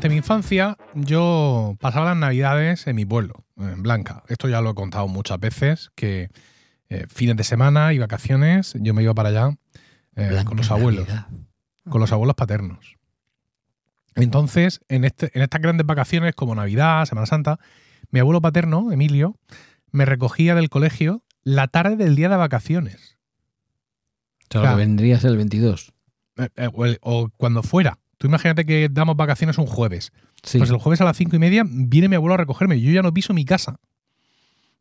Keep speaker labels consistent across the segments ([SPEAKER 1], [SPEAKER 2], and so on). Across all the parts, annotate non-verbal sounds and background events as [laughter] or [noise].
[SPEAKER 1] Durante mi infancia yo pasaba las navidades en mi pueblo, en Blanca. Esto ya lo he contado muchas veces, que eh, fines de semana y vacaciones yo me iba para allá eh, con los abuelos,
[SPEAKER 2] Navidad.
[SPEAKER 1] con los abuelos paternos. Entonces, en, este, en estas grandes vacaciones como Navidad, Semana Santa, mi abuelo paterno, Emilio, me recogía del colegio la tarde del día de vacaciones.
[SPEAKER 2] O sea, lo
[SPEAKER 1] Claro.
[SPEAKER 2] que vendría a ser el 22.
[SPEAKER 1] Eh, o, el- o cuando fuera. Tú imagínate que damos vacaciones un jueves.
[SPEAKER 2] Sí.
[SPEAKER 1] Pues el jueves a las cinco y media viene mi abuelo a recogerme. y Yo ya no piso mi casa.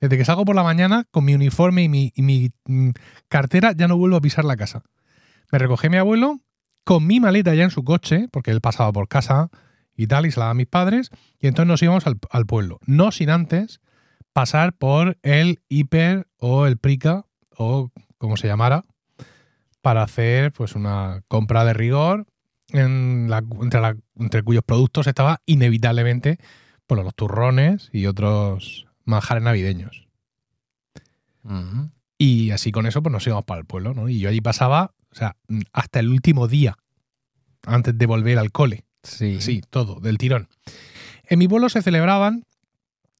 [SPEAKER 1] Desde que salgo por la mañana con mi uniforme y mi, y mi, mm, cartera, ya no vuelvo a pisar la casa. Me recogí mi abuelo con mi maleta ya en su coche, porque él pasaba por casa y tal, y se la daba a mis padres, y entonces nos íbamos al, al pueblo. No sin antes pasar por el hiper o el prica, o como se llamara, para hacer pues una compra de rigor en la- entre, la- entre cuyos productos estaba inevitablemente pues, los turrones y otros manjares navideños. Y así con eso pues nos íbamos para el pueblo, ¿no? Y yo allí pasaba, o sea, hasta el último día antes de volver al cole.
[SPEAKER 2] Sí.
[SPEAKER 1] Sí, todo, del tirón. En mi pueblo se celebraban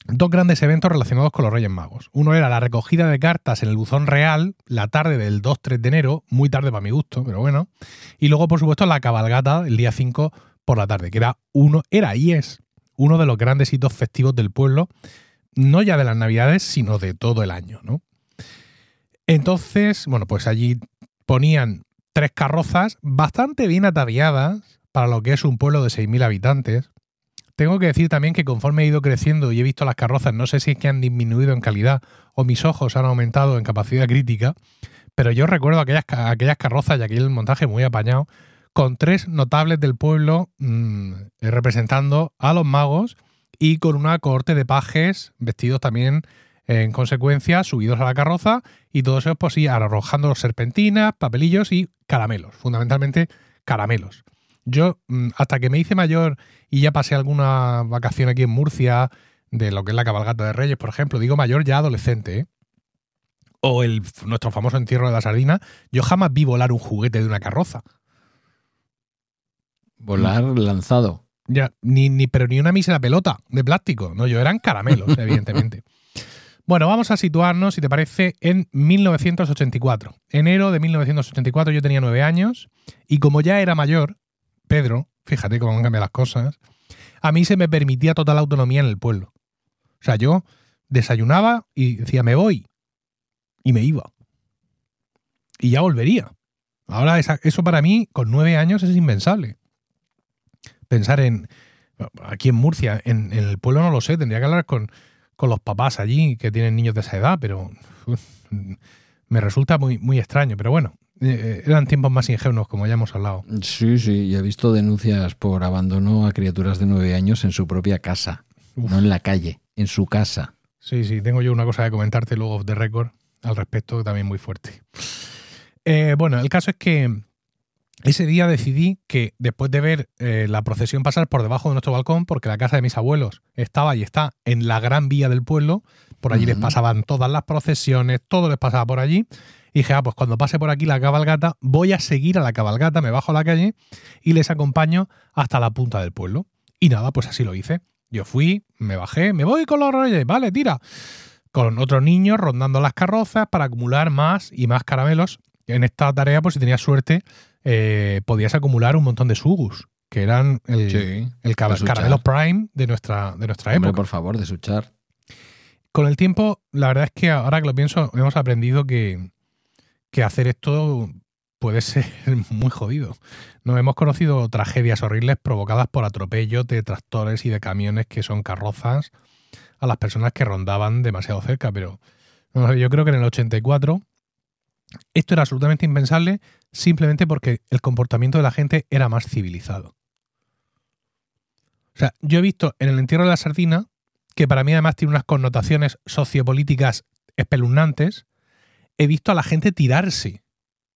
[SPEAKER 1] dos grandes eventos relacionados con los Reyes Magos. Uno era la recogida de cartas en el buzón real, la tarde del 2-3 de enero, muy tarde para mi gusto, pero bueno. Y luego, por supuesto, la cabalgata el día 5 por la tarde, que era uno, era y es uno de los grandes hitos festivos del pueblo, no ya de las Navidades, sino de todo el año, ¿no? Entonces, bueno, pues allí ponían tres carrozas bastante bien ataviadas para lo que es un pueblo de 6.000 habitantes. Tengo que decir también que conforme he ido creciendo y he visto las carrozas, no sé si es que han disminuido en calidad o mis ojos han aumentado en capacidad crítica, pero yo recuerdo aquellas, aquellas carrozas y aquel montaje muy apañado, con tres notables del pueblo mm, eh, representando a los magos y con una cohorte de pajes vestidos también eh, en consecuencia, subidos a la carroza y todos ellos pues sí, arrojando serpentinas, papelillos y caramelos, fundamentalmente caramelos. Yo, mm, hasta que me hice mayor y ya pasé alguna vacación aquí en Murcia, de lo que es la cabalgata de Reyes, por ejemplo, digo mayor ya adolescente, ¿eh? o el, nuestro famoso entierro de la sardina, yo jamás vi volar un juguete de una carroza.
[SPEAKER 2] Volar lanzado.
[SPEAKER 1] Ya, ni, ni, pero ni una mísera pelota de plástico. No, yo eran caramelos, [laughs] evidentemente. Bueno, vamos a situarnos, si te parece, en 1984. Enero de 1984 yo tenía nueve años y como ya era mayor, Pedro, fíjate cómo han cambiado las cosas, a mí se me permitía total autonomía en el pueblo. O sea, yo desayunaba y decía, me voy. Y me iba. Y ya volvería. Ahora eso para mí, con nueve años, es impensable pensar en. Aquí en Murcia, en, el pueblo no lo sé, tendría que hablar con, con los papás allí que tienen niños de esa edad, pero me resulta muy, muy extraño. Pero bueno, eh, eran tiempos más ingenuos, como ya hemos hablado.
[SPEAKER 2] Sí, sí. Y he visto denuncias por abandono a criaturas de nueve años en su propia casa.
[SPEAKER 1] Uf.
[SPEAKER 2] No en la calle, en su casa.
[SPEAKER 1] Sí, sí, tengo yo una cosa que comentarte luego off the record al respecto, también muy fuerte. Eh, bueno, el caso es que ese día decidí que después de ver eh, la procesión pasar por debajo de nuestro balcón, porque la casa de mis abuelos estaba y está en la gran vía del pueblo, por allí les pasaban todas las procesiones, todo les pasaba por allí. Y dije, ah, pues cuando pase por aquí la cabalgata, voy a seguir a la cabalgata, me bajo a la calle y les acompaño hasta la punta del pueblo. Y nada, pues así lo hice. Yo fui, me bajé, me voy con los reyes, vale, tira. Con otros niños rondando las carrozas para acumular más y más caramelos. En esta tarea, pues si tenías suerte, eh, podías acumular un montón de sugus, que eran el,
[SPEAKER 2] Sí.
[SPEAKER 1] el
[SPEAKER 2] Suchar.
[SPEAKER 1] caramelo prime de nuestra, de nuestra
[SPEAKER 2] Hombre,
[SPEAKER 1] época.
[SPEAKER 2] por favor, de su char.
[SPEAKER 1] Con el tiempo, la verdad es que ahora que lo pienso, hemos aprendido que, que hacer esto puede ser [laughs] muy jodido. Nos hemos conocido tragedias horribles provocadas por atropellos de tractores y de camiones que son carrozas a las personas que rondaban demasiado cerca, pero yo creo que en el 84 esto era absolutamente impensable simplemente porque el comportamiento de la gente era más civilizado. O sea, yo he visto en el entierro de la sardina, que para mí además tiene unas connotaciones sociopolíticas espeluznantes, he visto a la gente tirarse.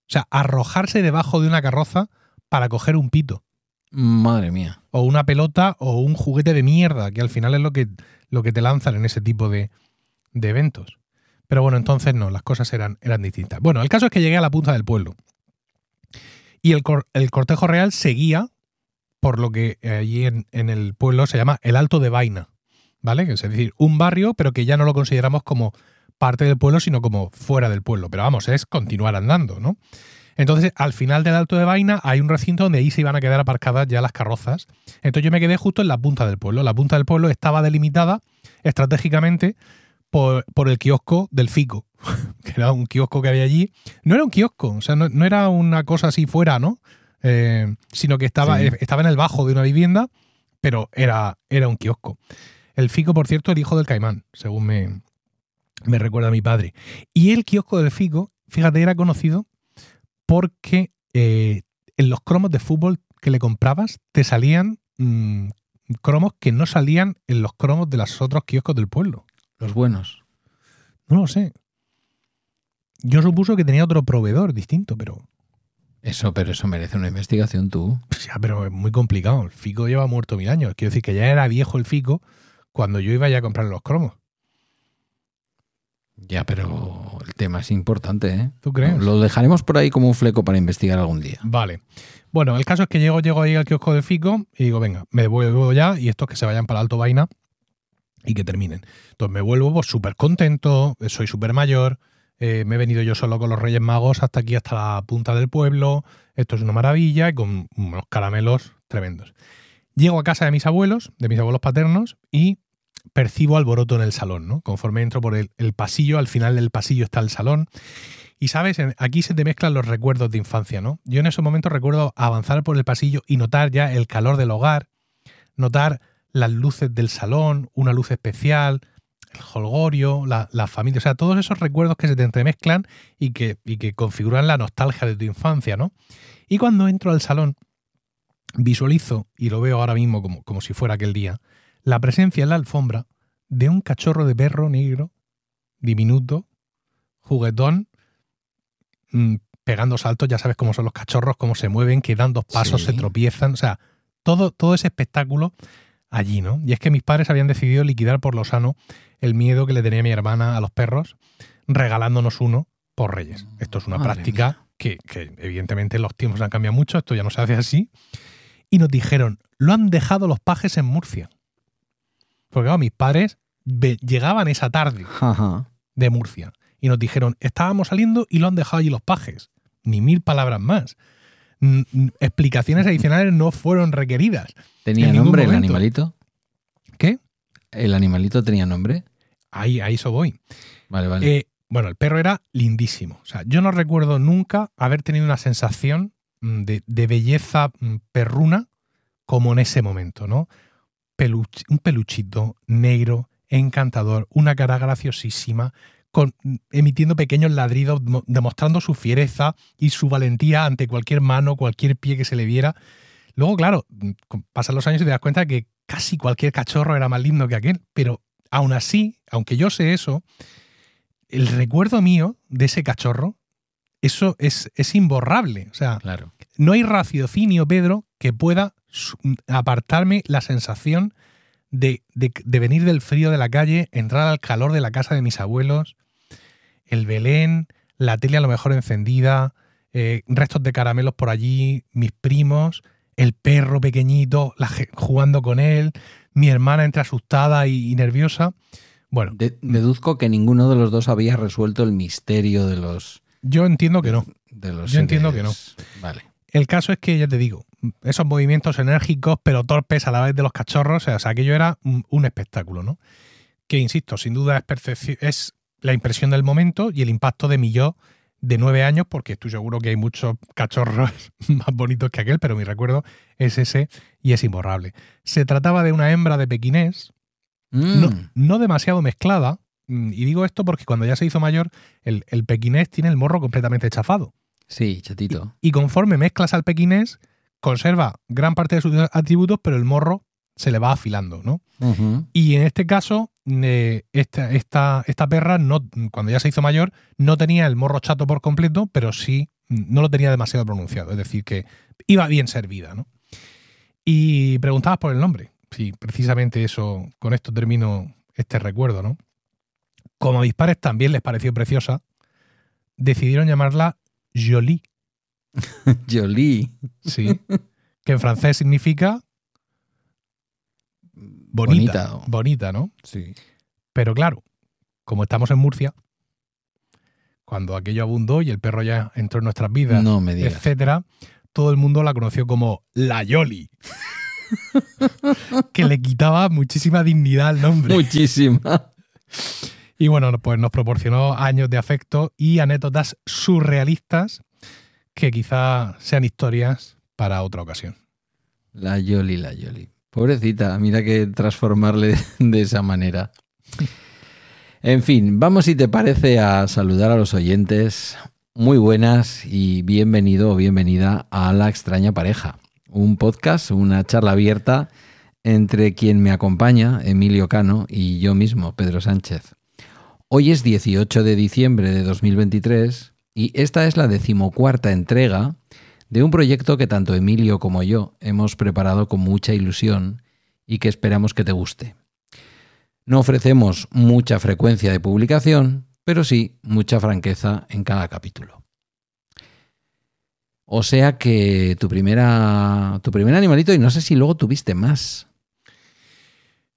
[SPEAKER 1] O sea, arrojarse debajo de una carroza para coger un pito.
[SPEAKER 2] Madre mía.
[SPEAKER 1] O una pelota o un juguete de mierda, que al final es lo que, lo que te lanzan en ese tipo de, de eventos. Pero bueno, entonces no, las cosas eran, eran distintas. Bueno, el caso es que llegué a la punta del pueblo. Y el, cor- el cortejo real seguía por lo que allí en, en el pueblo se llama el Alto de Vaina, ¿vale? Es decir, un barrio, pero que ya no lo consideramos como parte del pueblo, sino como fuera del pueblo. Pero vamos, es continuar andando, ¿no? Entonces, al final del Alto de Vaina hay un recinto donde ahí se iban a quedar aparcadas ya las carrozas. Entonces yo me quedé justo en la punta del pueblo. La punta del pueblo estaba delimitada estratégicamente por, por el kiosco del Fico, [laughs] que era un kiosco que había allí. No era un kiosco, o sea, no, no era una cosa así fuera, ¿no? Eh, sino que estaba,
[SPEAKER 2] Sí.
[SPEAKER 1] estaba en el bajo de una vivienda, pero era, era un kiosco. El Fico, por cierto, el hijo del caimán, según me, me recuerda mi padre. Y el kiosco del Fico, fíjate, era conocido porque eh, en los cromos de fútbol que le comprabas te salían mm, cromos que no salían en los cromos de los otros kioscos del pueblo.
[SPEAKER 2] Los buenos.
[SPEAKER 1] No lo sé. Yo supuso que tenía otro proveedor distinto, pero
[SPEAKER 2] Eso, pero eso merece una investigación tú.
[SPEAKER 1] Pues ya, pero es muy complicado. El Fico lleva muerto mil años. Quiero decir que ya era viejo el Fico cuando yo iba ya a comprar los cromos.
[SPEAKER 2] Ya, pero el tema es importante, ¿eh?
[SPEAKER 1] ¿Tú crees?
[SPEAKER 2] Lo dejaremos por ahí como un fleco para investigar algún día.
[SPEAKER 1] Vale. Bueno, el caso es que llego, llego ahí al kiosco del Fico y digo, venga, me vuelvo ya y estos que se vayan para Alto Vaina y que terminen. Entonces me vuelvo pues súper contento, soy súper mayor, eh, me he venido yo solo con los Reyes Magos hasta aquí, hasta la punta del pueblo, esto es una maravilla y con unos caramelos tremendos. Llego a casa de mis abuelos, de mis abuelos paternos, y percibo alboroto en el salón, ¿no? Conforme entro por el, pasillo, al final del pasillo está el salón. Y sabes, aquí se te mezclan los recuerdos de infancia, ¿no? Yo en esos momentos recuerdo avanzar por el pasillo y notar ya el calor del hogar, notar las luces del salón, una luz especial, el holgorio, la, la familia, o sea, todos esos recuerdos que se te entremezclan y que, y que configuran la nostalgia de tu infancia, ¿no? Y cuando entro al salón, visualizo, y lo veo ahora mismo como, como si fuera aquel día, la presencia en la alfombra de un cachorro de perro negro, diminuto, juguetón, mm, pegando saltos, ya sabes cómo son los cachorros, cómo se mueven, que dan dos pasos,
[SPEAKER 2] Sí.
[SPEAKER 1] se tropiezan, o sea, todo, todo ese espectáculo allí, ¿no? Y es que mis padres habían decidido liquidar por lo sano el miedo que le tenía mi hermana a los perros, regalándonos uno por Reyes. Esto es una
[SPEAKER 2] Madre
[SPEAKER 1] práctica que, que evidentemente los tiempos han cambiado mucho, esto ya no se hace así. Y nos dijeron, lo han dejado los pajes en Murcia. Porque claro, mis padres llegaban esa tarde
[SPEAKER 2] Ajá.
[SPEAKER 1] de Murcia y nos dijeron, estábamos saliendo y lo han dejado allí los pajes. Ni mil palabras más. Explicaciones adicionales no fueron requeridas.
[SPEAKER 2] ¿Tenía nombre el animalito?
[SPEAKER 1] ¿Qué?
[SPEAKER 2] ¿El animalito tenía nombre?
[SPEAKER 1] Ahí, ahí eso voy.
[SPEAKER 2] Vale, vale.
[SPEAKER 1] Eh, bueno, el perro era lindísimo. O sea, yo no recuerdo nunca haber tenido una sensación mm, de, de belleza mm, perruna como en ese momento, ¿no? Un peluchito negro, encantador, una cara graciosísima, con, emitiendo pequeños ladridos, mo- demostrando su fiereza y su valentía ante cualquier mano, cualquier pie que se le viera. Luego, claro, pasan los años y te das cuenta que casi cualquier cachorro era más lindo que aquel, pero aún así, aunque yo sé eso, el recuerdo mío de ese cachorro, eso es, es imborrable. O sea,
[SPEAKER 2] claro.
[SPEAKER 1] no hay raciocinio, Pedro, que pueda su- apartarme la sensación de, de- de venir del frío de la calle, entrar al calor de la casa de mis abuelos, el Belén, la tele a lo mejor encendida, eh, restos de caramelos por allí, mis primos, el perro pequeñito la jugando con él, mi hermana entre asustada y, y nerviosa. Bueno,
[SPEAKER 2] De- deduzco que ninguno de los dos había resuelto el misterio de los.
[SPEAKER 1] yo entiendo que no.
[SPEAKER 2] De los
[SPEAKER 1] Yo entiendo que
[SPEAKER 2] seres. Vale.
[SPEAKER 1] El caso es que, ya te digo, esos movimientos enérgicos pero torpes a la vez de los cachorros, o sea, aquello era un, un espectáculo, ¿no? Que, insisto, sin duda es, es la impresión del momento y el impacto de mi yo de nueve años, porque estoy seguro que hay muchos cachorros [laughs] más bonitos que aquel, pero mi recuerdo es ese y es imborrable. Se trataba de una hembra de pequinés, no,
[SPEAKER 2] Mm,
[SPEAKER 1] no demasiado mezclada, mm, y digo esto porque cuando ya se hizo mayor, el, el pequinés tiene el morro completamente chafado.
[SPEAKER 2] Sí, chatito.
[SPEAKER 1] Y conforme mezclas al pequinés, conserva gran parte de sus atributos, pero el morro se le va afilando, ¿no? Y en este caso, eh, esta, esta, esta perra, no, cuando ya se hizo mayor, no tenía el morro chato por completo, pero sí no lo tenía demasiado pronunciado. Es decir, que iba bien servida, ¿no? Y preguntabas por el nombre. Sí, precisamente eso, con esto termino este recuerdo, ¿no? Como a mis padres también les pareció preciosa, decidieron llamarla Jolie. [laughs]
[SPEAKER 2] Jolie.
[SPEAKER 1] Sí. que en francés significa bonita,
[SPEAKER 2] Bonita.
[SPEAKER 1] bonita, ¿no?
[SPEAKER 2] Sí.
[SPEAKER 1] Pero claro, como estamos en Murcia, cuando aquello abundó y el perro ya entró en nuestras vidas,
[SPEAKER 2] No me digas.
[SPEAKER 1] etcétera, todo el mundo la conoció como la Yoli. [laughs] que le quitaba muchísima dignidad al nombre.
[SPEAKER 2] Muchísima. [laughs]
[SPEAKER 1] Y bueno, pues nos proporcionó años de afecto y anécdotas surrealistas que quizá sean historias para otra ocasión.
[SPEAKER 2] La Yoli, la Yoli. Pobrecita, mira que transformarle [laughs] de esa manera. En fin, vamos si te parece a saludar a los oyentes. Muy buenas y bienvenido o bienvenida a La extraña pareja, un podcast, una charla abierta entre quien me acompaña, Emilio Cano, y yo mismo, Pedro Sánchez. Hoy es 18 de diciembre de 2023 y esta es la decimocuarta entrega de un proyecto que tanto Emilio como yo hemos preparado con mucha ilusión y que esperamos que te guste. No ofrecemos mucha frecuencia de publicación, pero sí mucha franqueza en cada capítulo. O sea que tu primera tu primer animalito y no sé si luego tuviste más.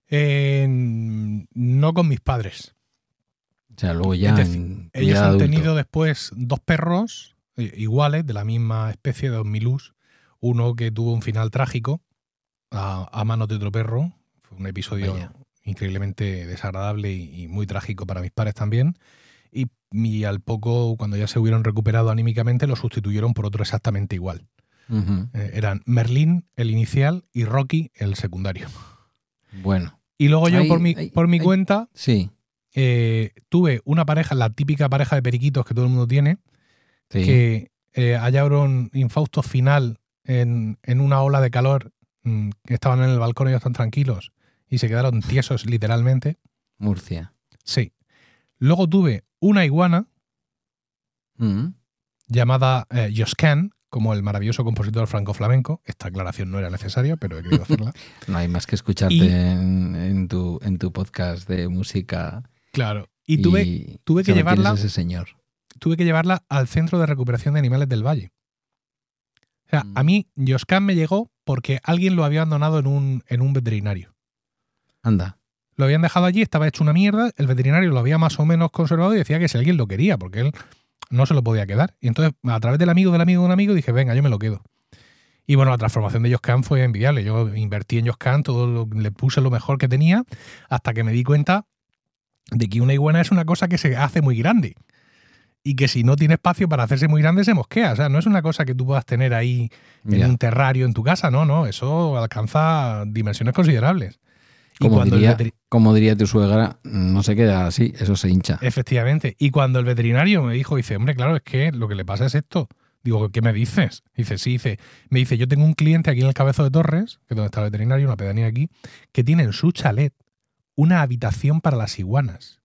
[SPEAKER 1] Eh, no con mis padres.
[SPEAKER 2] O sea, luego ya
[SPEAKER 1] decir,
[SPEAKER 2] en
[SPEAKER 1] Ellos han
[SPEAKER 2] adulto.
[SPEAKER 1] tenido después dos perros eh, iguales, de la misma especie, de Milus. Uno que tuvo un final trágico a, a manos de otro perro. Fue un episodio
[SPEAKER 2] Vaya.
[SPEAKER 1] increíblemente desagradable y, y muy trágico para mis padres también. Y, y al poco, cuando ya se hubieron recuperado anímicamente, lo sustituyeron por otro exactamente igual. Eh, eran Merlín, el inicial, y Rocky, el secundario.
[SPEAKER 2] Bueno,
[SPEAKER 1] Y luego yo, por mi, por mi cuenta,
[SPEAKER 2] sí.
[SPEAKER 1] Eh, tuve una pareja, la típica pareja de periquitos que todo el mundo tiene,
[SPEAKER 2] sí.
[SPEAKER 1] que eh, hallaron infausto final en, en una ola de calor, mm, que estaban en el balcón y ellos están tranquilos y se quedaron tiesos literalmente.
[SPEAKER 2] Murcia.
[SPEAKER 1] Sí. Luego tuve una iguana
[SPEAKER 2] Mm.
[SPEAKER 1] llamada eh, Joscan, como el maravilloso compositor franco-flamenco. Esta aclaración no era necesaria, pero he querido hacerla. [laughs]
[SPEAKER 2] No hay más que escucharte
[SPEAKER 1] Y-
[SPEAKER 2] en, en tu, en tu podcast de música.
[SPEAKER 1] Claro. Y tuve, tuve que llevarla-
[SPEAKER 2] es ese señor.
[SPEAKER 1] tuve que llevarla al Centro de Recuperación de Animales del Valle. O sea,
[SPEAKER 2] Mm.
[SPEAKER 1] a mí Joscan me llegó porque alguien lo había abandonado en un, en un veterinario.
[SPEAKER 2] Anda.
[SPEAKER 1] Lo habían dejado allí, estaba hecho una mierda, el veterinario lo había más o menos conservado y decía que si alguien lo quería, porque él no se lo podía quedar. Y entonces, a través del amigo del amigo de un amigo, dije, venga, yo me lo quedo. Y bueno, la transformación de Joscan fue envidiable. Yo invertí en Joscan, todo lo, le puse lo mejor que tenía, hasta que me di cuenta de que una iguana es una cosa que se hace muy grande. Y que si no tiene espacio para hacerse muy grande, se mosquea. O sea, no es una cosa que tú puedas tener ahí en
[SPEAKER 2] Ya.
[SPEAKER 1] un terrario en tu casa, no, no. Eso alcanza dimensiones considerables. Y
[SPEAKER 2] Como
[SPEAKER 1] cuando el
[SPEAKER 2] diría, como diría tu suegra, no se queda así, eso se hincha.
[SPEAKER 1] Efectivamente. Y cuando el veterinario me dijo, dice, hombre, claro, es que lo que le pasa es esto. Digo, ¿qué me dices? Dice, sí, dice, me dice, yo tengo un cliente aquí en el Cabezo de Torres, que es donde está el veterinario, una pedanía aquí, que tiene en su chalet una habitación para las iguanas.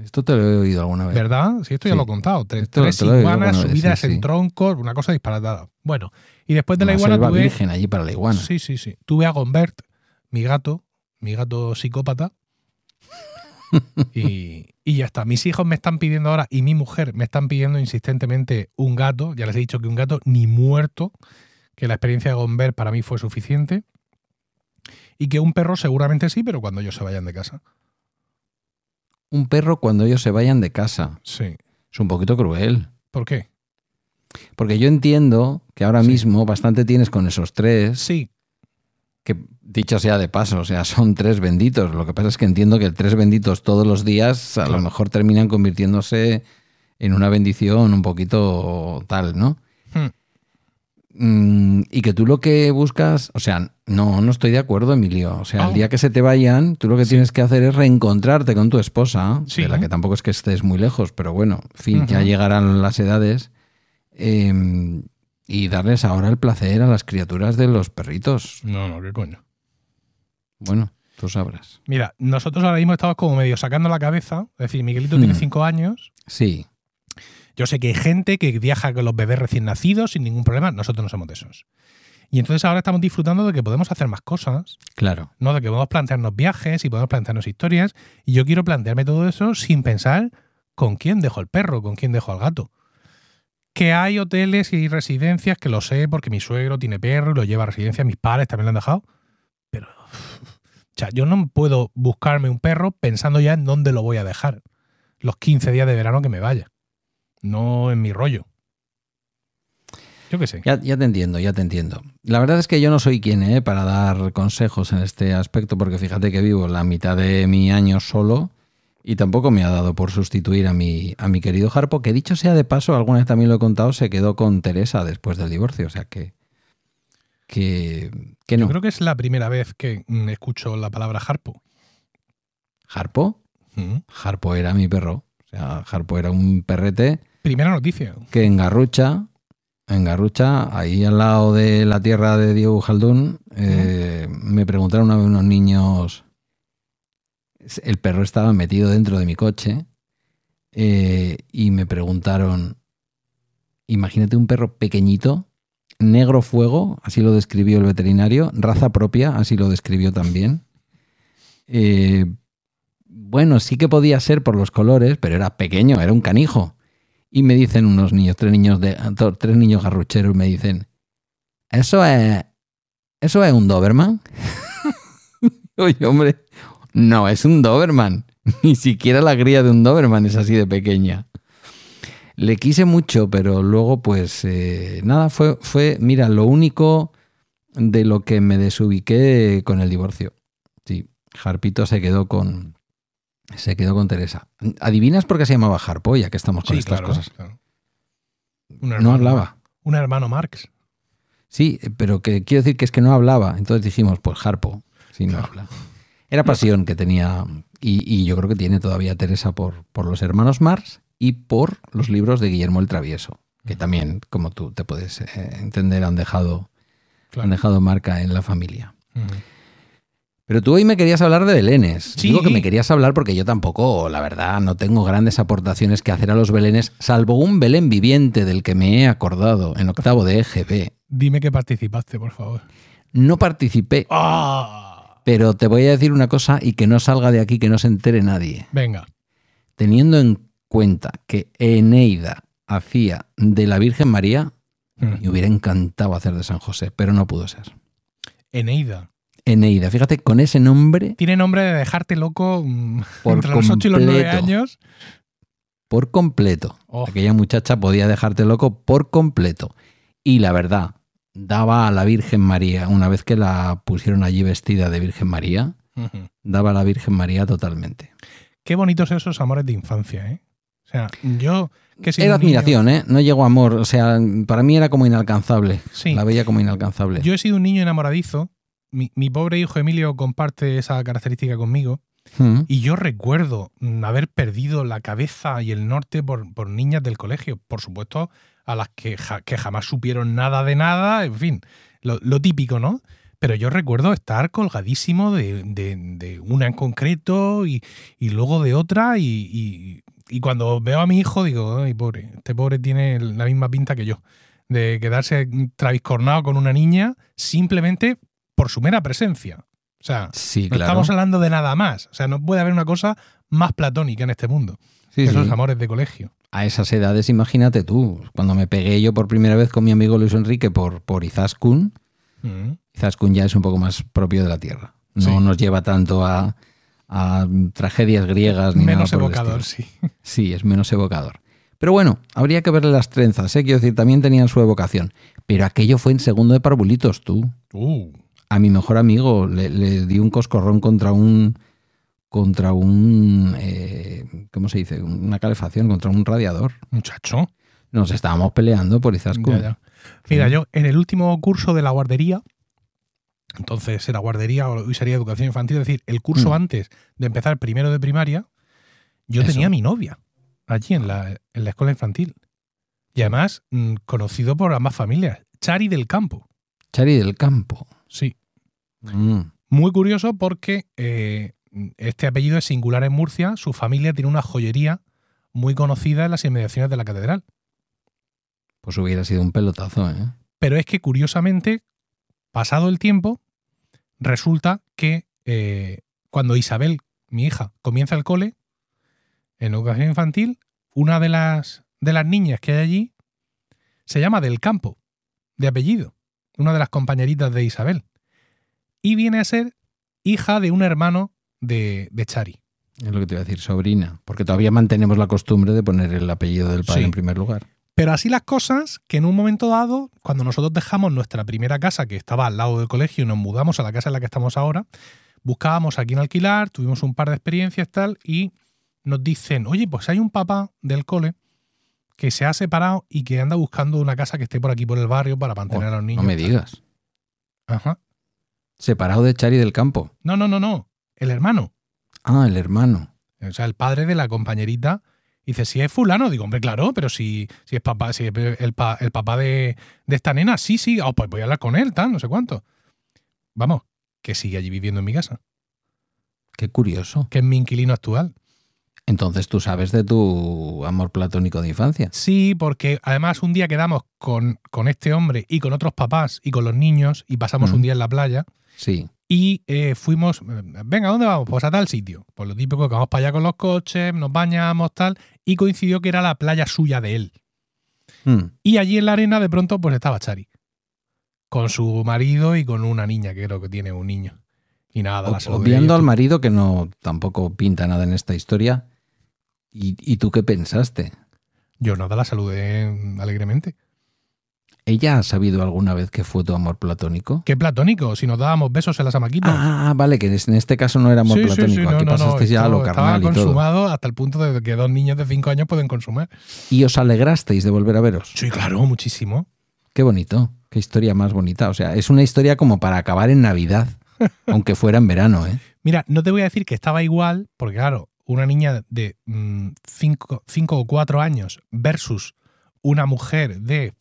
[SPEAKER 2] Esto te lo he oído alguna vez.
[SPEAKER 1] ¿Verdad? Sí, esto ya lo he contado. Tres,
[SPEAKER 2] lo
[SPEAKER 1] iguanas subidas
[SPEAKER 2] sí, sí.
[SPEAKER 1] en troncos, una cosa disparatada. Bueno, y después de la iguana
[SPEAKER 2] selva
[SPEAKER 1] tuve...
[SPEAKER 2] virgen allí para la iguana.
[SPEAKER 1] Sí, sí, sí. Tuve a Gombert, mi gato, mi gato psicópata. [laughs] y, y ya está. Mis hijos me están pidiendo ahora y mi mujer me están pidiendo insistentemente un gato. Ya les he dicho que un gato ni muerto, que la experiencia de Gombert para mí fue suficiente. Y que un perro seguramente sí, pero cuando ellos se vayan de casa.
[SPEAKER 2] Un perro cuando ellos se vayan de casa.
[SPEAKER 1] Sí.
[SPEAKER 2] Es un poquito cruel.
[SPEAKER 1] ¿Por qué?
[SPEAKER 2] Porque yo entiendo que ahora
[SPEAKER 1] Sí.
[SPEAKER 2] mismo bastante tienes con esos tres,
[SPEAKER 1] Sí,
[SPEAKER 2] que dicho sea de paso, o sea, son tres benditos. Lo que pasa es que entiendo que tres benditos todos los días a
[SPEAKER 1] Claro.
[SPEAKER 2] lo mejor terminan convirtiéndose en una bendición un poquito tal, ¿no?
[SPEAKER 1] Hmm.
[SPEAKER 2] Mm, y que tú lo que buscas, o sea, no, no estoy de acuerdo, Emilio. O sea,
[SPEAKER 1] Oh.
[SPEAKER 2] el día que se te vayan, tú lo que
[SPEAKER 1] Sí.
[SPEAKER 2] tienes que hacer es reencontrarte con tu esposa,
[SPEAKER 1] Sí.
[SPEAKER 2] de la que tampoco es que estés muy lejos, pero bueno, en fin, ya llegarán las edades. eh, y darles ahora el placer a las criaturas de los perritos.
[SPEAKER 1] no, no, qué coño.
[SPEAKER 2] Bueno, tú sabrás.
[SPEAKER 1] Mira, nosotros ahora mismo estamos como medio sacando la cabeza. Es decir, Miguelito tiene
[SPEAKER 2] Hmm.
[SPEAKER 1] cinco años.
[SPEAKER 2] Sí,
[SPEAKER 1] Yo sé que hay gente que viaja con los bebés recién nacidos sin ningún problema. Nosotros no somos de esos. Y entonces ahora estamos disfrutando de que podemos hacer más cosas,
[SPEAKER 2] claro.
[SPEAKER 1] ¿no? De que podemos plantearnos viajes y podemos plantearnos historias. Y yo quiero plantearme todo eso sin pensar con quién dejo el perro, con quién dejo al gato. Que hay hoteles y residencias que lo sé porque mi suegro tiene perro y lo lleva a residencia, mis padres también lo han dejado. Pero, o sea, yo no puedo buscarme un perro pensando ya en dónde lo voy a dejar los 15 días de verano que me vaya. No en mi rollo. Yo qué sé.
[SPEAKER 2] Ya, ya te entiendo, ya te entiendo. La verdad es que yo no soy quien ¿eh? para dar consejos en este aspecto, porque fíjate que vivo la mitad de mi año solo y tampoco me ha dado por sustituir a mi, a mi querido Harpo, que dicho sea de paso, alguna vez también lo he contado, se quedó con Teresa después del divorcio, o sea que... Que, que no.
[SPEAKER 1] Yo creo que es la primera vez que escucho la palabra Harpo.
[SPEAKER 2] ¿Harpo?
[SPEAKER 1] Mm.
[SPEAKER 2] Harpo era mi perro. O sea, Harpo era un perrete
[SPEAKER 1] Primera noticia.
[SPEAKER 2] que en Garrucha, en Garrucha, ahí al lado de la tierra de Diego Jaldún, eh, me preguntaron vez unos niños, el perro estaba metido dentro de mi coche eh, y me preguntaron, imagínate un perro pequeñito, negro fuego, así lo describió el veterinario, raza propia, así lo describió también. Eh, bueno, sí que podía ser por los colores, pero era pequeño, era un canijo. Y me dicen unos niños, tres niños de tres niños garrucheros, me dicen, ¿eso es eso es un Doberman? [laughs] Oye, hombre, no es un Doberman. [laughs] Ni siquiera la cría de un Doberman es así de pequeña. Le quise mucho, pero luego, pues, eh, nada, fue, fue, mira, lo único de lo que me desubiqué con el divorcio. Sí, Harpito se quedó con, se quedó con Teresa. ¿Adivinas por qué se llamaba Harpo, ya que estamos con
[SPEAKER 1] Sí,
[SPEAKER 2] estas
[SPEAKER 1] claro,
[SPEAKER 2] cosas?
[SPEAKER 1] claro.
[SPEAKER 2] No hablaba.
[SPEAKER 1] Un hermano Marx.
[SPEAKER 2] Sí, pero que quiero decir que es que no hablaba. Entonces dijimos, pues Harpo, si no
[SPEAKER 1] Claro.
[SPEAKER 2] habla. Era pasión que tenía, y, y yo creo que tiene todavía Teresa por, por los hermanos Marx y por los libros de Guillermo el Travieso, que también, como tú te puedes eh, entender, han dejado,
[SPEAKER 1] Claro.
[SPEAKER 2] han dejado marca en la familia. Pero tú hoy me querías hablar de belenes.
[SPEAKER 1] Sí.
[SPEAKER 2] Digo que me querías hablar porque yo tampoco, la verdad, no tengo grandes aportaciones que hacer a los belenes, salvo un belén viviente del que me he acordado en octavo de EGB.
[SPEAKER 1] Dime que participaste, por favor.
[SPEAKER 2] No participé,
[SPEAKER 1] ¡Ah!
[SPEAKER 2] pero te voy a decir una cosa y que no salga de aquí, que no se entere nadie.
[SPEAKER 1] Venga.
[SPEAKER 2] Teniendo en cuenta que Eneida hacía de la Virgen María, me hubiera encantado hacer de San José, pero no pudo ser.
[SPEAKER 1] Eneida.
[SPEAKER 2] Eneida, fíjate, con ese nombre,
[SPEAKER 1] Tiene nombre de dejarte loco mm, [laughs]
[SPEAKER 2] Por
[SPEAKER 1] entre los 8 y los 9
[SPEAKER 2] completo.
[SPEAKER 1] años.
[SPEAKER 2] por completo.
[SPEAKER 1] Oh.
[SPEAKER 2] Aquella muchacha podía dejarte loco por completo. Y la verdad, daba a la Virgen María, una vez que la pusieron allí vestida de Virgen María, daba a la Virgen María totalmente.
[SPEAKER 1] Qué bonitos esos amores de infancia, ¿eh? O sea, yo que
[SPEAKER 2] Era
[SPEAKER 1] niño-
[SPEAKER 2] admiración, ¿eh? No llegó amor. O sea, para mí era como inalcanzable.
[SPEAKER 1] Sí.
[SPEAKER 2] La veía como inalcanzable.
[SPEAKER 1] Yo he sido un niño enamoradizo. Mi, mi pobre hijo Emilio comparte esa característica conmigo.
[SPEAKER 2] Mm.
[SPEAKER 1] Y yo recuerdo mm, haber perdido la cabeza y el norte por, por niñas del colegio. Por supuesto, a las que, ja- que jamás supieron nada de nada. En fin, lo, lo típico, ¿no? Pero yo recuerdo estar colgadísimo de, de- de una en concreto y, y luego de otra. Y, y- y cuando veo a mi hijo digo, ay, pobre, este pobre tiene la misma pinta que yo. De quedarse traviscornado con una niña simplemente por su mera presencia. O sea,
[SPEAKER 2] Sí,
[SPEAKER 1] no estamos hablando de nada más. O sea, no puede haber una cosa más platónica en este mundo
[SPEAKER 2] Sí,
[SPEAKER 1] que
[SPEAKER 2] sí.
[SPEAKER 1] esos amores de colegio.
[SPEAKER 2] A esas edades, imagínate tú. Cuando me pegué yo por primera vez con mi amigo Luis Enrique por, por Izaskun,
[SPEAKER 1] Mm.
[SPEAKER 2] Izaskun ya es un poco más propio de la tierra. No nos lleva tanto a, a tragedias griegas ni
[SPEAKER 1] Menos
[SPEAKER 2] nada el
[SPEAKER 1] evocador, sí. [laughs]
[SPEAKER 2] Sí, es menos evocador. Pero bueno, habría que verle las trenzas, ¿eh? Quiero decir, también tenían su evocación. Pero aquello fue en segundo de parvulitos, tú.
[SPEAKER 1] Uh,
[SPEAKER 2] A mi mejor amigo le, le di un coscorrón contra un. contra un. eh, ¿Cómo se dice? Una calefacción, contra un radiador.
[SPEAKER 1] muchacho.
[SPEAKER 2] Nos estábamos peleando por Izaskun.
[SPEAKER 1] Mira, yo en el último curso de la guardería, entonces era guardería o hoy sería educación infantil, es decir, el curso
[SPEAKER 2] Mm.
[SPEAKER 1] antes de empezar primero de primaria, yo
[SPEAKER 2] Eso.
[SPEAKER 1] tenía a mi novia allí en la, en la escuela infantil. Y además, mm, conocido por ambas familias, Chari del Campo.
[SPEAKER 2] Chari del campo.
[SPEAKER 1] Sí.
[SPEAKER 2] Mm.
[SPEAKER 1] Muy curioso porque eh, este apellido es singular en Murcia. Su familia tiene una joyería muy conocida en las inmediaciones de la catedral.
[SPEAKER 2] Pues hubiera sido un pelotazo, ¿eh?
[SPEAKER 1] Pero es que curiosamente, pasado el tiempo, resulta que eh, cuando Isabel, mi hija, comienza el cole, en educación infantil, una de las, de las niñas que hay allí se llama Del Campo, de apellido, una de las compañeritas de Isabel. Y viene a ser hija de un hermano de, de Chari.
[SPEAKER 2] Es lo que te iba a decir, sobrina. Porque todavía mantenemos la costumbre de poner el apellido del padre
[SPEAKER 1] Sí.
[SPEAKER 2] en primer lugar.
[SPEAKER 1] Pero así las cosas, que en un momento dado, cuando nosotros dejamos nuestra primera casa, que estaba al lado del colegio, y nos mudamos a la casa en la que estamos ahora, buscábamos aquí en alquilar, tuvimos un par de experiencias tal, y nos dicen, oye, pues hay un papá del cole que se ha separado y que anda buscando una casa que esté por aquí por el barrio para mantener a los niños.
[SPEAKER 2] Oh, no me
[SPEAKER 1] tal".
[SPEAKER 2] digas.
[SPEAKER 1] Ajá.
[SPEAKER 2] Separado de Chari del campo.
[SPEAKER 1] No, no, no, no. El hermano.
[SPEAKER 2] Ah, el hermano.
[SPEAKER 1] O sea, el padre de la compañerita. Dice, si es fulano, digo, hombre, claro, pero si, si es papá, si es el, pa- el papá de, de esta nena, sí, sí, oh, pues voy a hablar con él, tal, no sé cuánto. Vamos, que sigue allí viviendo en mi casa,
[SPEAKER 2] Qué curioso.
[SPEAKER 1] que es mi inquilino actual.
[SPEAKER 2] Entonces tú sabes de tu amor platónico de infancia.
[SPEAKER 1] Sí, porque además un día quedamos con, con este hombre y con otros papás y con los niños y pasamos
[SPEAKER 2] Mm.
[SPEAKER 1] un día en la playa
[SPEAKER 2] Sí.
[SPEAKER 1] y eh, fuimos, eh, venga, ¿a dónde vamos? Pues a tal sitio. Pues lo típico que vamos para allá con los coches, nos bañamos, tal, y coincidió que era la playa suya de él.
[SPEAKER 2] Hmm.
[SPEAKER 1] Y allí en la arena de pronto pues estaba Chari. Con su marido y con una niña, que creo que tiene un niño. Y nada, la.
[SPEAKER 2] Obviando al marido, que no tampoco pinta nada en esta historia. ¿Y, y tú qué pensaste?
[SPEAKER 1] Yo nada, la saludé alegremente.
[SPEAKER 2] ¿Ella ha sabido alguna vez que fue tu amor platónico?
[SPEAKER 1] Qué platónico, si nos dábamos besos en las amaquitas.
[SPEAKER 2] Ah, ah, vale, que en este caso no era amor
[SPEAKER 1] Sí, sí,
[SPEAKER 2] platónico.
[SPEAKER 1] sí, no,
[SPEAKER 2] Aquí
[SPEAKER 1] no, no,
[SPEAKER 2] pasaste ya a lo carnal y
[SPEAKER 1] Estaba
[SPEAKER 2] todo.
[SPEAKER 1] consumado hasta el punto de que dos niños de cinco años pueden consumar.
[SPEAKER 2] ¿Y os alegrasteis de volver a veros?
[SPEAKER 1] Sí, claro, muchísimo.
[SPEAKER 2] Qué bonito, qué historia más bonita. O sea, es una historia como para acabar en Navidad, [laughs] aunque fuera en verano, ¿eh?
[SPEAKER 1] Mira, no te voy a decir que estaba igual, porque claro, una niña de 5 o 4 años versus una mujer de,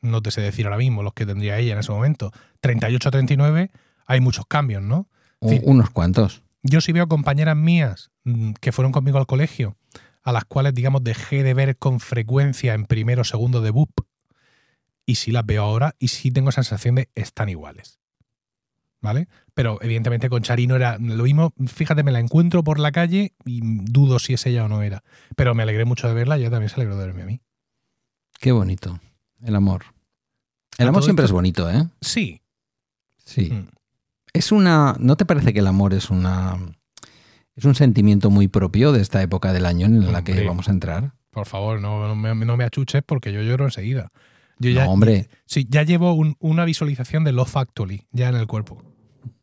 [SPEAKER 1] no te sé decir ahora mismo los que tendría ella en ese momento, 38 o 39, hay muchos cambios, ¿no?
[SPEAKER 2] Unos cuantos.
[SPEAKER 1] Yo sí veo compañeras mías mm, que fueron conmigo al colegio, a las cuales, digamos, dejé de ver con frecuencia en primero o segundo de BUP, y sí las veo ahora y sí tengo sensación de están iguales. ¿Vale? Pero evidentemente con Chari no era lo mismo. Fíjate, me la encuentro por la calle y dudo si es ella o no era. Pero me alegré mucho de verla y ella también se alegró de verme a mí.
[SPEAKER 2] Qué bonito. El amor. El
[SPEAKER 1] A
[SPEAKER 2] amor siempre
[SPEAKER 1] esto-
[SPEAKER 2] es bonito, ¿eh?
[SPEAKER 1] Sí.
[SPEAKER 2] Sí.
[SPEAKER 1] Mm.
[SPEAKER 2] Es una. ¿No te parece que el amor es una. Es un sentimiento muy propio de esta época del año en la que vamos a entrar?
[SPEAKER 1] Por favor, no, no me, no me achuches porque yo lloro enseguida. Yo ya,
[SPEAKER 2] no, hombre.
[SPEAKER 1] Sí, ya llevo un- una visualización de Love Actually ya en el cuerpo.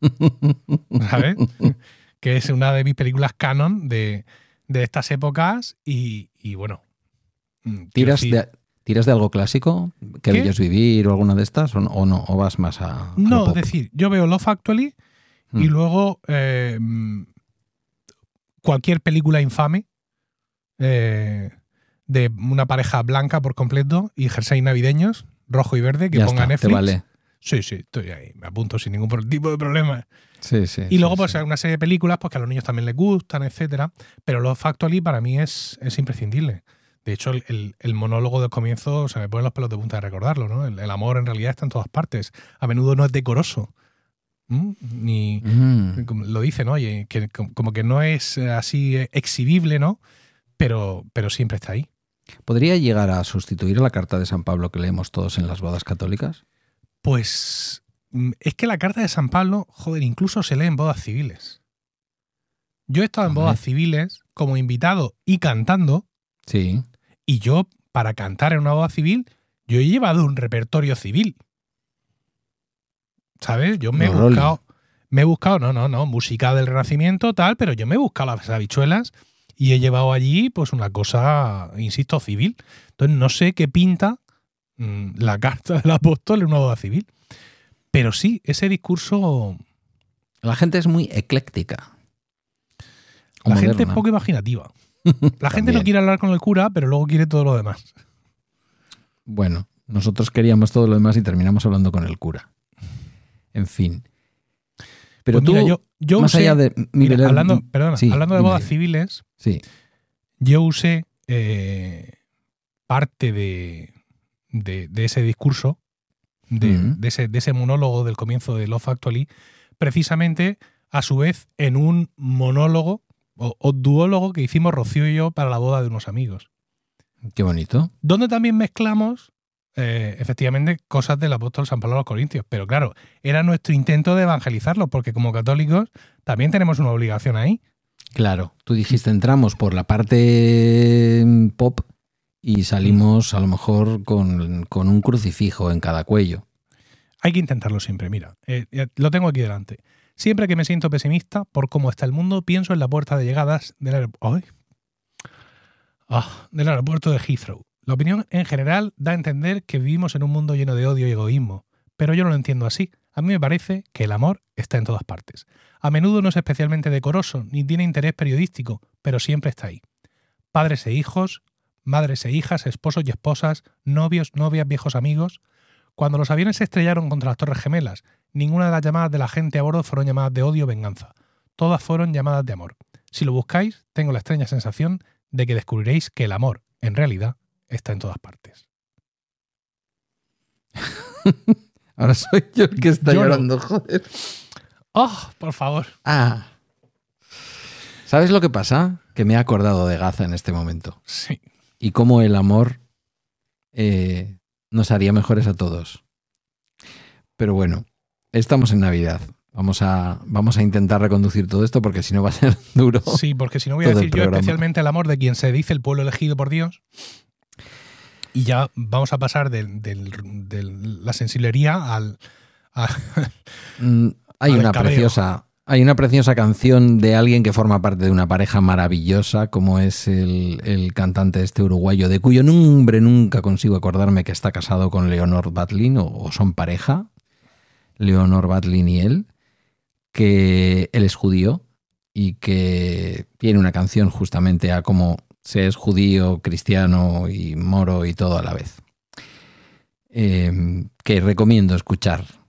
[SPEAKER 1] [laughs] ¿Sabes? que es una de mis películas canon de, de estas épocas y, y bueno. mm,
[SPEAKER 2] ¿Tiras
[SPEAKER 1] decir,
[SPEAKER 2] de, ¿Tiras de algo clásico? ¿Que vivir o alguna de estas? ¿O no? ¿O, no? ¿O vas más a.?
[SPEAKER 1] No, es decir, yo veo Love Actually y
[SPEAKER 2] Mm.
[SPEAKER 1] luego eh, cualquier película infame eh, de una pareja blanca por completo y jersey navideños, rojo y verde, que
[SPEAKER 2] Ya
[SPEAKER 1] ponga
[SPEAKER 2] está,
[SPEAKER 1] Netflix.
[SPEAKER 2] Te vale.
[SPEAKER 1] Sí, sí, estoy ahí, me apunto sin ningún tipo de problema.
[SPEAKER 2] Sí, sí.
[SPEAKER 1] Y
[SPEAKER 2] sí,
[SPEAKER 1] luego,
[SPEAKER 2] sí.
[SPEAKER 1] pues, hay una serie de películas pues, que a los niños también les gustan, etcétera. Pero Love Actually para mí es, es imprescindible. De hecho, el, el- el monólogo del comienzo se me ponen los pelos de punta de recordarlo, ¿no? El, el amor en realidad está en todas partes. A menudo no es decoroso. ¿Mm? Ni.
[SPEAKER 2] Mm.
[SPEAKER 1] Lo dicen, oye, que com- como que no es así exhibible, ¿no? Pero, pero siempre está ahí.
[SPEAKER 2] ¿Podría llegar a sustituir a la carta de San Pablo que leemos todos en las bodas católicas?
[SPEAKER 1] Pues mm, es que la carta de San Pablo, joder, incluso se lee en bodas civiles. Yo he estado en bodas civiles como invitado y cantando,
[SPEAKER 2] Sí.
[SPEAKER 1] y yo, para cantar en una boda civil, yo he llevado un repertorio civil. ¿Sabes? Yo me he buscado, me he buscado, no, no, no, música del Renacimiento, tal, pero yo me he buscado las habichuelas y he llevado allí, pues, una cosa, insisto, civil. Entonces, no sé qué pinta la carta del apóstol en una boda civil. Pero sí, ese discurso.
[SPEAKER 2] La gente es muy ecléctica.
[SPEAKER 1] La gente es poco imaginativa. [laughs] La gente no quiere hablar con el cura, pero luego quiere todo lo demás.
[SPEAKER 2] Bueno, nosotros queríamos todo lo demás y terminamos hablando con el cura. En fin. Pero
[SPEAKER 1] Pues
[SPEAKER 2] tú,
[SPEAKER 1] mira, yo, yo
[SPEAKER 2] más
[SPEAKER 1] usé-
[SPEAKER 2] allá de
[SPEAKER 1] mira,
[SPEAKER 2] nivelar-
[SPEAKER 1] hablando, perdona,
[SPEAKER 2] sí,
[SPEAKER 1] hablando de bodas civiles,
[SPEAKER 2] Sí,
[SPEAKER 1] yo usé eh, parte de, de- de ese discurso, de, ese, de ese monólogo del comienzo de Love Actually, precisamente a su vez en un monólogo o, o duólogo que hicimos Rocío y yo para la boda de unos amigos.
[SPEAKER 2] qué bonito.
[SPEAKER 1] Donde también mezclamos eh, efectivamente cosas del apóstol San Pablo a los Corintios. Pero claro, era nuestro intento de evangelizarlos, porque como católicos también tenemos una obligación ahí.
[SPEAKER 2] Claro, tú dijiste entramos por la parte mm, pop y salimos a lo mejor con, con un crucifijo en cada cuello.
[SPEAKER 1] Hay que intentarlo siempre, mira, eh, lo tengo aquí delante. Siempre que me siento pesimista por cómo está el mundo, pienso en la puerta de llegadas del, aer-. Ah, del aeropuerto de Heathrow. La opinión en general da a entender que vivimos en un mundo lleno de odio y egoísmo, pero yo no lo entiendo así. A mí me parece que el amor está en todas partes. A menudo no es especialmente decoroso, ni tiene interés periodístico, pero siempre está ahí. Padres e hijos, madres e hijas, esposos y esposas, novios, novias, viejos amigos. Cuando los aviones se estrellaron contra las Torres Gemelas, ninguna de las llamadas de la gente a bordo fueron llamadas de odio o venganza. Todas fueron llamadas de amor. Si lo buscáis, tengo la extraña sensación de que descubriréis que el amor, en realidad, está en todas partes. [laughs]
[SPEAKER 2] Ahora soy yo el que está
[SPEAKER 1] Yo no.
[SPEAKER 2] llorando, joder.
[SPEAKER 1] ¡Oh, por favor!
[SPEAKER 2] Ah. ¿Sabes lo que pasa? Que me he acordado de Gaza en este momento.
[SPEAKER 1] Sí.
[SPEAKER 2] Y cómo el amor eh, nos haría mejores a todos. Pero bueno, estamos en Navidad. Vamos a, vamos a intentar reconducir todo esto porque si no va a ser [laughs] duro.
[SPEAKER 1] Sí, porque si no voy a decir yo especialmente el amor de quien se dice el pueblo elegido por Dios. Y ya vamos a pasar de, de la sensiblería al. a- [laughs]
[SPEAKER 2] Mm, Hay una
[SPEAKER 1] cabreo.
[SPEAKER 2] preciosa. Hay una preciosa canción de alguien que forma parte de una pareja maravillosa, como es el, cantante este uruguayo, de cuyo nombre nunca consigo acordarme que está casado con Leonor Batlin, o, son pareja, Leonor Batlin y él, que él es judío y que tiene una canción justamente a cómo se es judío, cristiano y moro y todo a la vez. Eh, que recomiendo escuchar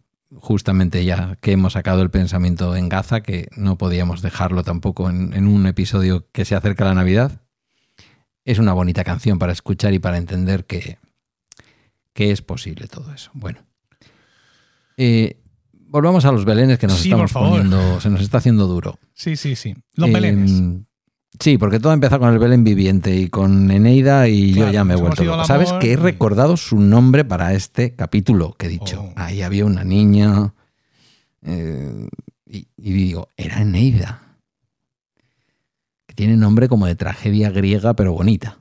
[SPEAKER 2] justamente ya que hemos sacado el pensamiento en Gaza, que no podíamos dejarlo tampoco en, en un episodio que se acerca a la Navidad. Es una bonita canción para escuchar y para entender que, que es posible todo eso. Bueno. Eh, volvamos a los belenes que nos
[SPEAKER 1] Sí,
[SPEAKER 2] estamos poniendo, se nos está haciendo duro.
[SPEAKER 1] Sí, sí, sí. Los
[SPEAKER 2] Eh,
[SPEAKER 1] belenes.
[SPEAKER 2] Sí, porque todo empieza con el Belén viviente y con Eneida y
[SPEAKER 1] Claro,
[SPEAKER 2] yo ya me he vuelto loco. ¿Sabes que he recordado su nombre para este capítulo que he dicho?
[SPEAKER 1] Oh.
[SPEAKER 2] Ahí había una niña eh, y, y digo, era Eneida. Que tiene nombre como de tragedia griega pero bonita.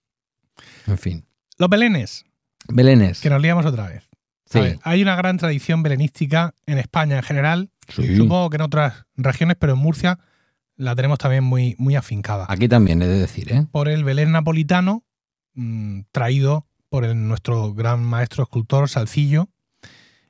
[SPEAKER 2] [laughs] en fin.
[SPEAKER 1] Los belenes,
[SPEAKER 2] Belénes.
[SPEAKER 1] que nos liamos otra vez.
[SPEAKER 2] Sí.
[SPEAKER 1] ver, hay una gran tradición belenística en España en general.
[SPEAKER 2] Sí.
[SPEAKER 1] Supongo que en otras regiones, pero en Murcia la tenemos también muy, muy afincada.
[SPEAKER 2] Aquí también he de decir, ¿eh?
[SPEAKER 1] Por el Belén napolitano, mm, traído por el- nuestro gran maestro escultor Salcillo.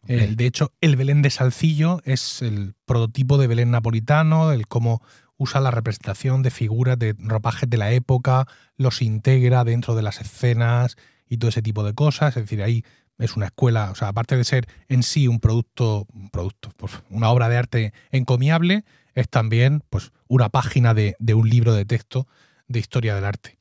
[SPEAKER 1] El- de hecho, el Belén de Salcillo es el prototipo de Belén napolitano, el cómo usa la representación de figuras de ropajes de la época, los integra dentro de las escenas y todo ese tipo de cosas. Es decir, ahí es una escuela, o sea, aparte de ser en sí un producto, un producto, favor, una obra de arte encomiable, es también pues, una página de, de un libro de texto de historia del arte.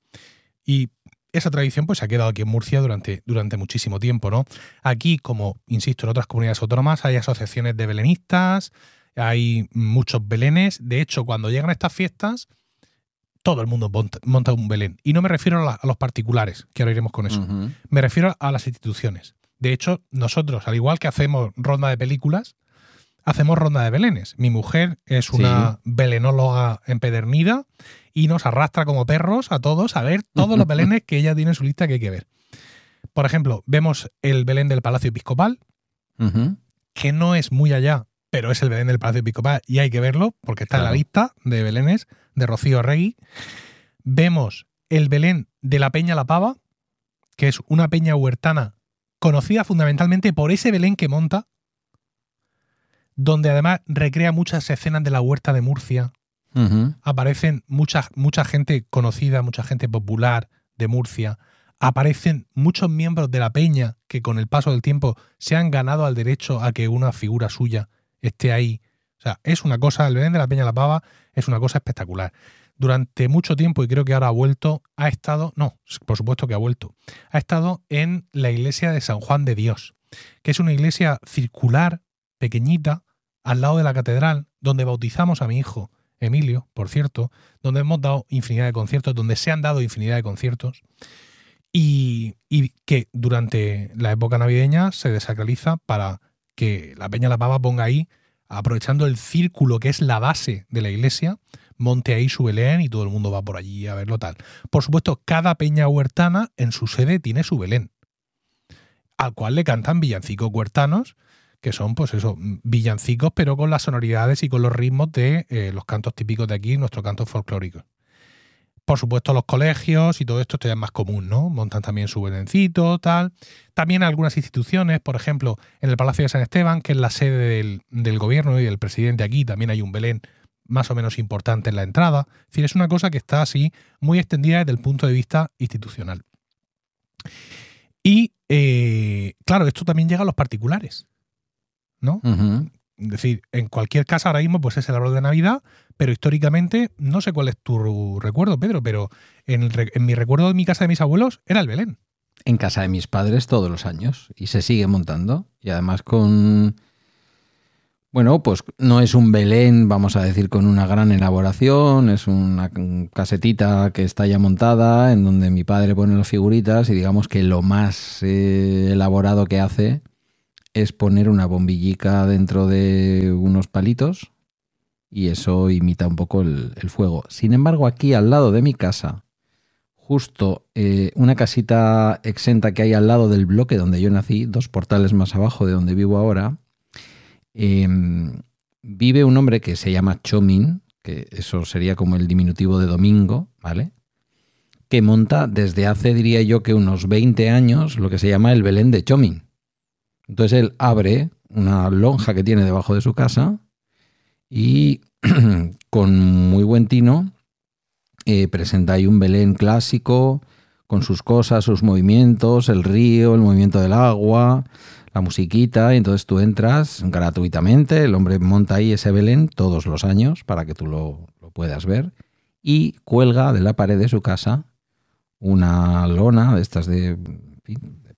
[SPEAKER 1] Y esa tradición pues, se ha quedado aquí en Murcia durante, durante muchísimo tiempo. ¿no? Aquí, como insisto, en otras comunidades autónomas hay asociaciones de belenistas, hay muchos belenes. De hecho, cuando llegan estas fiestas, todo el mundo monta, un belén. Y no me refiero a, la- a los particulares, que ahora iremos con eso. Me refiero a las instituciones. De hecho, nosotros, al igual que hacemos ronda de películas, hacemos ronda de belenes. Mi mujer es una belenóloga empedernida y nos arrastra como perros a todos a ver todos los [laughs] belenes que ella tiene en su lista que hay que ver. Por ejemplo, vemos el Belén del Palacio Episcopal, que no es muy allá, pero es el Belén del Palacio Episcopal y hay que verlo porque está en la lista de Belenes de Rocío Regui. Vemos el Belén de la Peña La Pava, que es una peña huertana conocida fundamentalmente por ese Belén que monta, donde además recrea muchas escenas de la huerta de Murcia. Aparecen mucha, mucha gente conocida, mucha gente popular de Murcia. Aparecen muchos miembros de la peña que con el paso del tiempo se han ganado al derecho a que una figura suya esté ahí. O sea, es una cosa, el Belén de la Peña La Pava es una cosa espectacular. Durante mucho tiempo, y creo que ahora ha vuelto, ha estado, no, por supuesto que ha vuelto, ha estado en la iglesia de San Juan de Dios, que es una iglesia circular, pequeñita, al lado de la catedral, donde bautizamos a mi hijo, Emilio, por cierto, donde hemos dado infinidad de conciertos, donde se han dado infinidad de conciertos. y, y que durante la época navideña se desacraliza para que la Peña La Pava ponga ahí, aprovechando el círculo que es la base de la iglesia, monte ahí su Belén y todo el mundo va por allí a verlo tal. Por supuesto, cada peña huertana en su sede tiene su Belén, al cual le cantan villancicos huertanos, que son, pues eso, villancicos, pero con las sonoridades y con los ritmos de eh, los cantos típicos de aquí, nuestros cantos folclóricos. Por supuesto, los colegios y todo esto, ya es más común, ¿no? Montan también su belencito, tal. También algunas instituciones, por ejemplo, en el Palacio de San Esteban, que es la sede del, del gobierno y del presidente aquí, también hay un Belén más o menos importante en la entrada. Es decir, es una cosa que está así muy extendida desde el punto de vista institucional. Y, eh, claro, esto también llega a los particulares, ¿no? Es decir, en cualquier casa ahora mismo pues es el árbol de Navidad, pero históricamente, no sé cuál es tu recuerdo, Pedro, pero en, el re- en mi recuerdo de mi casa de mis abuelos era el Belén.
[SPEAKER 2] En casa de mis padres todos los años y se sigue montando. Y además con... Bueno, pues no es un Belén, vamos a decir, con una gran elaboración, es una casetita que está ya montada, en donde mi padre pone las figuritas y digamos que lo más eh, elaborado que hace es poner una bombillica dentro de unos palitos y eso imita un poco el, fuego. Sin embargo, aquí al lado de mi casa, justo eh, una casita exenta que hay al lado del bloque donde yo nací, dos portales más abajo de donde vivo ahora, eh, vive un hombre que se llama Chomin, que eso sería como el diminutivo de domingo, ¿vale? Que monta desde hace, diría yo, que unos 20 años lo que se llama el Belén de Chomin. Entonces él abre una lonja que tiene debajo de su casa y [clears throat] con muy buen tino eh, presenta ahí un Belén clásico con sus cosas, sus movimientos, el río, el movimiento del agua, la musiquita, y entonces tú entras gratuitamente, el hombre monta ahí ese Belén todos los años para que tú lo, lo puedas ver y cuelga de la pared de su casa una lona de estas de,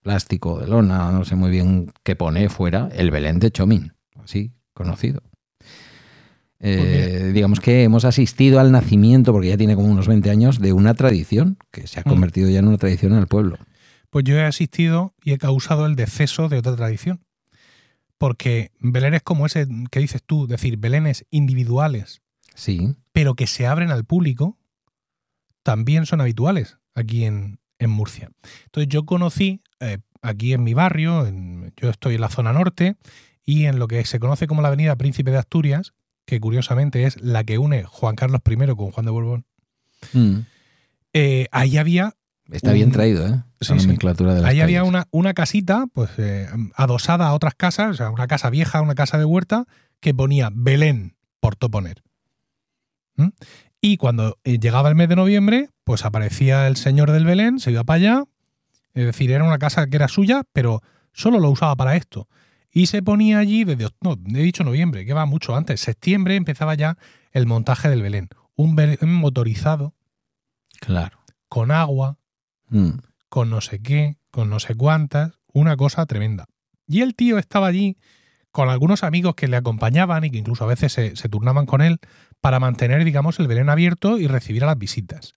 [SPEAKER 2] plástico, de lona, no sé muy bien qué pone fuera, el Belén de Chomín, así conocido. Eh, digamos que hemos asistido al nacimiento, porque ya tiene como unos 20 años, de una tradición que se ha
[SPEAKER 1] Mm.
[SPEAKER 2] convertido ya en una tradición en el pueblo.
[SPEAKER 1] Pues yo he asistido y he causado el deceso de otra tradición. Porque Belenes como ese que dices tú, es decir, Belenes individuales,
[SPEAKER 2] Sí,
[SPEAKER 1] pero que se abren al público, también son habituales aquí en, en Murcia. Entonces yo conocí eh, aquí en mi barrio, en- yo estoy en la zona norte, y en lo que se conoce como la Avenida Príncipe de Asturias, que curiosamente es la que une Juan Carlos I con Juan de Borbón,
[SPEAKER 2] Mm.
[SPEAKER 1] eh, ahí había
[SPEAKER 2] está bien traído, ¿eh?
[SPEAKER 1] Sí,
[SPEAKER 2] La
[SPEAKER 1] sí.
[SPEAKER 2] nomenclatura de las
[SPEAKER 1] Ahí había una, una casita, pues eh, adosada a otras casas, o sea, una casa vieja, una casa de huerta, que ponía Belén por toponer. ¿Mm? Y cuando llegaba el mes de noviembre, pues aparecía el señor del Belén, se iba para allá. Es decir, era una casa que era suya, pero solo lo usaba para esto. Y se ponía allí desde, no, he dicho noviembre, que va mucho antes. Septiembre empezaba ya el montaje del Belén. Un Belén motorizado,
[SPEAKER 2] Claro.
[SPEAKER 1] con agua,
[SPEAKER 2] Mm.
[SPEAKER 1] con no sé qué, con no sé cuántas, una cosa tremenda. Y el tío estaba allí con algunos amigos que le acompañaban y que incluso a veces se, se turnaban con él para mantener, digamos, el Belén abierto y recibir a las visitas.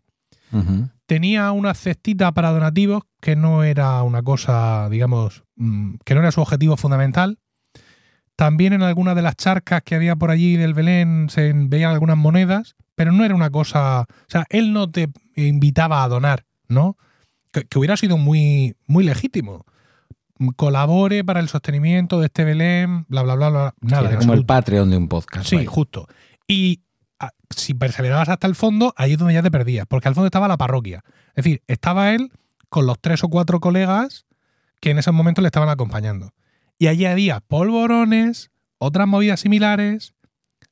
[SPEAKER 1] Tenía una cestita para donativos que no era una cosa, digamos, mm, que no era su objetivo fundamental. También en algunas de las charcas que había por allí del Belén se veían algunas monedas, pero no era una cosa, o sea, él no te invitaba a donar, ¿no? Que, que hubiera sido muy, muy legítimo. Colabore para el sostenimiento de este Belén, bla, bla, bla, bla. Nada,
[SPEAKER 2] Era como el. Patreon de un podcast.
[SPEAKER 1] Sí,
[SPEAKER 2] vaya.
[SPEAKER 1] justo. Y si perseverabas hasta el fondo, ahí es donde ya te perdías, porque al fondo estaba la parroquia. Es decir, estaba él con los tres o cuatro colegas que en esos momentos le estaban acompañando. Y allí había polvorones, otras movidas similares,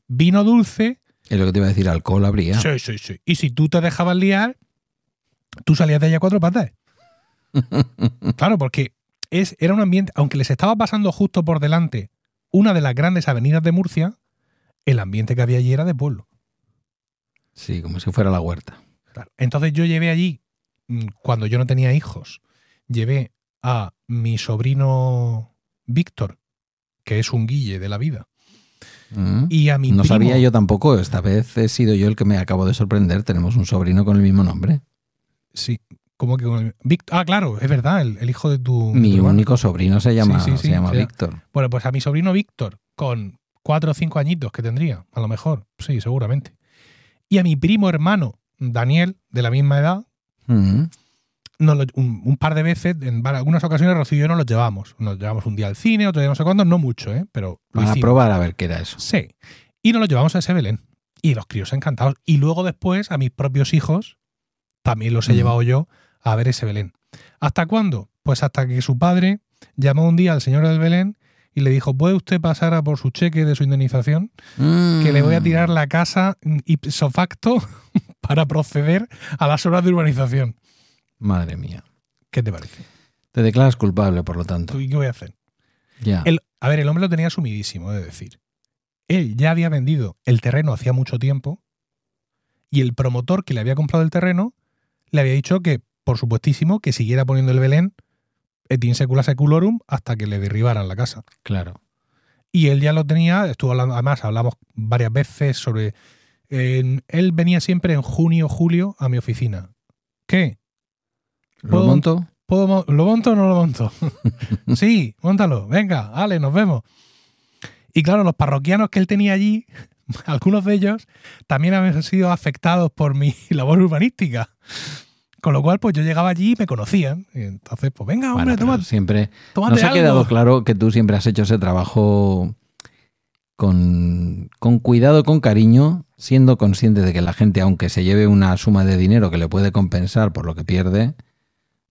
[SPEAKER 1] vino dulce.
[SPEAKER 2] Es lo que te iba a decir, alcohol habría.
[SPEAKER 1] Sí, sí, sí. Y si tú te dejabas liar, tú salías de allá cuatro patas. [laughs] Claro, porque es, era un ambiente, aunque les estaba pasando justo por delante una de las grandes avenidas de Murcia, el ambiente que había allí era de pueblo.
[SPEAKER 2] Sí, como si fuera la huerta.
[SPEAKER 1] Claro. Entonces yo llevé allí, mm, cuando yo no tenía hijos, llevé a mi sobrino Víctor, que es un guille de la vida,
[SPEAKER 2] Mm.
[SPEAKER 1] y a mi
[SPEAKER 2] No
[SPEAKER 1] primo-
[SPEAKER 2] sabía yo tampoco, esta vez he sido yo el que me acabo de sorprender. Tenemos un sobrino con el mismo nombre.
[SPEAKER 1] Sí, ¿Cómo que con el- Vic- Ah, claro, es verdad, el, el hijo de tu. de
[SPEAKER 2] Mi
[SPEAKER 1] hermano.
[SPEAKER 2] único sobrino se llama,
[SPEAKER 1] Sí, sí, sí,
[SPEAKER 2] se llama Víctor.
[SPEAKER 1] Bueno, pues a mi sobrino Víctor, con cuatro o cinco añitos que tendría, a lo mejor, sí, seguramente. Y a mi primo hermano, Daniel, de la misma edad, nos lo- un, un par de veces, en algunas ocasiones, Rocío y yo nos los llevamos. Nos llevamos un día al cine, otro día no sé cuándo, no mucho, ¿eh? Pero lo hicimos.
[SPEAKER 2] probar a ver qué era eso.
[SPEAKER 1] Sí. Y nos lo llevamos a ese Belén. Y los críos encantados. Y luego después a mis propios hijos también los he llevado yo a ver ese Belén. ¿Hasta cuándo? Pues hasta que su padre llamó un día al señor del Belén y le dijo, ¿puede usted pasar a por su cheque de su indemnización? Que le voy a
[SPEAKER 2] Mm.
[SPEAKER 1] tirar la casa ipso facto [laughs] para proceder a las horas de urbanización.
[SPEAKER 2] Madre mía.
[SPEAKER 1] ¿Qué te parece?
[SPEAKER 2] Te declaras culpable, por lo tanto.
[SPEAKER 1] ¿Tú y qué voy a hacer?
[SPEAKER 2] Ya.
[SPEAKER 1] El- a ver, el hombre lo tenía asumidísimo, es decir. Él ya había vendido el terreno hacía mucho tiempo y el promotor que le había comprado el terreno le había dicho que, por supuestísimo, que siguiera poniendo el Belén et in secula seculorum hasta que le derribaran la casa.
[SPEAKER 2] Claro.
[SPEAKER 1] Y él ya lo tenía, estuvo hablando, además hablamos varias veces sobre... él venía siempre en junio, julio a mi oficina. ¿Qué?
[SPEAKER 2] ¿Lo
[SPEAKER 1] ¿Puedo-
[SPEAKER 2] monto?
[SPEAKER 1] ¿Puedo mo- ¿Lo monto o no lo monto? [laughs] sí, montalo. Venga, Ale, nos vemos. Y claro, los parroquianos que él tenía allí, [laughs] algunos de ellos también habían sido afectados por mi [laughs] labor urbanística. Con lo cual, pues yo llegaba allí y me conocían. Y entonces, pues venga, hombre,
[SPEAKER 2] Bueno,
[SPEAKER 1] toma,
[SPEAKER 2] siempre
[SPEAKER 1] tómate
[SPEAKER 2] nos ha
[SPEAKER 1] algo.
[SPEAKER 2] quedado claro que tú siempre has hecho ese trabajo con, con cuidado, con cariño, siendo consciente de que la gente, aunque se lleve una suma de dinero que le puede compensar por lo que pierde,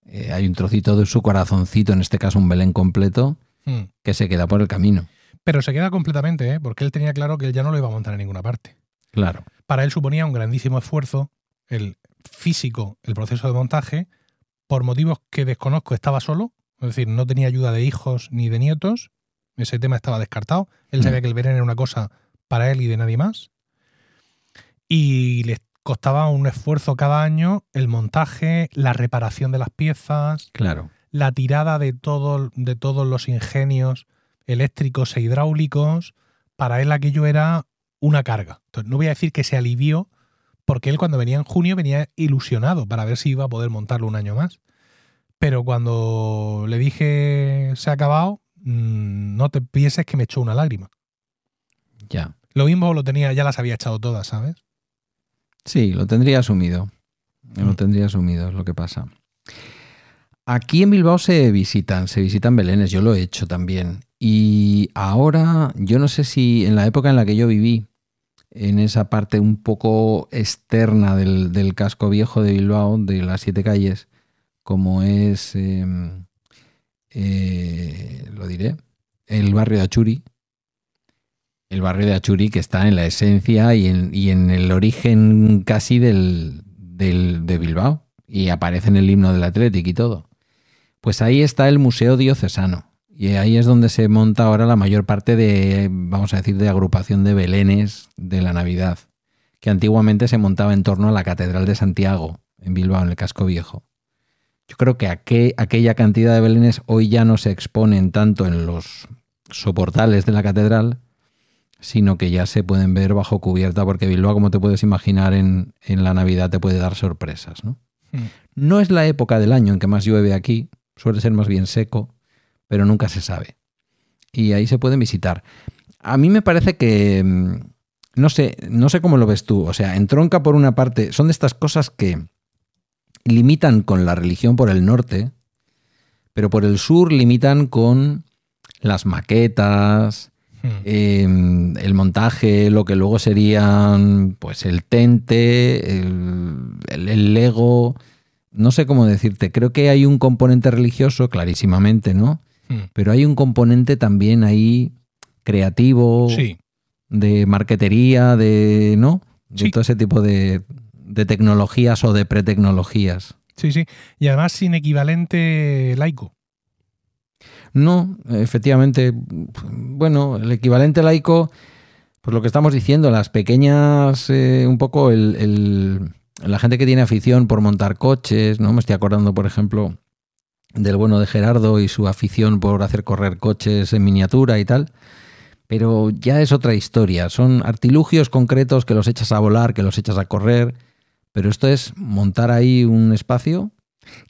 [SPEAKER 2] eh, hay un trocito de su corazoncito, en este caso un Belén completo,
[SPEAKER 1] Mm.
[SPEAKER 2] que se queda por el camino.
[SPEAKER 1] Pero se queda completamente, ¿eh? porque él tenía claro que él ya no lo iba a montar en ninguna parte.
[SPEAKER 2] Claro.
[SPEAKER 1] Para él suponía un grandísimo esfuerzo, el físico, el proceso de montaje, por motivos que desconozco, estaba solo, es decir, no tenía ayuda de hijos ni de nietos, ese tema estaba descartado, él
[SPEAKER 2] Mm.
[SPEAKER 1] sabía que el Belén era una cosa para él y de nadie más, y le costaba un esfuerzo cada año el montaje, la reparación de las piezas,
[SPEAKER 2] Claro.
[SPEAKER 1] la tirada de, todo, de todos los ingenios eléctricos e hidráulicos, para él aquello era una carga. Entonces, no voy a decir que se alivió, porque él cuando venía en junio venía ilusionado para ver si iba a poder montarlo un año más. Pero cuando le dije se ha acabado, mm, no te pienses que me echó una lágrima.
[SPEAKER 2] Ya.
[SPEAKER 1] Lo mismo lo tenía, ya las había echado todas, ¿sabes?
[SPEAKER 2] Sí, lo tendría asumido. Lo
[SPEAKER 1] Mm.
[SPEAKER 2] tendría asumido, es lo que pasa. Aquí en Bilbao se visitan, se visitan belenes, yo lo he hecho también. Y ahora, yo no sé si en la época en la que yo viví, en esa parte un poco externa del, casco viejo de Bilbao, de las siete calles, como es, eh, eh, lo diré, el barrio de Achuri. El barrio de Achuri que está en la esencia y en, el origen casi del, de Bilbao. Y aparece en el himno del Athletic y todo. Pues ahí está el Museo Diocesano. Y ahí es donde se monta ahora la mayor parte de, vamos a decir, de agrupación de belenes de la Navidad, que antiguamente se montaba en torno a la Catedral de Santiago, en Bilbao, en el casco viejo. Yo creo que aqu- aquella cantidad de belenes hoy ya no se exponen tanto en los soportales de la catedral, sino que ya se pueden ver bajo cubierta, porque Bilbao, como te puedes imaginar, en, en la Navidad te puede dar sorpresas. ¿no?
[SPEAKER 1] Mm.
[SPEAKER 2] No es la época del año en que más llueve aquí, suele ser más bien seco, pero nunca se sabe. Y ahí se pueden visitar. A mí me parece que, mm, no sé, no sé cómo lo ves tú, o sea, entronca por una parte, son de estas cosas que limitan con la religión por el norte, pero por el sur limitan con las maquetas,
[SPEAKER 1] Mm.
[SPEAKER 2] eh, el montaje, lo que luego serían pues el tente, el, el- el Lego, no sé cómo decirte, creo que hay un componente religioso, clarísimamente, ¿no?
[SPEAKER 1] Mm.
[SPEAKER 2] Pero hay un componente también ahí creativo,
[SPEAKER 1] Sí,
[SPEAKER 2] de marquetería, de, ¿no? De
[SPEAKER 1] Sí.
[SPEAKER 2] todo ese tipo de, de tecnologías o de pretecnologías.
[SPEAKER 1] sí, sí. Y además sin equivalente laico.
[SPEAKER 2] No, efectivamente, bueno, el equivalente laico, pues lo que estamos diciendo, las pequeñas, eh, un poco el, el- la gente que tiene afición por montar coches, ¿no? Me estoy acordando, por ejemplo, del bueno de Gerardo y su afición por hacer correr coches en miniatura y tal. Pero ya es otra historia, son artilugios concretos que los echas a volar, que los echas a correr, pero esto es montar ahí un espacio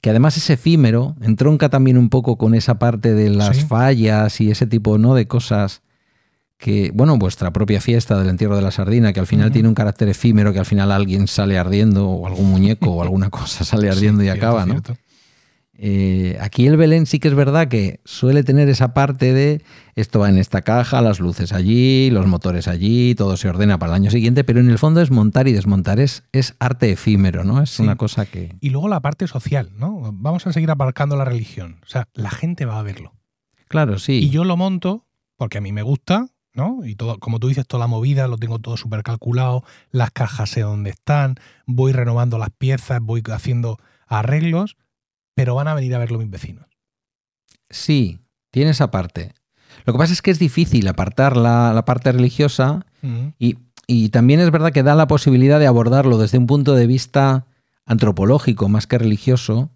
[SPEAKER 2] que además es efímero, entronca también un poco con esa parte de las
[SPEAKER 1] Sí.
[SPEAKER 2] fallas y ese tipo ¿no? de cosas que, bueno, vuestra propia fiesta del entierro de la sardina, que al final tiene un carácter efímero, que al final alguien sale ardiendo o algún muñeco o alguna cosa [laughs] sale ardiendo
[SPEAKER 1] Sí,
[SPEAKER 2] y
[SPEAKER 1] cierto,
[SPEAKER 2] acaba, ¿no?
[SPEAKER 1] cierto.
[SPEAKER 2] Eh, aquí el Belén sí que es verdad que suele tener esa parte de esto va en esta caja, las luces allí, los motores allí, todo se ordena para el año siguiente, pero en el fondo es montar y desmontar, es, es arte efímero, ¿no? Es
[SPEAKER 1] Sí.
[SPEAKER 2] una cosa que...
[SPEAKER 1] Y luego la parte social, ¿no? Vamos a seguir aparcando la religión. O sea, la gente va a verlo.
[SPEAKER 2] Claro, sí.
[SPEAKER 1] Y yo lo monto porque a mí me gusta, ¿no? Y todo, como tú dices, toda la movida, lo tengo todo súper calculado, las cajas sé dónde están, voy renovando las piezas, voy haciendo arreglos, pero van a venir a verlo mis vecinos.
[SPEAKER 2] Sí, tiene esa parte. Lo que pasa es que es difícil apartar la, la parte religiosa y también es verdad que da la posibilidad de abordarlo desde un punto de vista antropológico más que religioso,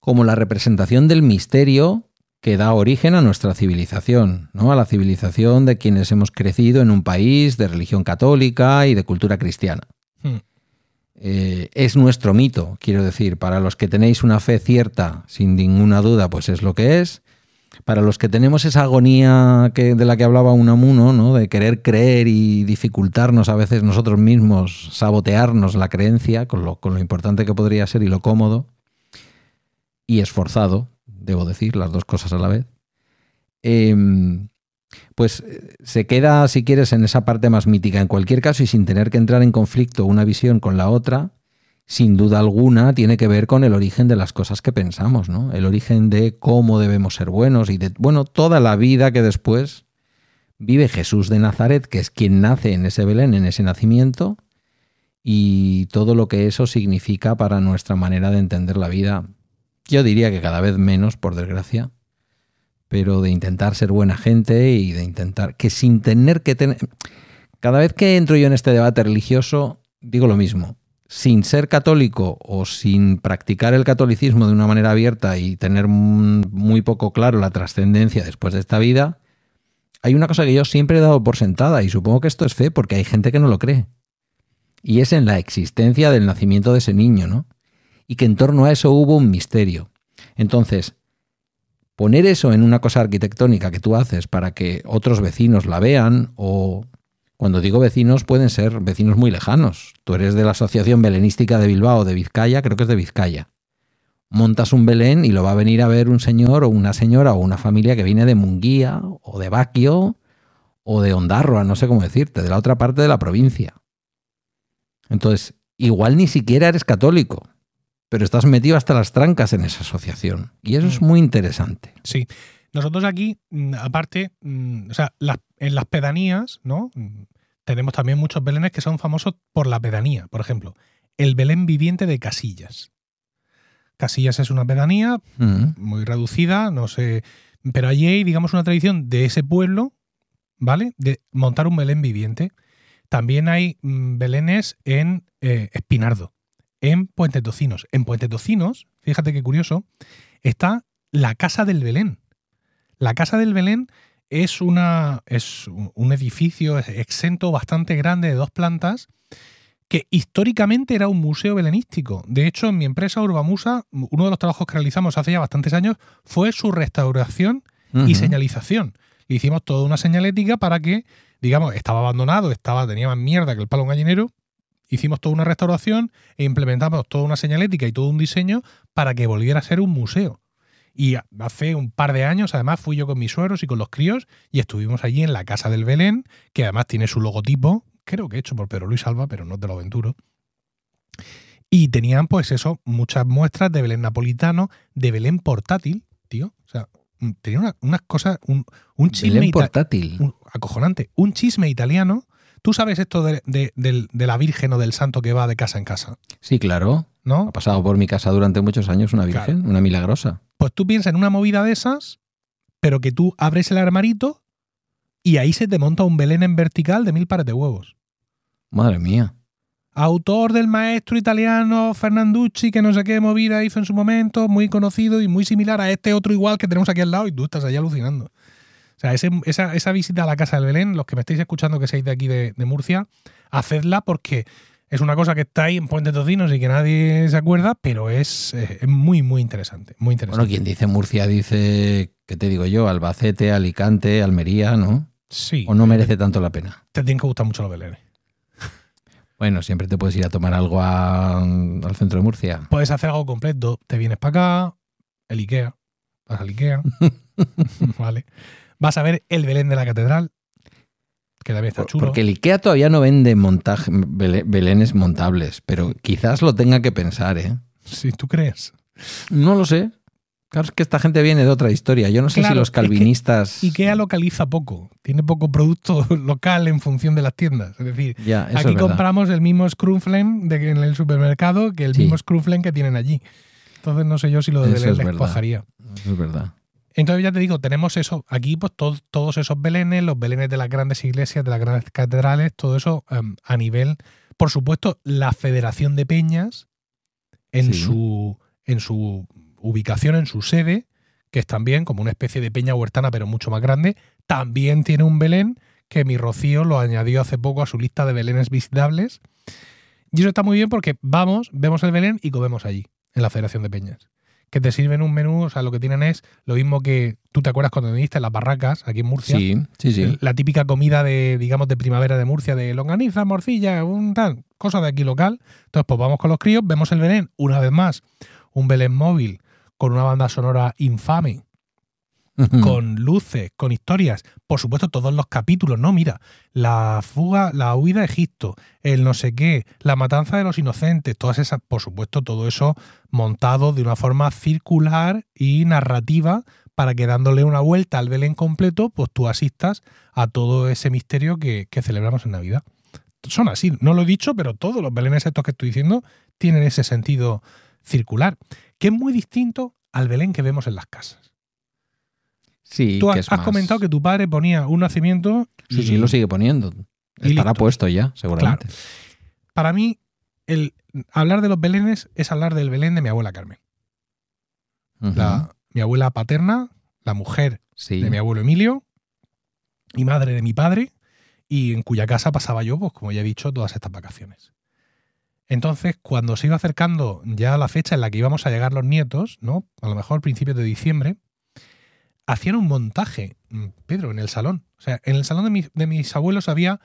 [SPEAKER 2] como la representación del misterio que da origen a nuestra civilización, ¿no? a la civilización de quienes hemos crecido en un país de religión católica y de cultura cristiana.
[SPEAKER 1] Hmm.
[SPEAKER 2] Eh, es nuestro mito, quiero decir, para los que tenéis una fe cierta, sin ninguna duda, pues es lo que es. Para los que tenemos esa agonía que, de la que hablaba Unamuno, ¿no? de querer creer y dificultarnos a veces nosotros mismos, sabotearnos la creencia, con lo, con lo importante que podría ser y lo cómodo, y esforzado, debo decir, las dos cosas a la vez, em, pues eh, se queda, si quieres, en esa parte más mítica. En cualquier caso, y sin tener que entrar en conflicto una visión con la otra, sin duda alguna tiene que ver con el origen de las cosas que pensamos, ¿no? El origen de cómo debemos ser buenos y de, bueno, toda la vida que después vive Jesús de Nazaret, que es quien nace en ese Belén, en ese nacimiento, y todo lo que eso significa para nuestra manera de entender la vida. Yo diría que cada vez menos, por desgracia, pero de intentar ser buena gente y de intentar que sin tener que tener... Cada vez que entro yo en este debate religioso, digo lo mismo. Sin ser católico o sin practicar el catolicismo de una manera abierta y tener muy poco claro la trascendencia después de esta vida, hay una cosa que yo siempre he dado por sentada y supongo que esto es fe porque hay gente que no lo cree. Y es en la existencia del nacimiento de ese niño, ¿no? Y que en torno a eso hubo un misterio. Entonces, poner eso en una cosa arquitectónica que tú haces para que otros vecinos la vean o cuando digo vecinos pueden ser vecinos muy lejanos. Tú eres de la Asociación Belenística de Bilbao, de Vizcaya, creo que es de Vizcaya. Montas un Belén y lo va a venir a ver un señor o una señora o una familia que viene de Munguía o de Baquio o de Ondarroa, no sé cómo decirte, de la otra parte de la provincia. Entonces, igual ni siquiera eres católico, pero estás metido hasta las trancas en esa asociación. Y eso es muy interesante.
[SPEAKER 1] Sí. Nosotros aquí, mm, aparte, mm, o sea, las- en las pedanías, ¿no? Mm, Tenemos también muchos belenes que son famosos por la pedanía. Por ejemplo, el Belén viviente de Casillas. Casillas es una pedanía
[SPEAKER 2] Mm.
[SPEAKER 1] muy reducida, no sé, pero allí hay, digamos, una tradición de ese pueblo, ¿vale? De montar un Belén viviente. También hay mm, belenes en eh, Espinardo, en Puente Tocinos. En Puente Tocinos, fíjate qué curioso, está la Casa del Belén. La Casa del Belén es, una, es un- edificio exento bastante grande de dos plantas que históricamente era un museo belenístico. De hecho, en mi empresa Urbamusa, uno de los trabajos que realizamos hace ya bastantes años fue su restauración y señalización. Le hicimos toda una señalética para que, digamos, estaba abandonado, estaba, tenía más mierda que el palo gallinero. Hicimos toda una restauración e implementamos toda una señalética y todo un diseño para que volviera a ser un museo. Y hace un par de años, además, fui yo con mis suegros y con los críos y estuvimos allí en la Casa del Belén, que además tiene su logotipo, creo que hecho por Pedro Luis Alba, pero no te lo aventuro. Y tenían, pues eso, muchas muestras de Belén napolitano, de Belén portátil, tío. O sea, tenía una- unas cosas, un, un chisme
[SPEAKER 2] Belén portátil.
[SPEAKER 1] un- acojonante, un chisme italiano. ¿Tú sabes esto de, de- la Virgen o del santo que va de casa en casa?
[SPEAKER 2] Sí, claro.
[SPEAKER 1] ¿No?
[SPEAKER 2] Ha pasado por mi casa durante muchos años una virgen, una milagrosa.
[SPEAKER 1] Pues tú piensas en una movida de esas, pero que tú abres el armarito y ahí se te monta un Belén en vertical de mil pares de huevos.
[SPEAKER 2] Madre mía.
[SPEAKER 1] Autor del maestro italiano Fernanducci, que no sé qué movida hizo en su momento, muy conocido y muy similar a este otro igual que tenemos aquí al lado y tú estás ahí alucinando. O sea, ese- esa, esa visita a la Casa del Belén, los que me estáis escuchando que seáis de aquí de, de Murcia, hacedla porque Es una cosa que está ahí en Puente Tocinos y que nadie se acuerda, pero es, es muy, muy interesante. Muy interesante.
[SPEAKER 2] Bueno, quien dice Murcia dice, ¿qué te digo yo? Albacete, Alicante, Almería, ¿no?
[SPEAKER 1] sí.
[SPEAKER 2] ¿O no merece tanto la pena?
[SPEAKER 1] Te tienen que gustar mucho los belenes. [laughs]
[SPEAKER 2] Bueno, siempre te puedes ir a tomar algo a- al centro de Murcia.
[SPEAKER 1] Puedes hacer algo completo. Te vienes para acá, el Ikea, vas al Ikea, [laughs] [laughs] ¿vale? Vas a ver el Belén de la Catedral, que también está chulo.
[SPEAKER 2] Porque el IKEA todavía no vende montaje, bele- belenes montables, pero quizás lo tenga que pensar, ¿eh?
[SPEAKER 1] Si tú crees.
[SPEAKER 2] No lo sé. Claro, es que esta gente viene de otra historia. Yo no sé
[SPEAKER 1] Claro,
[SPEAKER 2] si los
[SPEAKER 1] es que
[SPEAKER 2] calvinistas.
[SPEAKER 1] Ikea localiza poco. Tiene poco producto [laughs] local en función de las tiendas. Es decir,
[SPEAKER 2] Ya,
[SPEAKER 1] aquí
[SPEAKER 2] es
[SPEAKER 1] compramos el mismo de que en el supermercado que el
[SPEAKER 2] Sí.
[SPEAKER 1] mismo Screwflame que tienen allí. Entonces no sé yo si lo de Belén
[SPEAKER 2] es
[SPEAKER 1] les
[SPEAKER 2] verdad.
[SPEAKER 1] cuajaría.
[SPEAKER 2] Eso es verdad.
[SPEAKER 1] Entonces ya te digo, tenemos eso. Aquí pues to- todos esos belenes, los belenes de las grandes iglesias, de las grandes catedrales, todo eso em, a nivel, por supuesto, la Federación de Peñas en,
[SPEAKER 2] Sí.
[SPEAKER 1] su, en su ubicación, en su sede, que es también como una especie de peña huertana, pero mucho más grande, también tiene un Belén que mi Rocío lo añadió hace poco a su lista de Belenes visitables. Y eso está muy bien porque vamos, vemos el Belén y comemos allí, en la Federación de Peñas. Que te sirven un menú, o sea, lo que tienen es lo mismo que tú te acuerdas cuando viniste en las barracas, aquí en Murcia.
[SPEAKER 2] Sí, sí, sí.
[SPEAKER 1] La típica comida de, digamos, de primavera de Murcia, de longaniza, morcilla, un tal, cosa de aquí local. Entonces, pues vamos con los críos, vemos el Belén, una vez más, un Belén móvil con una banda sonora infame, con luces, con historias, por supuesto todos los capítulos, no, mira, la fuga, la huida a Egipto, el no sé qué, la matanza de los inocentes, todas esas, por supuesto, todo eso montado de una forma circular y narrativa para que dándole una vuelta al Belén completo, pues tú asistas a todo ese misterio que, que celebramos en Navidad. Son así, no lo he dicho, pero todos los Belenes estos que estoy diciendo tienen ese sentido circular, que es muy distinto al Belén que vemos en las casas.
[SPEAKER 2] Sí,
[SPEAKER 1] Tú
[SPEAKER 2] que
[SPEAKER 1] has,
[SPEAKER 2] es
[SPEAKER 1] has
[SPEAKER 2] más-
[SPEAKER 1] comentado que tu padre ponía un nacimiento.
[SPEAKER 2] Sí,
[SPEAKER 1] y
[SPEAKER 2] sí, lo sigue poniendo.
[SPEAKER 1] y
[SPEAKER 2] Estará
[SPEAKER 1] listo.
[SPEAKER 2] puesto ya, seguramente.
[SPEAKER 1] Para mí, el hablar de los Belenes es hablar del Belén de mi abuela Carmen. La- mi abuela paterna, la mujer
[SPEAKER 2] Sí.
[SPEAKER 1] de mi abuelo Emilio y madre de mi padre, y en cuya casa pasaba yo, pues como ya he dicho, todas estas vacaciones. Entonces, cuando se iba acercando ya la fecha en la que íbamos a llegar los nietos, ¿no? A lo mejor principios de diciembre, hacían un montaje, mm, Pedro, en el salón. O sea, en el salón de, mis- de mis abuelos había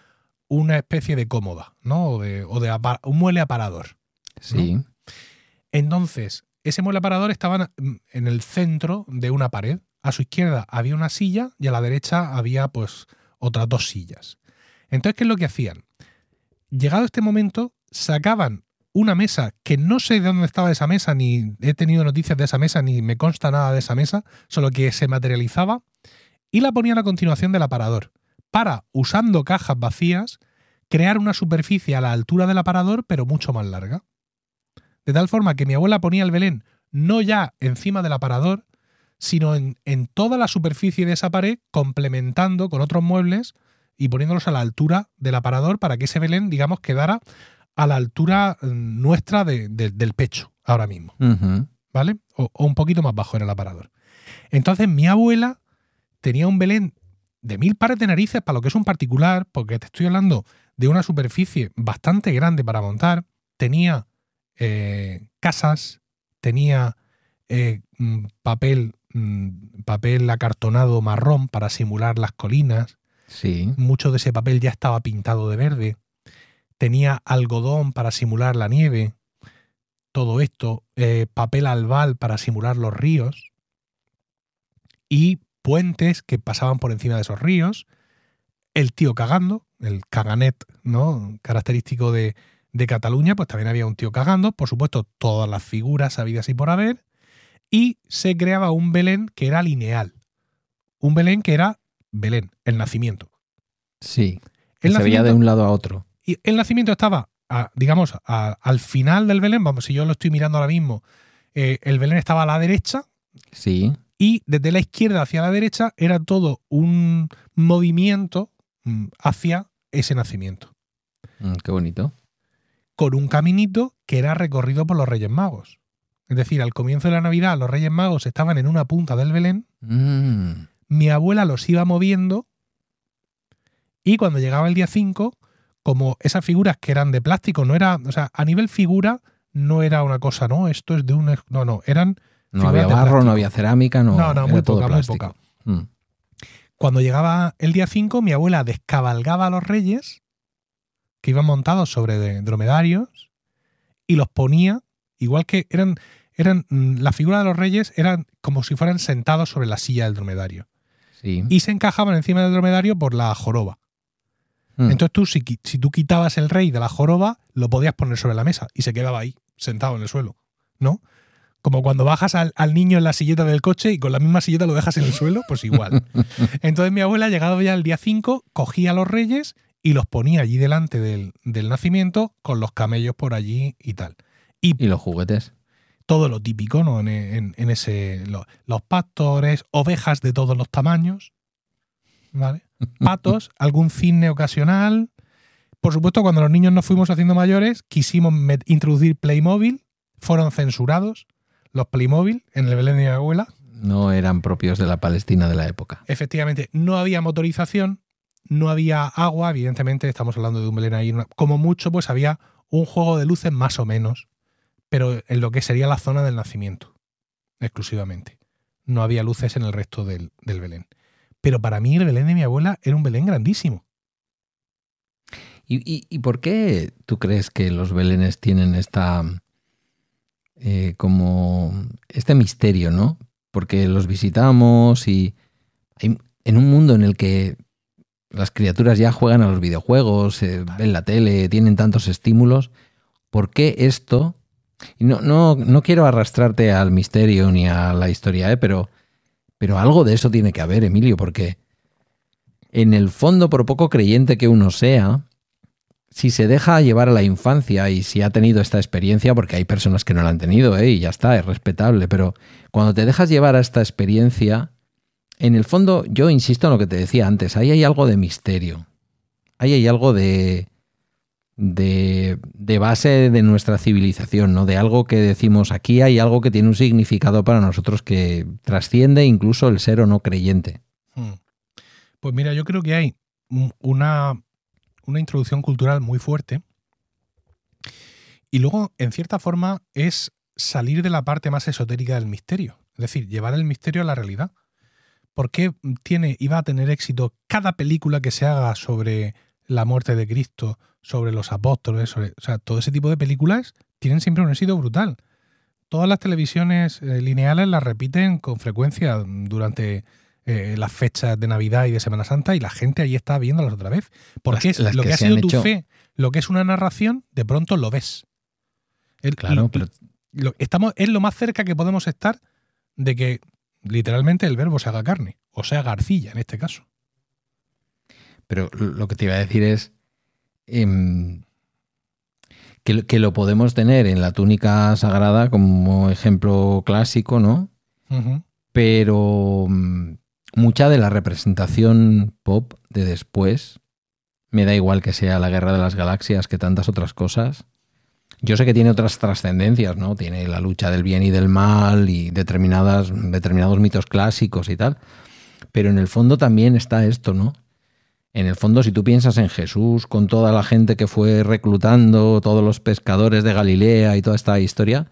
[SPEAKER 1] una especie de cómoda, ¿no? O de, o de apa- un mueble aparador.
[SPEAKER 2] Sí.
[SPEAKER 1] Entonces, ese mueble aparador estaba en- en el centro de una pared. A su izquierda había una silla y a la derecha había pues otras dos sillas. Entonces, ¿qué es lo que hacían? Llegado este momento, sacaban una mesa que no sé de dónde estaba esa mesa, ni he tenido noticias de esa mesa, ni me consta nada de esa mesa, solo que se materializaba, y la ponían a continuación del aparador, para, usando cajas vacías, crear una superficie a la altura del aparador, pero mucho más larga. De tal forma que mi abuela ponía el Belén no ya encima del aparador, sino en, en toda la superficie de esa pared, complementando con otros muebles y poniéndolos a la altura del aparador para que ese Belén, digamos, quedara a la altura mm, nuestra de- de- del pecho ahora mismo. ¿vale? O, o un poquito más bajo en el aparador. Entonces mi abuela tenía un Belén de mil pares de narices para lo que es un particular, porque te estoy hablando de una superficie bastante grande para montar. Tenía eh, casas, tenía eh, mm, papel, mm, papel acartonado marrón para simular las colinas.
[SPEAKER 2] Sí.
[SPEAKER 1] Mucho de ese papel ya estaba pintado de verde. Tenía algodón para simular la nieve. Todo esto. eh, papel albal para simular los ríos. Y puentes que pasaban por encima de esos ríos. El tío cagando, el caganet, ¿no? Característico de, de Cataluña, pues también había un tío cagando. Por supuesto, todas las figuras habidas y por haber. Y se creaba un Belén que era lineal. Un Belén que era Belén, el nacimiento.
[SPEAKER 2] Sí.
[SPEAKER 1] El
[SPEAKER 2] se veía de un lado a otro.
[SPEAKER 1] Y el nacimiento estaba, a- digamos, a- al final del Belén, vamos, si yo lo estoy mirando ahora mismo, eh, el Belén estaba a la derecha
[SPEAKER 2] Sí.
[SPEAKER 1] y desde la izquierda hacia la derecha era todo un movimiento mm, hacia ese nacimiento,
[SPEAKER 2] Mm, qué bonito.
[SPEAKER 1] con un caminito que era recorrido por los Reyes Magos. Es decir, al comienzo de la Navidad los Reyes Magos estaban en una punta del Belén,
[SPEAKER 2] Mm.
[SPEAKER 1] mi abuela los iba moviendo y cuando llegaba el día 5 como esas figuras que eran de plástico, no era, o sea, a nivel figura no era una cosa, no, esto es de un, no, no, eran
[SPEAKER 2] no había barro, no había cerámica, no.
[SPEAKER 1] No, no, muy poca, muy poca. Mm. Cuando llegaba el día 5, mi abuela descabalgaba a los reyes, que iban montados sobre dromedarios, y los ponía, igual que eran, eran mm, la figura de los reyes eran como si fueran sentados sobre la silla del dromedario. Y se encajaban encima del dromedario por la joroba. Mm. Entonces tú, si, si tú quitabas el rey de la joroba, lo podías poner sobre la mesa y se quedaba ahí, sentado en el suelo. ¿No? Como cuando bajas al, niño en la silleta del coche y con la misma silleta lo dejas en el suelo, pues igual. [laughs] Entonces mi abuela, llegado ya el día 5, cogía a los reyes y los ponía allí delante del, nacimiento con los camellos por allí y tal.
[SPEAKER 2] Y, los juguetes.
[SPEAKER 1] Todo lo típico, ¿no? En, ese. los pastores, ovejas de todos los tamaños. ¿Vale? Patos, algún cine ocasional. Por supuesto, cuando los niños nos fuimos haciendo mayores, quisimos introducir Playmobil, fueron censurados los Playmobil en el Belén de mi abuela.
[SPEAKER 2] No eran propios de la Palestina de la época.
[SPEAKER 1] Efectivamente, no había motorización, no había agua, evidentemente, estamos hablando de un Belén ahí. Como mucho, pues había un juego de luces más o menos, pero en lo que sería la zona del nacimiento, exclusivamente. No había luces en el resto del, del Belén. Pero para mí el Belén de mi abuela era un Belén grandísimo.
[SPEAKER 2] ¿Y, y por qué tú crees que los Belenes tienen esta eh, como este misterio, ¿no? Porque los visitamos y en un mundo en el que las criaturas ya juegan a los videojuegos, eh, ven la tele, tienen tantos estímulos, ¿por qué esto? Y no, no, no quiero arrastrarte al misterio ni a la historia, ¿eh? pero, pero algo de eso tiene que haber, Emilio, porque en el fondo, por poco creyente que uno sea, si se deja llevar a la infancia y si ha tenido esta experiencia, porque hay personas que no la han tenido, ¿eh? y ya está, es respetable, pero cuando te dejas llevar a esta experiencia, en el fondo, yo insisto en lo que te decía antes, ahí hay algo de misterio, ahí hay algo de, de, de base de nuestra civilización, ¿no? De algo que decimos aquí hay algo que tiene un significado para nosotros que trasciende incluso el ser o no creyente. Hmm.
[SPEAKER 1] Pues mira, yo creo que hay una una introducción cultural muy fuerte. Y luego, en cierta forma, es salir de la parte más esotérica del misterio. Es decir, llevar el misterio a la realidad. ¿Por qué tiene, iba a tener éxito cada película que se haga sobre la muerte de Cristo, sobre los apóstoles, o sea, todo ese tipo de películas tienen siempre un éxito brutal. Todas las televisiones eh, lineales las repiten con frecuencia durante eh, las fechas de Navidad y de Semana Santa y la gente ahí está viéndolas otra vez. Porque es lo que, ha sido tu fe, lo que es una narración, de pronto lo ves.
[SPEAKER 2] claro, pero...
[SPEAKER 1] estamos, es lo más cerca que podemos estar de que literalmente el verbo se haga carne, o sea, garcilla en este caso.
[SPEAKER 2] Pero lo que te iba a decir es em, que, lo podemos tener en la túnica sagrada como ejemplo clásico, ¿no? Pero mm, mucha de la representación pop de después, me da igual que sea la Guerra de las Galaxias que tantas otras cosas. Yo sé que tiene otras trascendencias, ¿no? Tiene la lucha del bien y del mal y determinadas, determinados mitos clásicos y tal. Pero en el fondo también está esto, ¿no? En el fondo, si tú piensas en Jesús, con toda la gente que fue reclutando, todos los pescadores de Galilea y toda esta historia,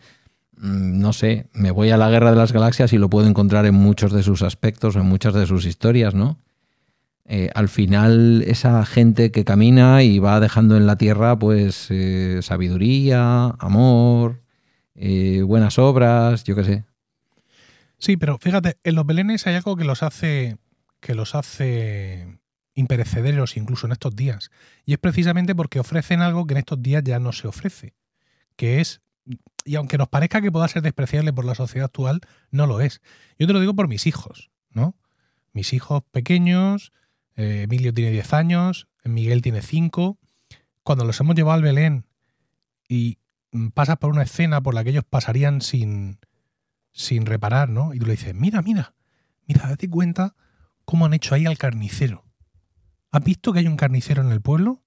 [SPEAKER 2] Mm, no sé, me voy a la Guerra de las Galaxias y lo puedo encontrar en muchos de sus aspectos, en muchas de sus historias, ¿no? Eh, al final, esa gente que camina y va dejando en la tierra, pues, eh, sabiduría, amor, eh, buenas obras, yo qué sé.
[SPEAKER 1] Sí, pero fíjate, en los belenes hay algo que los hace, que los hace imperecederos incluso en estos días. Y es precisamente porque ofrecen algo que en estos días ya no se ofrece, que es y aunque nos parezca que pueda ser despreciable por la sociedad actual, no lo es. Yo te lo digo por mis hijos, ¿no? Mis hijos pequeños, eh, Emilio tiene 10 años, Miguel tiene 5. Cuando los hemos llevado al Belén y pasas por una escena por la que ellos pasarían sin, sin reparar, ¿no? Y tú le dices, mira, mira, mira, date cuenta cómo han hecho ahí al carnicero. ¿Has visto que hay un carnicero en el pueblo?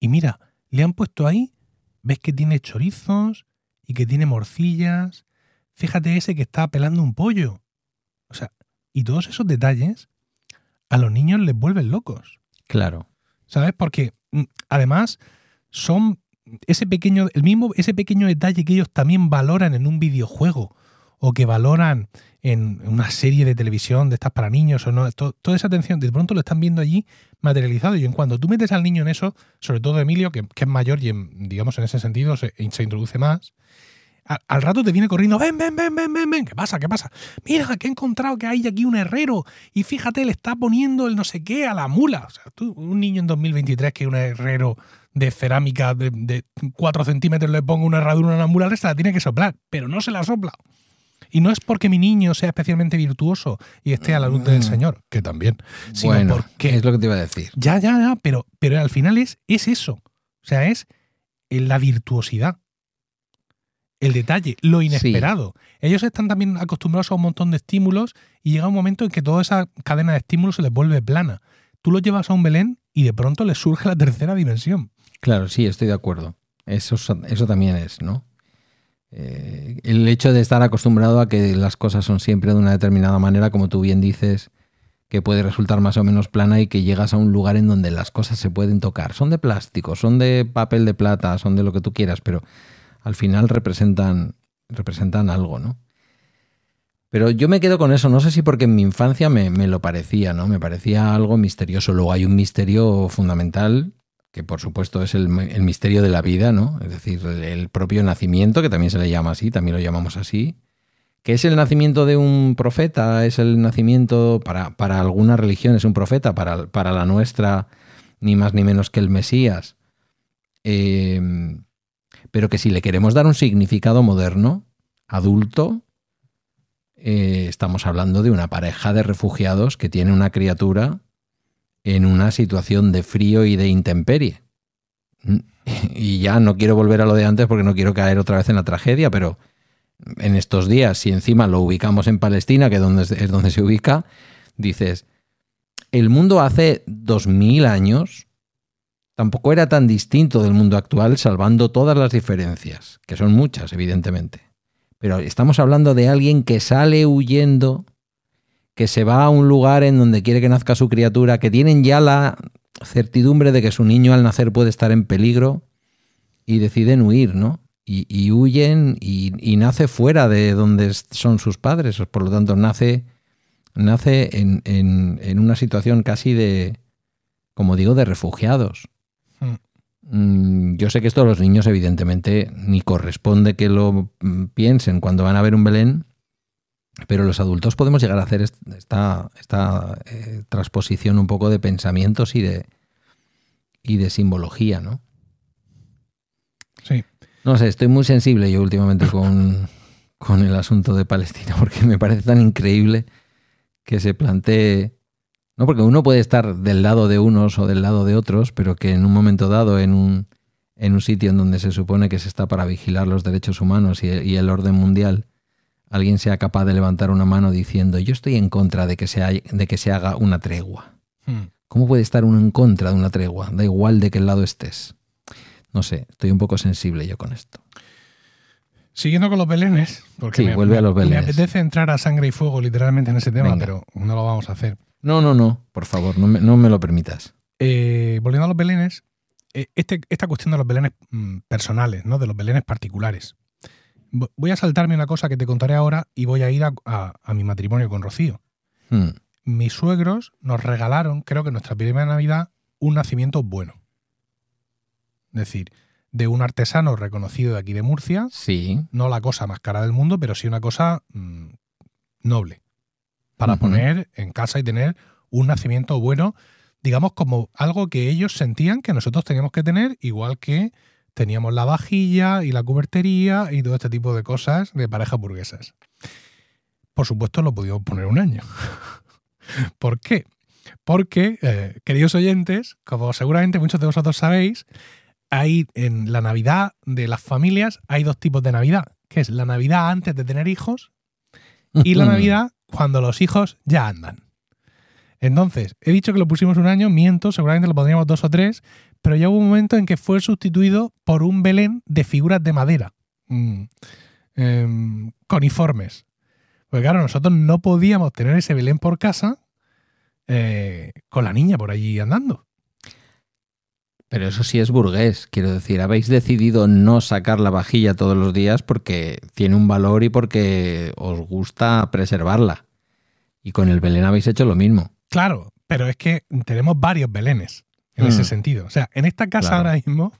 [SPEAKER 1] Y mira, le han puesto ahí, ves que tiene chorizos, y que tiene morcillas. Fíjate ese que está pelando un pollo. O sea, y todos esos detalles a los niños les vuelven locos.
[SPEAKER 2] Claro.
[SPEAKER 1] ¿Sabes? Porque mm, además, son ese pequeño, el mismo, ese pequeño detalle que ellos también valoran en un videojuego o que valoran en una serie de televisión de estas para niños o no, toda esa atención, de pronto lo están viendo allí materializado y en cuando tú metes al niño en eso, sobre todo Emilio, que, es mayor y digamos en ese sentido se, se introduce más, al, rato te viene corriendo, ven, ven, ven, ven, ven, ven, ¿qué pasa? ¿Qué pasa? Mira, que he encontrado que hay aquí un herrero y fíjate, le está poniendo el no sé qué a la mula. O sea, tú, un niño en 2023 que un herrero de cerámica de, 4 centímetros le ponga una herradura a una mula, la tiene que soplar, pero no se la sopla. Y no es porque mi niño sea especialmente virtuoso y esté a la luz del mm. Señor, que también, sino
[SPEAKER 2] bueno,
[SPEAKER 1] porque...
[SPEAKER 2] Es lo que te iba a decir.
[SPEAKER 1] Ya, ya, ya, pero, pero al final es, es eso. O sea, es la virtuosidad el detalle, lo inesperado. Ellos están también acostumbrados a un montón de estímulos y llega un momento en que toda esa cadena de estímulos se les vuelve plana. Tú lo llevas a un Belén y de pronto les surge la tercera dimensión.
[SPEAKER 2] Claro, sí, estoy de acuerdo. Eso, eso también es, ¿no? Eh, el hecho de estar acostumbrado a que las cosas son siempre de una determinada manera, como tú bien dices, que puede resultar más o menos plana y que llegas a un lugar en donde las cosas se pueden tocar. Son de plástico, son de papel de plata, son de lo que tú quieras, pero al final representan, representan algo, ¿no? Pero yo me quedo con eso, no sé si porque en mi infancia me, lo parecía, ¿no? Me parecía algo misterioso. Luego hay un misterio fundamental, que por supuesto es el, misterio de la vida, ¿no? Es decir, el, propio nacimiento, que también se le llama así, también lo llamamos así, que es el nacimiento de un profeta, es el nacimiento, para, para alguna religión es un profeta, para, para, la nuestra, ni más ni menos que el Mesías. Eh, pero que si le queremos dar un significado moderno, adulto, eh, estamos hablando de una pareja de refugiados que tiene una criatura en una situación de frío y de intemperie. Y ya no quiero volver a lo de antes porque no quiero caer otra vez en la tragedia, pero en estos días, si encima lo ubicamos en Palestina, que es donde, se ubica, dices, el mundo hace dos mil años tampoco era tan distinto del mundo actual, salvando todas las diferencias, que son muchas, evidentemente. Pero estamos hablando de alguien que sale huyendo, que se va a un lugar en donde quiere que nazca su criatura, que tienen ya la certidumbre de que su niño al nacer puede estar en peligro y deciden huir, ¿no? Y, huyen y, nace fuera de donde son sus padres, por lo tanto nace, nace en, en una situación casi de, como digo, de refugiados. Mm, yo sé que esto a los niños evidentemente ni corresponde que lo mm, piensen cuando van a ver un Belén, pero los adultos podemos llegar a hacer esta, esta eh, transposición un poco de pensamientos y de, y de simbología, ¿no?
[SPEAKER 1] Sí.
[SPEAKER 2] No sé, estoy muy sensible yo últimamente con, [laughs] con el asunto de Palestina porque me parece tan increíble que se plantee ¿no? Porque uno puede estar del lado de unos o del lado de otros, pero que en un momento dado, en un, en un sitio en donde se supone que se está para vigilar los derechos humanos y, el orden mundial, alguien sea capaz de levantar una mano diciendo yo estoy en contra de que se, de que se haga una tregua. Hmm. ¿Cómo puede estar uno en contra de una tregua? Da igual de qué lado estés. No sé, estoy un poco sensible yo con esto.
[SPEAKER 1] Siguiendo con los belenes, porque
[SPEAKER 2] me, vuelve a los belenes.
[SPEAKER 1] me apetece entrar a sangre y fuego literalmente en ese tema, pero no lo vamos a hacer.
[SPEAKER 2] No, no, no, por favor, no me, no me lo permitas.
[SPEAKER 1] Eh, volviendo a los belenes, eh, este, esta cuestión de los belenes mm, personales, ¿no? de los belenes particulares. Voy a saltarme una cosa que te contaré ahora y voy a ir a, mi matrimonio con Rocío. Hmm. Mis suegros nos regalaron, creo que en nuestra primera Navidad, un nacimiento bueno. Es decir, de un artesano reconocido de aquí de Murcia.
[SPEAKER 2] Sí.
[SPEAKER 1] No la cosa más cara del mundo, pero sí una cosa mm, noble para poner en casa y tener un nacimiento bueno, digamos como algo que ellos sentían que nosotros teníamos que tener, igual que teníamos la vajilla y la cubertería y todo este tipo de cosas de parejas burguesas. Por supuesto lo pudimos poner un año. [laughs] ¿Por qué? Porque, eh, queridos oyentes, como seguramente muchos de vosotros sabéis, hay en la Navidad de las familias hay dos tipos de Navidad, que es la Navidad antes de tener hijos y la Navidad cuando los hijos ya andan. Entonces, he dicho que lo pusimos un año, miento, seguramente lo pondríamos dos o tres, pero ya hubo un momento en que fue sustituido por un Belén de figuras de madera, mm, em, coniformes. Porque claro, nosotros no podíamos tener ese Belén por casa eh, con la niña por allí andando.
[SPEAKER 2] Pero eso sí es burgués, quiero decir, habéis decidido no sacar la vajilla todos los días porque tiene un valor y porque os gusta preservarla. Y con el Belén habéis hecho lo mismo.
[SPEAKER 1] Claro, pero es que tenemos varios Belenes en ese
[SPEAKER 2] Mm.
[SPEAKER 1] sentido. O sea, en esta casa
[SPEAKER 2] Claro.
[SPEAKER 1] ahora mismo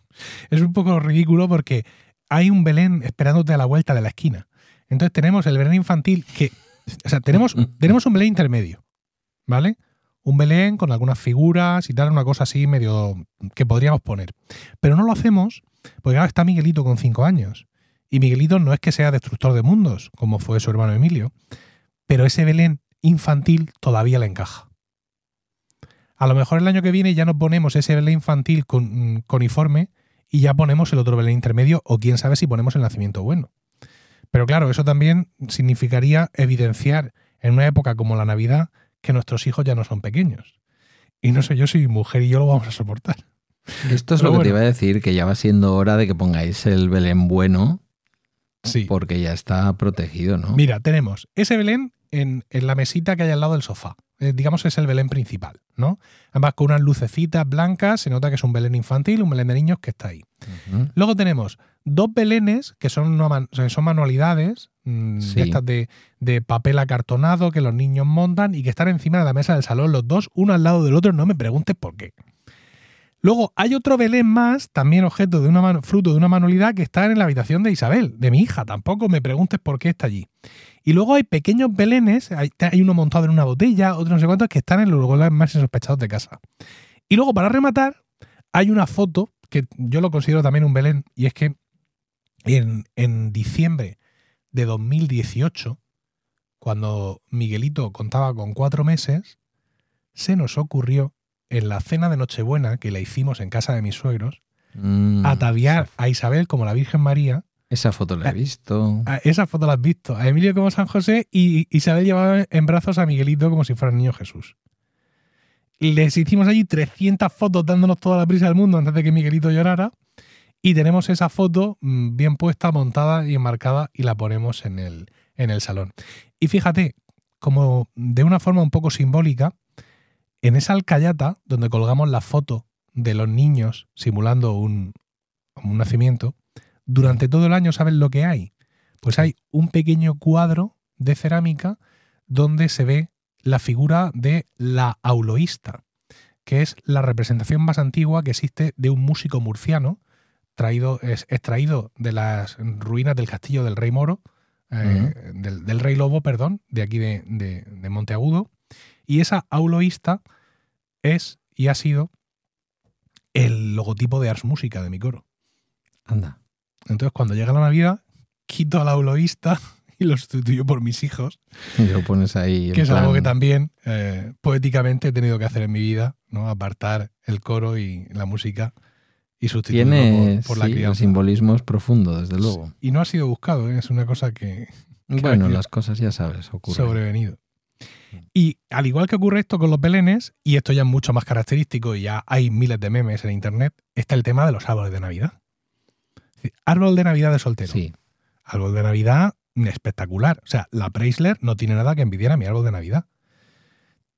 [SPEAKER 1] es un poco ridículo porque hay un Belén esperándote a la vuelta de la esquina. Entonces tenemos el Belén infantil que, o sea, tenemos, tenemos un Belén intermedio, ¿vale? Un Belén con algunas figuras y tal, una cosa así medio que podríamos poner. Pero no lo hacemos porque ahora está Miguelito con cinco años. Y Miguelito no es que sea destructor de mundos, como fue su hermano Emilio, pero ese Belén infantil todavía le encaja. A lo mejor el año que viene ya no ponemos ese Belén infantil con, mm, coniforme y ya ponemos el otro Belén intermedio o quién sabe si ponemos el nacimiento bueno. Pero claro, eso también significaría evidenciar en una época como la Navidad que nuestros hijos ya no son pequeños. Y no sé yo si mujer y yo lo vamos a soportar.
[SPEAKER 2] Esto es
[SPEAKER 1] Pero
[SPEAKER 2] lo que te iba a decir, que ya va siendo hora de que pongáis el Belén bueno
[SPEAKER 1] Sí.
[SPEAKER 2] porque ya está protegido, ¿no?
[SPEAKER 1] Mira, tenemos ese Belén en, en la mesita que hay al lado del sofá. Eh, digamos es el Belén principal, ¿no? Además con unas lucecitas blancas, se nota que es un Belén infantil, un Belén de niños que está ahí. Luego tenemos dos belenes que son, man- son manualidades, mm,
[SPEAKER 2] Sí.
[SPEAKER 1] de estas de, de papel acartonado que los niños montan y que están encima de la mesa del salón, los dos, uno al lado del otro, no me preguntes por qué. Luego hay otro Belén más, también objeto de una fruto de una manualidad que está en la habitación de Isabel, de mi hija. Tampoco me preguntes por qué está allí. Y luego hay pequeños Belenes, hay, hay uno montado en una botella, otro no sé cuántos, que están en los lugares más sospechados de casa. Y luego, para rematar, hay una foto que yo lo considero también un Belén, y es que en, en diciembre de 2018, cuando Miguelito contaba con cuatro meses, se nos ocurrió en la cena de Nochebuena que la hicimos en casa de mis suegros,
[SPEAKER 2] Mm,
[SPEAKER 1] ataviar a Isabel como la Virgen María.
[SPEAKER 2] Esa foto la he visto.
[SPEAKER 1] A- Esa foto la has visto. A Emilio como San José y Isabel llevaba en brazos a Miguelito como si fuera el niño Jesús. Les hicimos allí 300 fotos dándonos toda la prisa del mundo antes de que Miguelito llorara. Y tenemos esa foto mm, bien puesta, montada y enmarcada y la ponemos en el, en el salón. Y fíjate, como de una forma un poco simbólica, en esa alcayata donde colgamos la foto de los niños simulando un, un nacimiento, durante todo el año, ¿sabes lo que hay? Pues hay un pequeño cuadro de cerámica donde se ve la figura de la auloísta, que es la representación más antigua que existe de un músico murciano, traído, es, extraído de las ruinas del castillo del rey Moro, eh, del, del rey Lobo, perdón, de aquí de, de- de Monteagudo. Y esa auloísta es y ha sido el logotipo de Ars Música de mi coro.
[SPEAKER 2] Anda.
[SPEAKER 1] Entonces, cuando llega la Navidad, quito al auloísta [laughs] y lo sustituyo por mis hijos,
[SPEAKER 2] Y lo pones ahí.
[SPEAKER 1] que es algo que también eh, poéticamente he tenido que hacer en mi vida, ¿no? Apartar el coro y la música y sustituirlo
[SPEAKER 2] Tiene
[SPEAKER 1] por, por la
[SPEAKER 2] sí, el
[SPEAKER 1] crianza.
[SPEAKER 2] simbolismo es profundo, desde luego.
[SPEAKER 1] Y no ha sido buscado, ¿eh? es una cosa que
[SPEAKER 2] Bueno,
[SPEAKER 1] que-
[SPEAKER 2] las cosas ya sabes, ocurren.
[SPEAKER 1] sobrevenido. Y al igual que ocurre esto con los belenes, y esto ya es mucho más característico y ya hay miles de memes en internet, está el tema de los árboles de Navidad. Árbol de Navidad de soltero.
[SPEAKER 2] Sí.
[SPEAKER 1] Árbol de Navidad espectacular. O sea, la Preisler no tiene nada que envidiar a mi árbol de Navidad.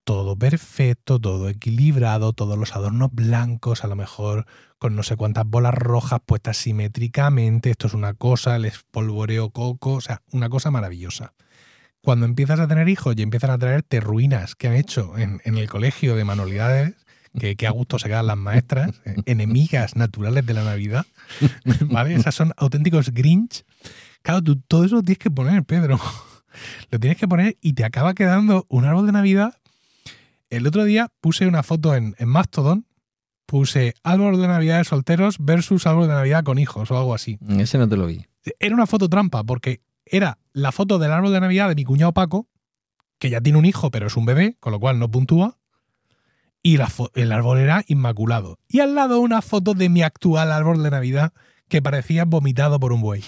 [SPEAKER 1] Todo perfecto, todo equilibrado, todos los adornos blancos, a lo mejor con no sé cuántas bolas rojas puestas simétricamente. Esto es una cosa, el espolvoreo coco, o sea, una cosa maravillosa. Cuando empiezas a tener hijos y empiezan a traerte ruinas que han hecho en, en el colegio de manualidades, que, que a gusto se quedan las maestras, eh, enemigas naturales de la Navidad, [laughs] ¿vale? Esas son auténticos Grinch. Claro, tú todo eso lo tienes que poner, Pedro. [laughs] Lo tienes que poner y te acaba quedando un árbol de Navidad. El otro día puse una foto en, en Mastodon, puse árbol de Navidad de solteros versus árbol de Navidad con hijos o algo así.
[SPEAKER 2] Ese no te lo vi.
[SPEAKER 1] Era una foto trampa porque era la foto del árbol de Navidad de mi cuñado Paco, que ya tiene un hijo pero es un bebé, con lo cual no puntúa, y la el árbol era inmaculado. Y al lado una foto de mi actual árbol de Navidad que parecía vomitado por un buey.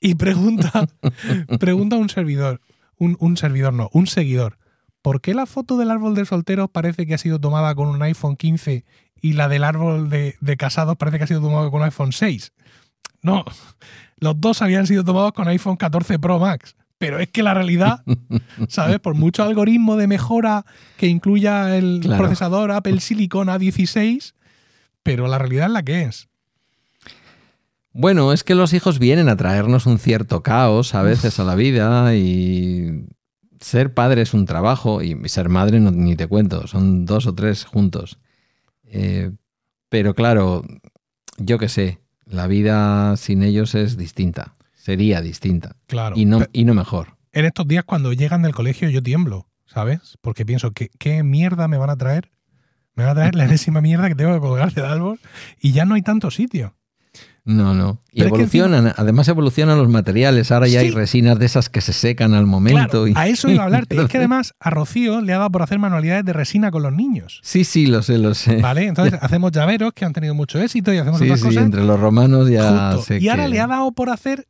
[SPEAKER 1] Y pregunta, [laughs] pregunta un servidor, un, un servidor no, un seguidor, ¿por qué la foto del árbol de solteros parece que ha sido tomada con un iPhone 15 y la del árbol de, de casados parece que ha sido tomada con un iPhone 6? No, los dos habían sido tomados con iPhone 14 Pro Max. Pero es que la realidad, [laughs] ¿sabes? Por mucho algoritmo de mejora que incluya el
[SPEAKER 2] Claro.
[SPEAKER 1] procesador Apple Silicon A16, pero la realidad es la que es.
[SPEAKER 2] Bueno, es que los hijos vienen a traernos un cierto caos a veces a la vida y ser padre es un trabajo y ser madre no, ni te cuento, son dos o tres juntos. Eh, pero claro, yo qué sé, la vida sin ellos es distinta, sería distinta
[SPEAKER 1] Claro.
[SPEAKER 2] y no, y no mejor.
[SPEAKER 1] En estos días cuando llegan del colegio yo tiemblo, ¿sabes? Porque pienso, ¿qué, qué mierda me van a traer? Me van a traer la enésima mierda que tengo que colgar del árbol y ya no hay tanto sitio.
[SPEAKER 2] No, no. Y
[SPEAKER 1] Pero es que
[SPEAKER 2] evolucionan, además evolucionan los materiales. Ahora ya hay resinas de esas que se secan al momento.
[SPEAKER 1] Claro,
[SPEAKER 2] y-
[SPEAKER 1] a eso [laughs] iba a hablarte. es que además a Rocío le ha dado por hacer manualidades de resina con los niños.
[SPEAKER 2] Sí, sí, lo sé, lo sé.
[SPEAKER 1] ¿Vale? Entonces [laughs] hacemos llaveros que han tenido mucho éxito y hacemos
[SPEAKER 2] Sí,
[SPEAKER 1] otras
[SPEAKER 2] sí,
[SPEAKER 1] cosas.
[SPEAKER 2] entre los romanos ya
[SPEAKER 1] Justo.
[SPEAKER 2] sé
[SPEAKER 1] Y ahora
[SPEAKER 2] que-
[SPEAKER 1] le ha dado por hacer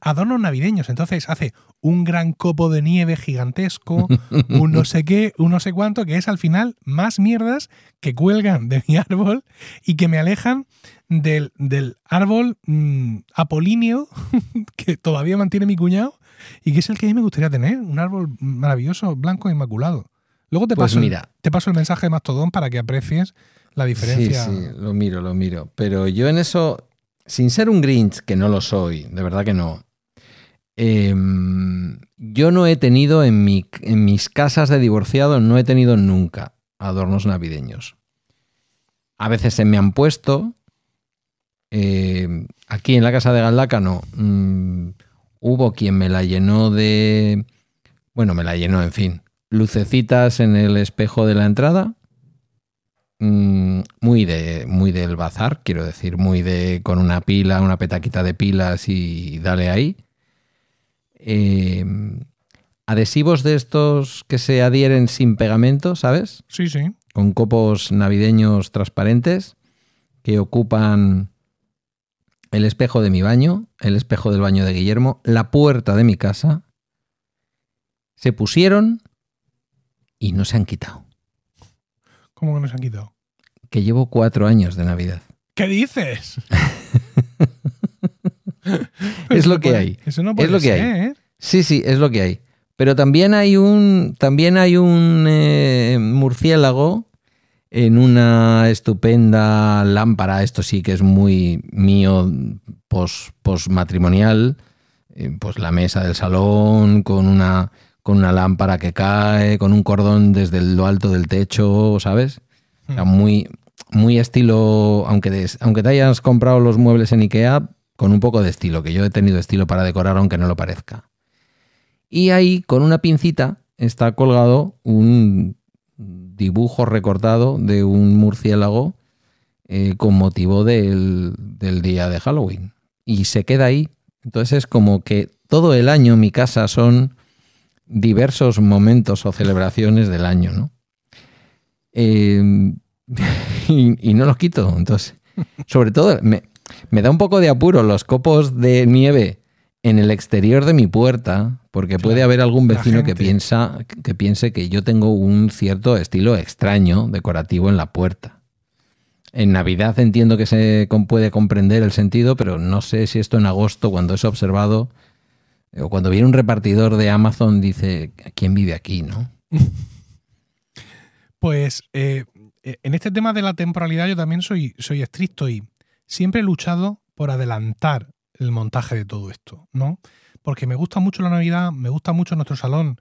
[SPEAKER 1] adornos navideños. Entonces hace un gran copo de nieve gigantesco, [laughs] un no sé qué, un no sé cuánto, que es al final más mierdas que cuelgan de mi [laughs] árbol y que me alejan del, del árbol mm, apolíneo [laughs] que todavía mantiene mi cuñado y que es el que a mí me gustaría tener. Un árbol maravilloso, blanco e inmaculado. Luego te
[SPEAKER 2] Pues
[SPEAKER 1] paso,
[SPEAKER 2] mira.
[SPEAKER 1] te paso el mensaje de Mastodon para que aprecies la diferencia.
[SPEAKER 2] Sí, sí, lo miro, lo miro. Pero yo en eso, sin ser un Grinch, que no lo soy, de verdad que no. em, yo no he tenido en, mi, en mis casas de divorciado, no he tenido nunca adornos navideños. A veces se me han puesto. em, aquí en la casa de Galdaca no. Mm, hubo quien me la llenó de. Bueno, me la llenó, en fin. Lucecitas en el espejo de la entrada mm, muy de muy del bazar, quiero decir, muy de con una pila, una petaquita de pilas y dale ahí. Eh, adhesivos de estos que se adhieren sin pegamento, ¿sabes?
[SPEAKER 1] Sí, sí.
[SPEAKER 2] Con copos navideños transparentes que ocupan el espejo de mi baño, el espejo del baño de Guillermo, la puerta de mi casa. Se pusieron y no se han quitado.
[SPEAKER 1] ¿Cómo que nos han quitado?
[SPEAKER 2] Que llevo cuatro años de Navidad.
[SPEAKER 1] ¿Qué dices? [laughs]
[SPEAKER 2] Es lo que
[SPEAKER 1] puede-
[SPEAKER 2] hay.
[SPEAKER 1] Eso no
[SPEAKER 2] Es
[SPEAKER 1] puede
[SPEAKER 2] lo que hay.
[SPEAKER 1] ser.
[SPEAKER 2] Sí, sí, es lo que hay. Pero también hay un, también hay un eh, murciélago en una estupenda lámpara. Esto sí que es muy mío pos, matrimonial. pues la mesa del salón con una, con una lámpara que cae, con un cordón desde lo alto del techo, ¿sabes? Muy, muy estilo, aunque, des- aunque te hayas comprado los muebles en Ikea, con un poco de estilo, que yo he tenido estilo para decorar aunque no lo parezca. Y ahí, con una pincita, está colgado un dibujo recortado de un murciélago eh, con motivo del, del día de Halloween. Y se queda ahí. Entonces es como que todo el año mi casa son diversos momentos o celebraciones del año, ¿no? Eh, [laughs] y, y no los quito. Entonces, sobre todo, me, me da un poco de apuro los copos de nieve en el exterior de mi puerta, porque puede haber algún vecino que piensa que piense que yo tengo un cierto estilo extraño decorativo en la puerta. En Navidad entiendo que se puede comprender el sentido, pero no sé si esto en agosto, cuando es observado, o cuando viene un repartidor de Amazon, dice, ¿quién vive aquí? ¿no? [laughs]
[SPEAKER 1] Pues eh, eh, en este tema de la temporalidad yo también soy, soy estricto y siempre he luchado por adelantar el montaje de todo esto, ¿no? Porque me gusta mucho la Navidad, me gusta mucho nuestro salón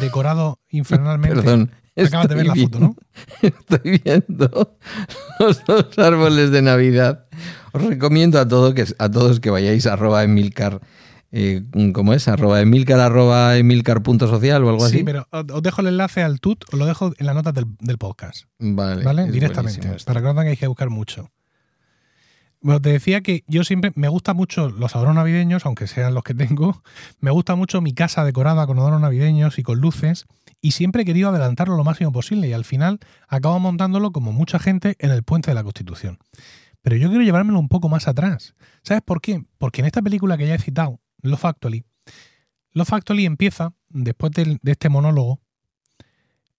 [SPEAKER 1] decorado [laughs] infernalmente.
[SPEAKER 2] Perdón.
[SPEAKER 1] Acabas de ver la foto, ¿no?
[SPEAKER 2] Estoy viendo [laughs] los dos árboles de Navidad. Os recomiendo a, todo que, a todos que vayáis a arroba emilcar, eh, ¿cómo es? Arroba emilcar, arroba emilcar.social o algo así.
[SPEAKER 1] Sí, pero os dejo el enlace al tut, os lo dejo en las notas del, del podcast,
[SPEAKER 2] Vale,
[SPEAKER 1] ¿vale? Directamente, para que no tengáis que buscar mucho. Bueno, te decía que yo siempre me gusta mucho los adornos navideños, aunque sean los que tengo. [laughs] Me gusta mucho mi casa decorada con adornos navideños y con luces. Y siempre he querido adelantarlo lo máximo posible. Y al final acabo montándolo como mucha gente en el puente de la Constitución. Pero yo quiero llevármelo un poco más atrás. ¿Sabes por qué? Porque en esta película que ya he citado, Love Actually, Love Actually empieza, después de, este monólogo,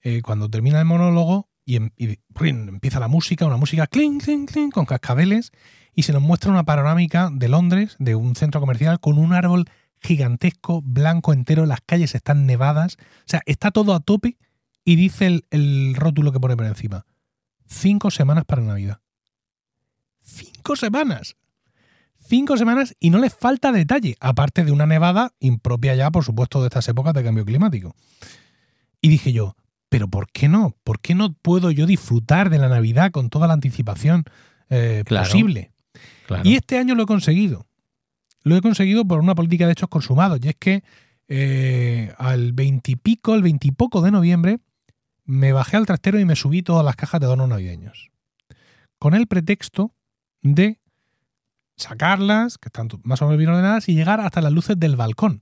[SPEAKER 1] eh, cuando termina el monólogo y, em- empieza la música, una música clink, clink, clink, con cascabeles, y se nos muestra una panorámica de Londres, de un centro comercial, con un árbol gigantesco, blanco entero, las calles están nevadas, o sea, está todo a tope y dice el, el rótulo que pone por encima, cinco semanas para Navidad. cinco semanas. Cinco semanas y no les falta detalle, aparte de una nevada impropia ya, por supuesto, de estas épocas de cambio climático. Y dije yo, pero ¿por qué no? ¿Por qué no puedo yo disfrutar de la Navidad con toda la anticipación eh,
[SPEAKER 2] Claro.
[SPEAKER 1] posible?
[SPEAKER 2] Claro.
[SPEAKER 1] Y este año lo he conseguido. Lo he conseguido por una política de hechos consumados. Y es que eh, al veintipico, el veintipoco de noviembre, me bajé al trastero y me subí todas las cajas de adornos navideños. Con el pretexto de sacarlas, que están más o menos bien ordenadas, y llegar hasta las luces del balcón.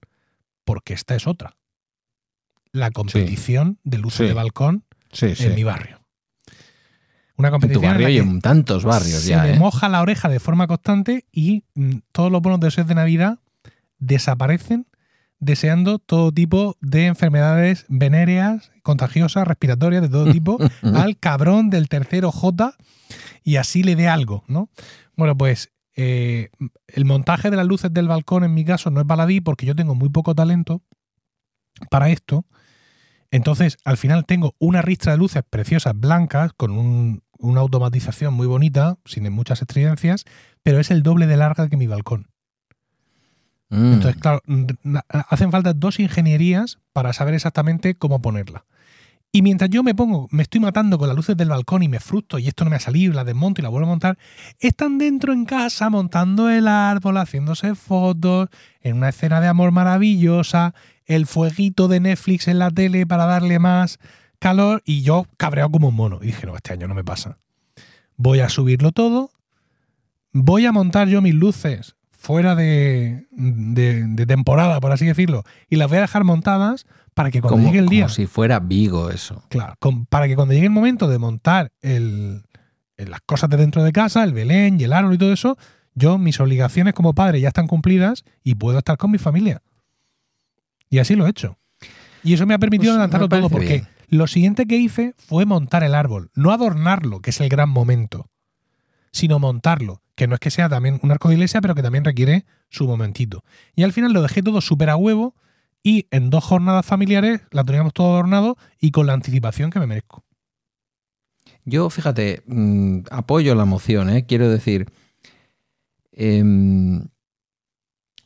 [SPEAKER 1] Porque esta es otra. La competición de luces
[SPEAKER 2] Sí.
[SPEAKER 1] de balcón
[SPEAKER 2] sí,
[SPEAKER 1] en mi barrio. Una
[SPEAKER 2] En tu
[SPEAKER 1] competición en
[SPEAKER 2] barrio
[SPEAKER 1] la
[SPEAKER 2] y en tantos barrios
[SPEAKER 1] se
[SPEAKER 2] ya,
[SPEAKER 1] me
[SPEAKER 2] ¿eh?
[SPEAKER 1] moja la oreja de forma constante y mm, todos los buenos deseos de Navidad desaparecen deseando todo tipo de enfermedades venéreas, contagiosas, respiratorias, de todo tipo, [laughs] al cabrón del tercero J y así le dé algo, ¿no? Bueno, pues eh, el montaje de las luces del balcón en mi caso no es baladí porque yo tengo muy poco talento para esto. Entonces, al final tengo una ristra de luces preciosas blancas con un- una automatización muy bonita, sin muchas estridencias, pero es el doble de larga que mi balcón.
[SPEAKER 2] Mm.
[SPEAKER 1] Entonces, claro, hacen falta dos ingenierías para saber exactamente cómo ponerla. Y mientras yo me pongo, me estoy matando con las luces del balcón y me frustro y esto no me ha salido, la desmonto y la vuelvo a montar, están dentro en casa montando el árbol, haciéndose fotos, en una escena de amor maravillosa, el fueguito de Netflix en la tele para darle más calor y yo cabreado como un mono. Y dije, no, este año no me pasa. Voy a subirlo todo, voy a montar yo mis luces fuera de, de- de temporada, por así decirlo, y las voy a dejar montadas para que cuando
[SPEAKER 2] como,
[SPEAKER 1] llegue el día,
[SPEAKER 2] como si fuera Vigo eso.
[SPEAKER 1] claro, con- para que cuando llegue el momento de montar el, el- las cosas de dentro de casa, el Belén y el árbol y todo eso, yo mis obligaciones como padre ya están cumplidas y puedo estar con mi familia. Y así lo he hecho. Y eso me ha permitido
[SPEAKER 2] Pues
[SPEAKER 1] adelantarlo todo porque
[SPEAKER 2] bien.
[SPEAKER 1] lo siguiente que hice fue montar el árbol, no adornarlo, que es el gran momento, sino montarlo, que no es que sea también un arco de iglesia, pero que también requiere su momentito. Y al final lo dejé todo súper a huevo y en dos jornadas familiares la teníamos todo adornado y con la anticipación que me merezco.
[SPEAKER 2] Yo, fíjate, mm, apoyo la moción, ¿eh? quiero decir, em,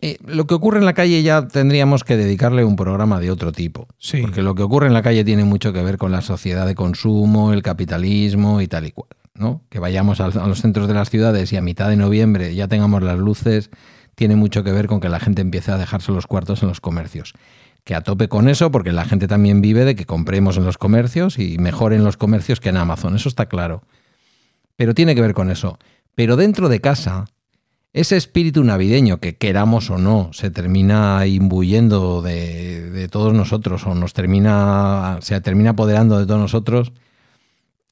[SPEAKER 2] eh, lo que ocurre en la calle ya tendríamos que dedicarle un programa de otro tipo.
[SPEAKER 1] Sí.
[SPEAKER 2] Porque lo que ocurre en la calle tiene mucho que ver con la sociedad de consumo, el capitalismo y tal y cual. ¿no? Que vayamos a los centros de las ciudades y a mitad de noviembre ya tengamos las luces, tiene mucho que ver con que la gente empiece a dejarse los cuartos en los comercios. Que a tope con eso, porque la gente también vive de que compremos en los comercios y mejor en los comercios que en Amazon, eso está claro. Pero tiene que ver con eso. Pero dentro de casa, ese espíritu navideño que queramos o no se termina imbuyendo de, todos nosotros o nos termina se termina apoderando de todos nosotros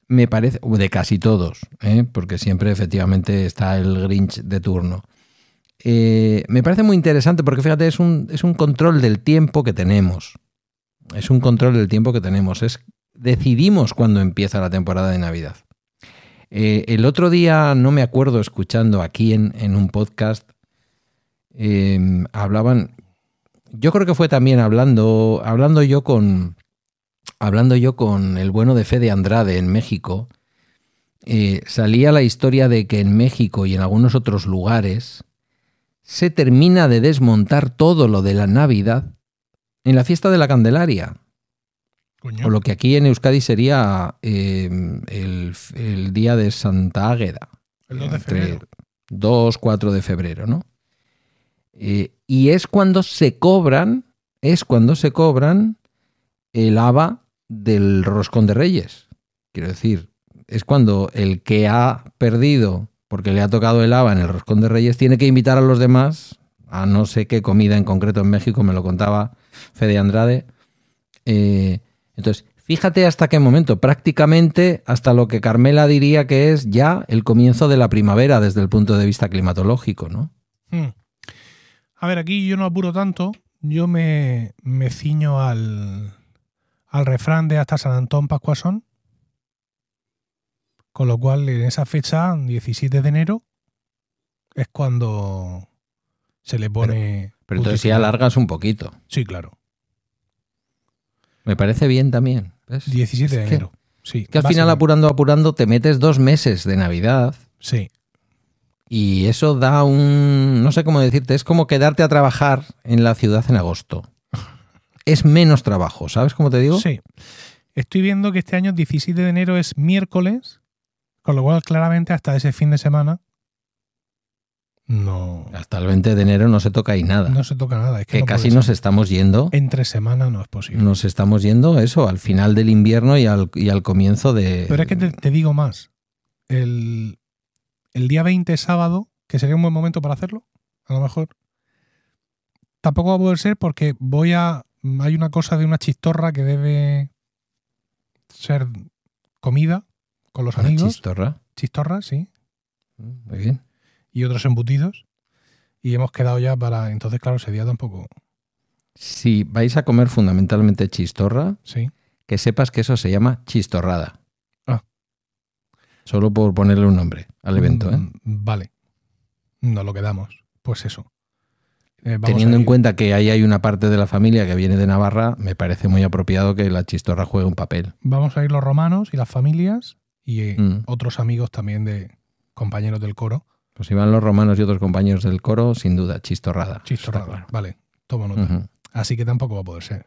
[SPEAKER 2] me parece de casi todos ¿eh? porque siempre efectivamente está el Grinch de turno Eh, me parece muy interesante porque fíjate es un, es un control del tiempo que tenemos. Es un control del tiempo que tenemos. Es decidimos cuándo empieza la temporada de Navidad. Eh, el otro día, no me acuerdo, escuchando aquí en, en un podcast, eh, hablaban, yo creo que fue también hablando, hablando yo con, hablando yo con el bueno de Fede Andrade en México, eh, salía la historia de que en México y en algunos otros lugares se termina de desmontar todo lo de la Navidad en la fiesta de la Candelaria.
[SPEAKER 1] Coño.
[SPEAKER 2] O lo que aquí en Euskadi sería eh, el, el día de Santa Águeda.
[SPEAKER 1] el 2 de febrero.
[SPEAKER 2] 2, 4 de febrero, ¿no? Eh, y es cuando se cobran, es cuando se cobran el haba del roscón de reyes. Quiero decir, es cuando el que ha perdido porque le ha tocado el haba en el roscón de reyes tiene que invitar a los demás a no sé qué comida en concreto en México, me lo contaba Fede Andrade. Eh, entonces, fíjate hasta qué momento, prácticamente hasta lo que Carmela diría que es ya el comienzo de la primavera desde el punto de vista climatológico, ¿no?
[SPEAKER 1] Hmm. A ver, aquí yo no apuro tanto. Yo me, me ciño al, al refrán de hasta San Antón Pascuasón. Con lo cual, en esa fecha, 17 de enero, es cuando se le pone.
[SPEAKER 2] Pero entonces sí
[SPEAKER 1] publicidad.
[SPEAKER 2] alargas un poquito.
[SPEAKER 1] Sí, claro.
[SPEAKER 2] Me parece bien también. ¿ves?
[SPEAKER 1] 17 de
[SPEAKER 2] que-
[SPEAKER 1] enero. Sí.
[SPEAKER 2] Que al final apurando, apurando, te metes dos meses de Navidad
[SPEAKER 1] Sí.
[SPEAKER 2] Y eso da un, no sé cómo decirte, es como quedarte a trabajar en la ciudad en agosto. Es menos trabajo, ¿sabes cómo te digo?
[SPEAKER 1] Sí. Estoy viendo que este año 17 de enero es miércoles, con lo cual claramente hasta ese fin de semana no,
[SPEAKER 2] Hasta el 20 de enero no se toca ahí nada.
[SPEAKER 1] no se toca nada. Es que,
[SPEAKER 2] que
[SPEAKER 1] no
[SPEAKER 2] casi nos estamos yendo.
[SPEAKER 1] Entre semana no es posible.
[SPEAKER 2] Nos estamos yendo eso, al final del invierno y al, y al comienzo de.
[SPEAKER 1] Pero es que te, te digo más. El, el día 20 sábado, que sería un buen momento para hacerlo, a lo mejor. Tampoco va a poder ser porque voy a. Hay una cosa de una chistorra que debe ser comida con los
[SPEAKER 2] Una
[SPEAKER 1] amigos.
[SPEAKER 2] chistorra.
[SPEAKER 1] Chistorra, sí.
[SPEAKER 2] Muy bien.
[SPEAKER 1] Y otros embutidos. Y hemos quedado ya para. Entonces, claro, ese día tampoco.
[SPEAKER 2] Si vais a comer fundamentalmente chistorra,
[SPEAKER 1] Sí.
[SPEAKER 2] que sepas que eso se llama chistorrada.
[SPEAKER 1] Ah.
[SPEAKER 2] Solo por ponerle un nombre al evento, ¿eh?
[SPEAKER 1] Mm, Vale. Nos lo quedamos. Pues eso. Eh,
[SPEAKER 2] Teniendo en cuenta que ahí hay una parte de la familia que viene de Navarra, me parece muy apropiado que la chistorra juegue un papel.
[SPEAKER 1] Vamos a ir los romanos y las familias y eh,
[SPEAKER 2] Mm.
[SPEAKER 1] otros amigos también de compañeros del coro.
[SPEAKER 2] Pues si van los romanos y otros compañeros del coro, sin duda, chistorrada.
[SPEAKER 1] Chistorrada.
[SPEAKER 2] Claro.
[SPEAKER 1] Vale, tomo nota. Así que tampoco va a poder ser.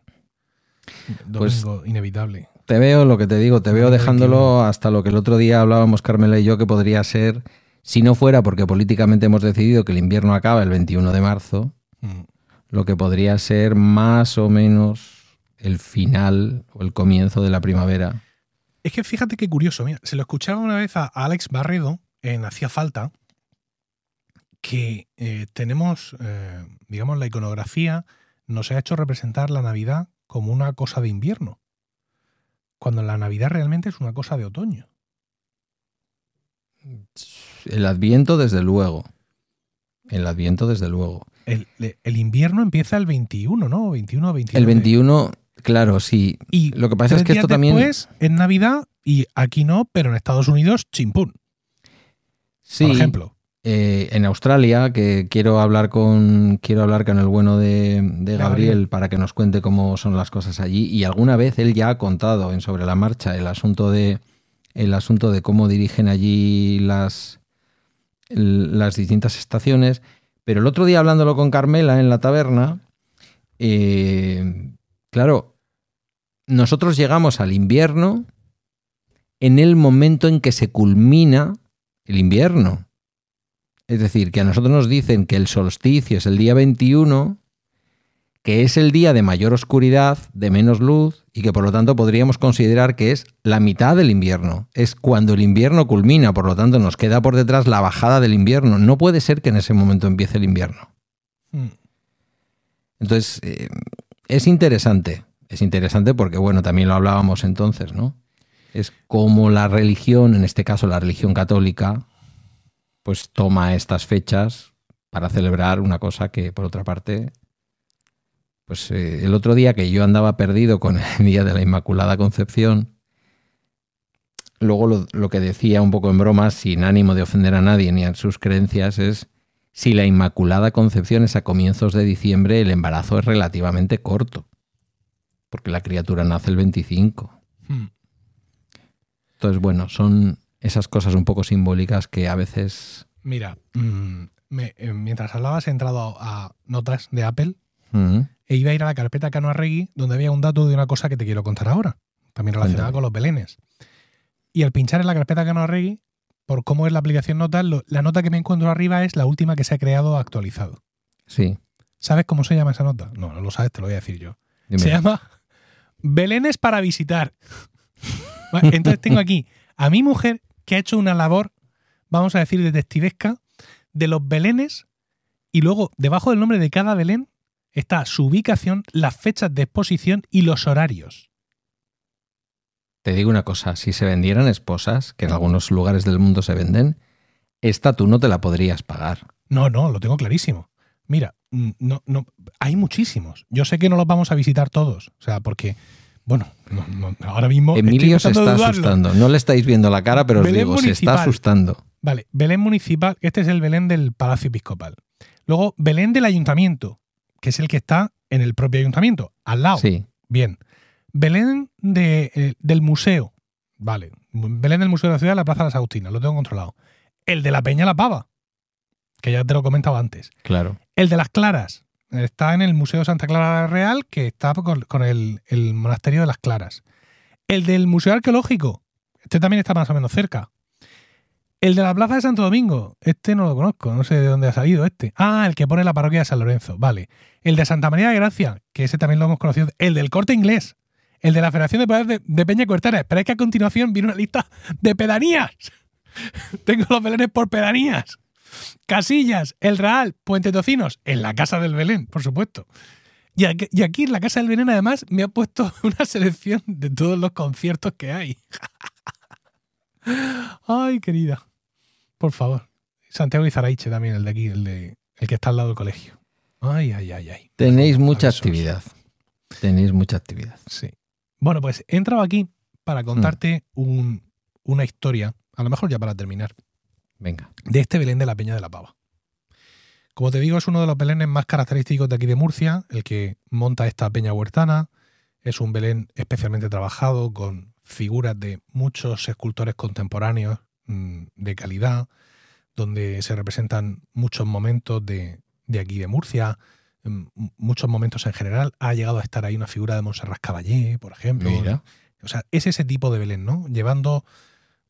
[SPEAKER 2] Pues-
[SPEAKER 1] Domingo inevitable.
[SPEAKER 2] Te veo lo que te digo, te veo dejándolo
[SPEAKER 1] 21.
[SPEAKER 2] hasta lo que el otro día hablábamos Carmela y yo que podría ser, si no fuera porque políticamente hemos decidido que el invierno acaba el 21 de marzo,
[SPEAKER 1] Mm.
[SPEAKER 2] lo que podría ser más o menos el final o el comienzo de la primavera.
[SPEAKER 1] Es que fíjate qué curioso. Mira, se lo escuchaba una vez a Alex Barredo en Hacía Falta que eh, tenemos, eh, digamos, la iconografía nos ha hecho representar la Navidad como una cosa de invierno, cuando la Navidad realmente es una cosa de otoño.
[SPEAKER 2] El adviento, desde luego. El adviento, desde luego.
[SPEAKER 1] El, el invierno empieza el 21, ¿no? 21 o 22.
[SPEAKER 2] El
[SPEAKER 1] de-
[SPEAKER 2] 21, claro, sí.
[SPEAKER 1] Y
[SPEAKER 2] Lo que pasa es que esto también...
[SPEAKER 1] después, en Navidad, y aquí no, pero en Estados Unidos, chimpún,
[SPEAKER 2] Sí,
[SPEAKER 1] por ejemplo.
[SPEAKER 2] eh, en Australia, que quiero hablar con quiero hablar con el bueno de, de Gabriel para que nos cuente cómo son las cosas allí. Y alguna vez él ya ha contado en sobre la marcha el asunto de el asunto de cómo dirigen allí las las distintas estaciones. Pero el otro día hablándolo con Carmela en la taberna, eh, claro, nosotros llegamos al invierno en el momento en que se culmina el invierno. Es decir, que a nosotros nos dicen que el solsticio es el día 21, que es el día de mayor oscuridad, de menos luz, y que por lo tanto podríamos considerar que es la mitad del invierno. Es cuando el invierno culmina, por lo tanto nos queda por detrás la bajada del invierno. No puede ser que en ese momento empiece el invierno.
[SPEAKER 1] Mm.
[SPEAKER 2] Entonces, eh, es interesante. Es interesante porque, bueno, también lo hablábamos entonces, ¿no? Es como la religión, en este caso la religión católica, pues toma estas fechas para celebrar una cosa que, por otra parte, pues eh, el otro día que yo andaba perdido con el [laughs] Día de la Inmaculada Concepción, luego lo, lo que decía un poco en broma, sin ánimo de ofender a nadie ni a sus creencias, es si la Inmaculada Concepción es a comienzos de diciembre, el embarazo es relativamente corto, porque la criatura nace el 25.
[SPEAKER 1] Mm.
[SPEAKER 2] Entonces, bueno, son esas cosas un poco simbólicas que a veces...
[SPEAKER 1] Mira, mm, me- eh, mientras hablabas he entrado a, a notas de Apple
[SPEAKER 2] mm,
[SPEAKER 1] e iba a ir a la carpeta Cano Arregui donde había un dato de una cosa que te quiero contar ahora, también relacionada
[SPEAKER 2] Cuéntame.
[SPEAKER 1] con los belenes. Y al pinchar en la carpeta Cano Arregui, por cómo es la aplicación Notas, la nota que me encuentro arriba es la última que se ha creado actualizado.
[SPEAKER 2] sí,
[SPEAKER 1] ¿Sabes cómo se llama esa nota? No, no lo sabes, te lo voy a decir yo.
[SPEAKER 2] dime.
[SPEAKER 1] Se llama Belenes para visitar. [laughs] Entonces tengo aquí a mi mujer que ha hecho una labor, vamos a decir, detectivesca, de los belenes y luego debajo del nombre de cada belén está su ubicación, las fechas de exposición y los horarios.
[SPEAKER 2] Te digo una cosa, si se vendieran esposas, que en algunos lugares del mundo se venden, esta tú no te la podrías pagar.
[SPEAKER 1] No, no, lo tengo clarísimo. Mira, no, no, hay muchísimos. Yo sé que no los vamos a visitar todos, o sea, porque, bueno, no- no, ahora mismo...
[SPEAKER 2] Emilio se está asustando. No le estáis viendo la cara, pero os
[SPEAKER 1] Belén
[SPEAKER 2] digo, se está asustando.
[SPEAKER 1] Vale, Belén municipal, este es el Belén del Palacio Episcopal. Luego, Belén del Ayuntamiento, que es el que está en el propio ayuntamiento, al lado.
[SPEAKER 2] Sí,
[SPEAKER 1] Bien. Belén de, eh, del museo. Vale. Belén del Museo de la Ciudad, la Plaza de las Agustinas, lo tengo controlado. El de la Peña La Pava. que ya te lo he comentado antes.
[SPEAKER 2] Claro.
[SPEAKER 1] El de las Claras está en el Museo Santa Clara Real, que está con, el, Monasterio de las Claras. El del Museo Arqueológico, este también está más o menos cerca. El de la Plaza de Santo Domingo, este no lo conozco, no sé de dónde ha salido este. Ah, el que pone la parroquia de San Lorenzo, vale. El de Santa María de Gracia, que ese también lo hemos conocido. El del Corte Inglés, el de la Federación de Poderes de, Peña Cortana. Pero es que a continuación viene una lista de pedanías. [laughs] Tengo los belenes por pedanías. Casillas, El Real, Puente Tocinos, en la Casa del Belén, por supuesto. Y aquí, y aquí en la Casa del Belén, además, me ha puesto [laughs] una selección de todos los conciertos que hay. [laughs] Ay, querida. Por favor. Santiago Izaraiche también, el de aquí, el, de, el que está al lado del colegio. Ay, ay, ay, ay.
[SPEAKER 2] Tenéis mucha actividad. Tenéis mucha actividad.
[SPEAKER 1] Sí. Bueno, pues he entrado aquí para contarte un- una historia, a lo mejor ya para terminar,
[SPEAKER 2] Venga.
[SPEAKER 1] de este Belén de la Peña de la Pava. Como te digo, es uno de los Belenes más característicos de aquí de Murcia, el que monta esta peña huertana. Es un Belén especialmente trabajado con figuras de muchos escultores contemporáneos mm, de calidad, donde se representan muchos momentos de, de aquí de Murcia, mm, muchos momentos en general. Ha llegado a estar ahí una figura de Montserrat Caballé, por ejemplo.
[SPEAKER 2] Mira.
[SPEAKER 1] O sea, es ese tipo de Belén, ¿no? Llevando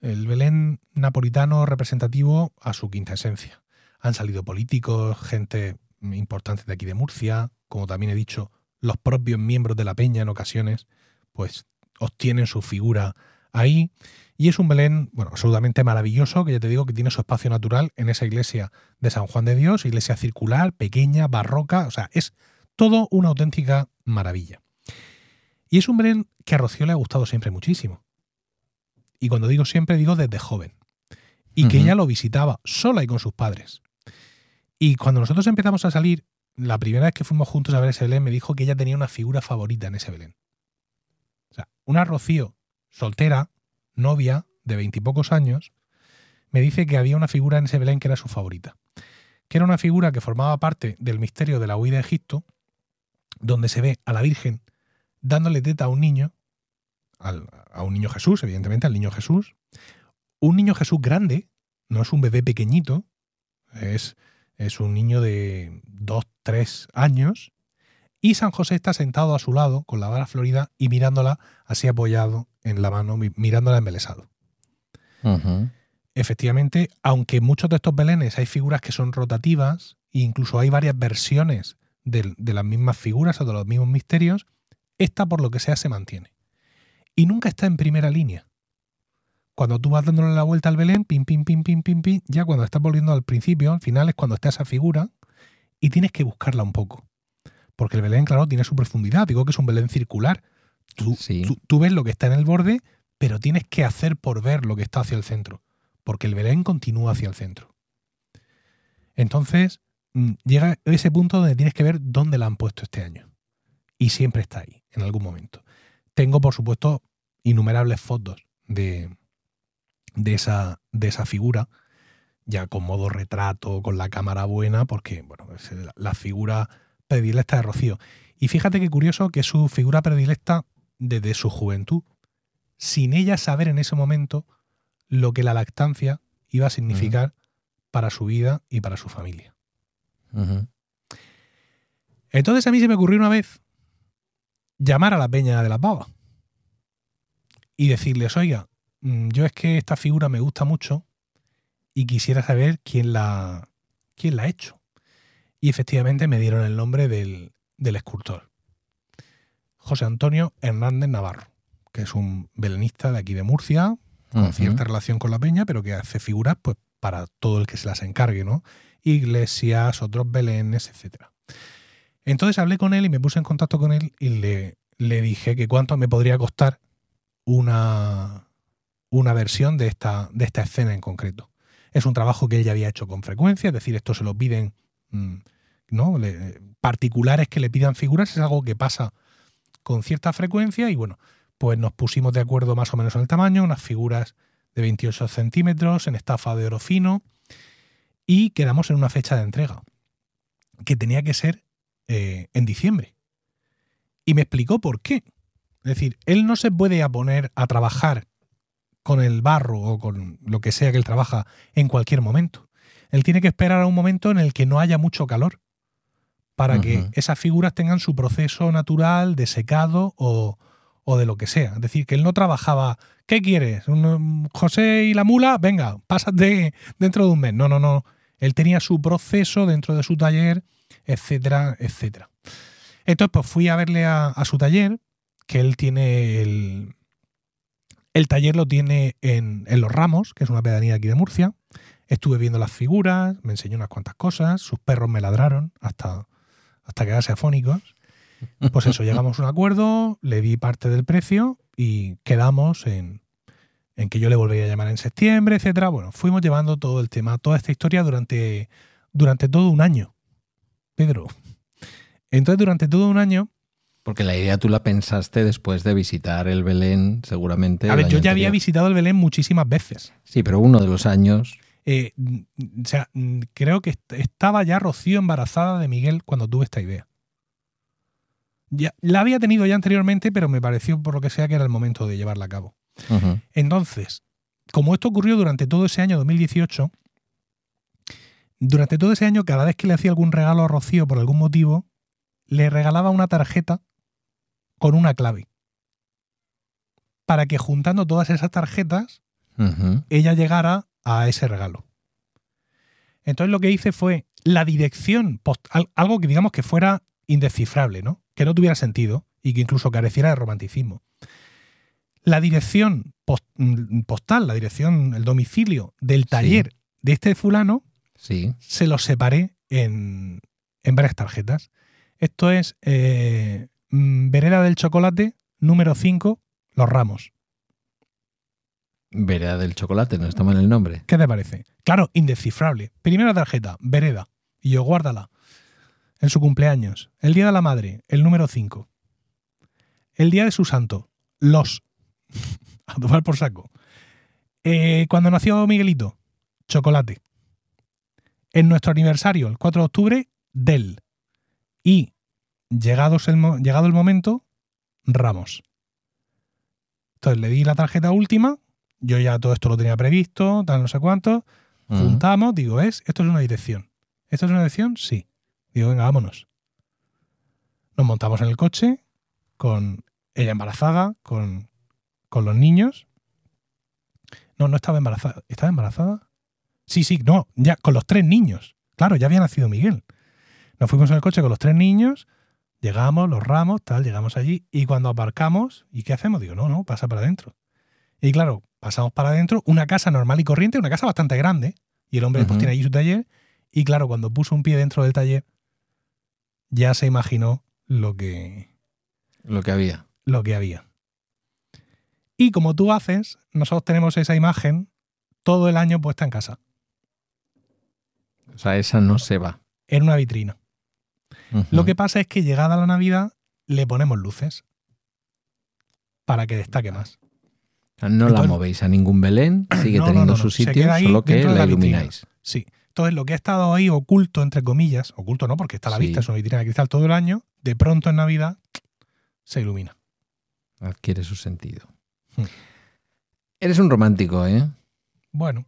[SPEAKER 1] el Belén napolitano representativo a su quinta esencia. Han salido políticos, gente importante de aquí de Murcia, como también he dicho, los propios miembros de la peña en ocasiones, pues obtienen su figura ahí. Y es un Belén, bueno, absolutamente maravilloso, que ya te digo que tiene su espacio natural en esa iglesia de San Juan de Dios, iglesia circular, pequeña, barroca, o sea, es todo una auténtica maravilla. Y es un Belén que a Rocío le ha gustado siempre muchísimo. Y cuando digo siempre, digo desde joven. Y que ella lo visitaba sola y con sus padres. Y cuando nosotros empezamos a salir, la primera vez que fuimos juntos a ver ese Belén, me dijo que ella tenía una figura favorita en ese Belén. O sea, una Rocío soltera, novia, de veintipocos años, me dice que había una figura en ese Belén que era su favorita. Que era una figura que formaba parte del misterio de la huida de Egipto, donde se ve a la Virgen dándole teta a un niño, al- a un niño Jesús, evidentemente, al niño Jesús. Un niño Jesús grande, no es un bebé pequeñito, es, es un niño de dos, tres años, y San José está sentado a su lado con la vara florida y mirándola así apoyado en la mano, mi- mirándola embelesado. Efectivamente, aunque muchos de estos belenes hay figuras que son rotativas, e incluso hay varias versiones del- de, las mismas figuras o de los mismos misterios, esta por lo que sea se mantiene. Y nunca está en primera línea. Cuando tú vas dándole la vuelta al Belén, pim, pim, pim, pim, pim, pim, ya cuando estás volviendo al principio, al final es cuando está esa figura y tienes que buscarla un poco. Porque el Belén, claro, tiene su profundidad. Digo que es un Belén circular. Tú,
[SPEAKER 2] Sí.
[SPEAKER 1] tú- tú ves lo que está en el borde, pero tienes que hacer por ver lo que está hacia el centro. Porque el Belén continúa hacia el centro. Entonces, mm, llega ese punto donde tienes que ver dónde la han puesto este año. Y siempre está ahí, en algún momento. Tengo, por supuesto, innumerables fotos de, de, esa, de esa figura, ya con modo retrato, con la cámara buena, porque, bueno, es la, la figura predilecta de Rocío. Y fíjate qué curioso que es su figura predilecta desde su juventud, sin ella saber en ese momento lo que la lactancia iba a significar para su vida y para su familia. Entonces a mí se me ocurrió una vez llamar a la peña de la pava y decirles, oiga, mm, yo es que esta figura me gusta mucho y quisiera saber quién la, quién la ha hecho. Y efectivamente me dieron el nombre del, del escultor. José Antonio Hernández Navarro, que es un belenista de aquí de Murcia, con cierta relación con la peña, pero que hace figuras pues, para todo el que se las encargue, ¿no? Iglesias, otros belenes, etcétera. Entonces hablé con él y me puse en contacto con él y le, le dije que cuánto me podría costar una, una versión de esta, de esta escena en concreto. Es un trabajo que él ya había hecho con frecuencia, es decir, esto se lo piden mm, ¿no? Le- particulares que le pidan figuras, es algo que pasa con cierta frecuencia y bueno, pues nos pusimos de acuerdo más o menos en el tamaño, unas figuras de 28 centímetros en estafa de oro fino y quedamos en una fecha de entrega que tenía que ser eh, en diciembre. Y me explicó por qué. Es decir, él no se puede a poner a trabajar con el barro o con lo que sea que él trabaja en cualquier momento. Él tiene que esperar a un momento en el que no haya mucho calor para que esas figuras tengan su proceso natural de secado o, o de lo que sea. Es decir, que él no trabajaba, ¿qué quieres? ¿Un, José y la mula? Venga, pásate dentro de un mes. No, no, no. Él tenía su proceso dentro de su taller, etcétera, etcétera. Entonces, pues fui a verle a, a su taller, que él tiene el, el taller lo tiene en, en Los Ramos, que es una pedanía aquí de Murcia. Estuve viendo las figuras, me enseñó unas cuantas cosas, sus perros me ladraron hasta, hasta quedarse afónicos. Pues eso, [laughs] llegamos a un acuerdo, le di parte del precio y quedamos en, en que yo le volvería a llamar en septiembre, etcétera. Bueno, fuimos llevando todo el tema, toda esta historia durante, durante todo un año. Pedro. Entonces, durante todo un año,
[SPEAKER 2] Porque la idea tú la pensaste después de visitar el Belén, seguramente.
[SPEAKER 1] a ver, yo ya había visitado el Belén muchísimas veces.
[SPEAKER 2] Sí, pero uno de los años.
[SPEAKER 1] Eh, mm, o sea, mm, creo que est- estaba ya Rocío embarazada de Miguel cuando tuve esta idea. Ya, la había tenido ya anteriormente, pero me pareció por lo que sea que era el momento de llevarla a cabo. Entonces, como esto ocurrió durante todo ese año 2018, durante todo ese año, cada vez que le hacía algún regalo a Rocío por algún motivo, le regalaba una tarjeta con una clave. Para que juntando todas esas tarjetas, ella llegara a ese regalo. Entonces lo que hice fue la dirección, post- al- algo que digamos que fuera indescifrable, ¿no? Que no tuviera sentido y que incluso careciera de romanticismo. La dirección post- mm, postal, la dirección, el domicilio del taller de este fulano,
[SPEAKER 2] Sí.
[SPEAKER 1] se los separé en, en varias tarjetas. Esto es eh, Vereda del Chocolate, número 5, Los Ramos.
[SPEAKER 2] Vereda del chocolate, no está mal el nombre.
[SPEAKER 1] ¿Qué te parece? Claro, indescifrable. Primera tarjeta, Vereda. Y yo, guárdala. En su cumpleaños. El día de la madre, el número 5. El día de su santo, los. [laughs] A tomar por saco. Eh, cuando nació Miguelito, chocolate. En nuestro aniversario, el 4 de octubre, del. Y, llegados el llegado el momento, Ramos. Entonces le di la tarjeta última, yo ya todo esto lo tenía previsto, tal, no sé cuánto. Juntamos, digo, ¿es? ¿Esto es una dirección? ¿Esto es una dirección? Sí. Digo, venga, vámonos. Nos montamos en el coche con ella embarazada, con, con los niños. No, no estaba embarazada. ¿Estaba embarazada? Sí, sí, no, ya con los tres niños. Claro, ya había nacido Miguel. Nos fuimos en el coche con los tres niños, llegamos, los ramos, tal, llegamos allí y cuando aparcamos, ¿y qué hacemos? Digo, no, no, pasa para adentro. Y claro, pasamos para adentro, una casa normal y corriente, una casa bastante grande, y el hombre pues
[SPEAKER 2] Ujú.
[SPEAKER 1] tiene allí su taller, y claro, cuando puso un pie dentro del taller, ya se imaginó lo que,
[SPEAKER 2] Lo que había.
[SPEAKER 1] lo que había. Y como tú haces, nosotros tenemos esa imagen todo el año puesta en casa,
[SPEAKER 2] O sea, esa no se va.
[SPEAKER 1] en una vitrina. Lo que pasa es que llegada la Navidad le ponemos luces para que destaque más.
[SPEAKER 2] Sea, no la movéis a ningún Belén, sigue
[SPEAKER 1] No,
[SPEAKER 2] teniendo
[SPEAKER 1] no, no.
[SPEAKER 2] su sitio, solo que la ilumináis.
[SPEAKER 1] Sí. Entonces, lo que ha estado ahí oculto, entre comillas, oculto no, porque está a la
[SPEAKER 2] Sí.
[SPEAKER 1] vista, es una vitrina de cristal todo el año, de pronto en Navidad se ilumina.
[SPEAKER 2] Adquiere su sentido.
[SPEAKER 1] Hmm.
[SPEAKER 2] Eres un romántico, ¿eh?
[SPEAKER 1] Bueno,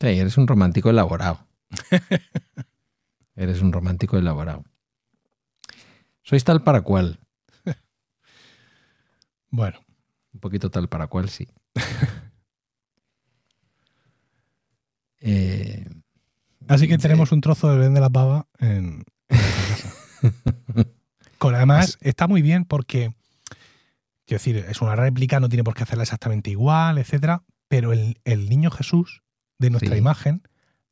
[SPEAKER 2] Sí, eres un romántico elaborado. [laughs] eres un romántico elaborado. Sois tal para cual. [laughs]
[SPEAKER 1] bueno.
[SPEAKER 2] Un poquito tal para cual, sí. [laughs] Eh,
[SPEAKER 1] Así que
[SPEAKER 2] sí.
[SPEAKER 1] tenemos un trozo del Belén de la Pava en, en nuestra casa. [laughs] Con además, está muy bien porque, quiero decir, es una réplica, no tiene por qué hacerla exactamente igual, etcétera, pero el, el niño Jesús de nuestra
[SPEAKER 2] Sí.
[SPEAKER 1] imagen,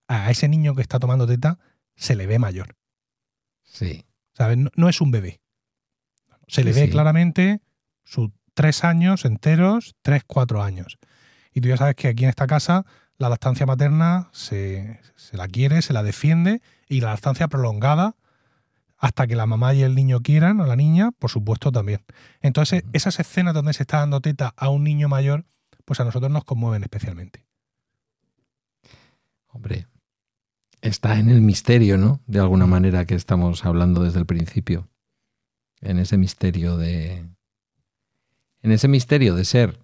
[SPEAKER 1] a ese niño que está tomando teta, se le ve mayor.
[SPEAKER 2] Sí.
[SPEAKER 1] ¿Sabes? No, no es un bebé. Se le
[SPEAKER 2] Sí,
[SPEAKER 1] ve
[SPEAKER 2] sí.
[SPEAKER 1] claramente sus tres años enteros, tres, cuatro años. Y tú ya sabes que aquí en esta casa la lactancia materna se, se la quiere, se la defiende y la lactancia prolongada hasta que la mamá y el niño quieran, o la niña, por supuesto también. Entonces, esas escenas donde se está dando teta a un niño mayor, pues a nosotros nos conmueven especialmente.
[SPEAKER 2] Hombre, está en el misterio, ¿no? De alguna manera que estamos hablando desde el principio. En ese misterio de... En ese misterio de ser,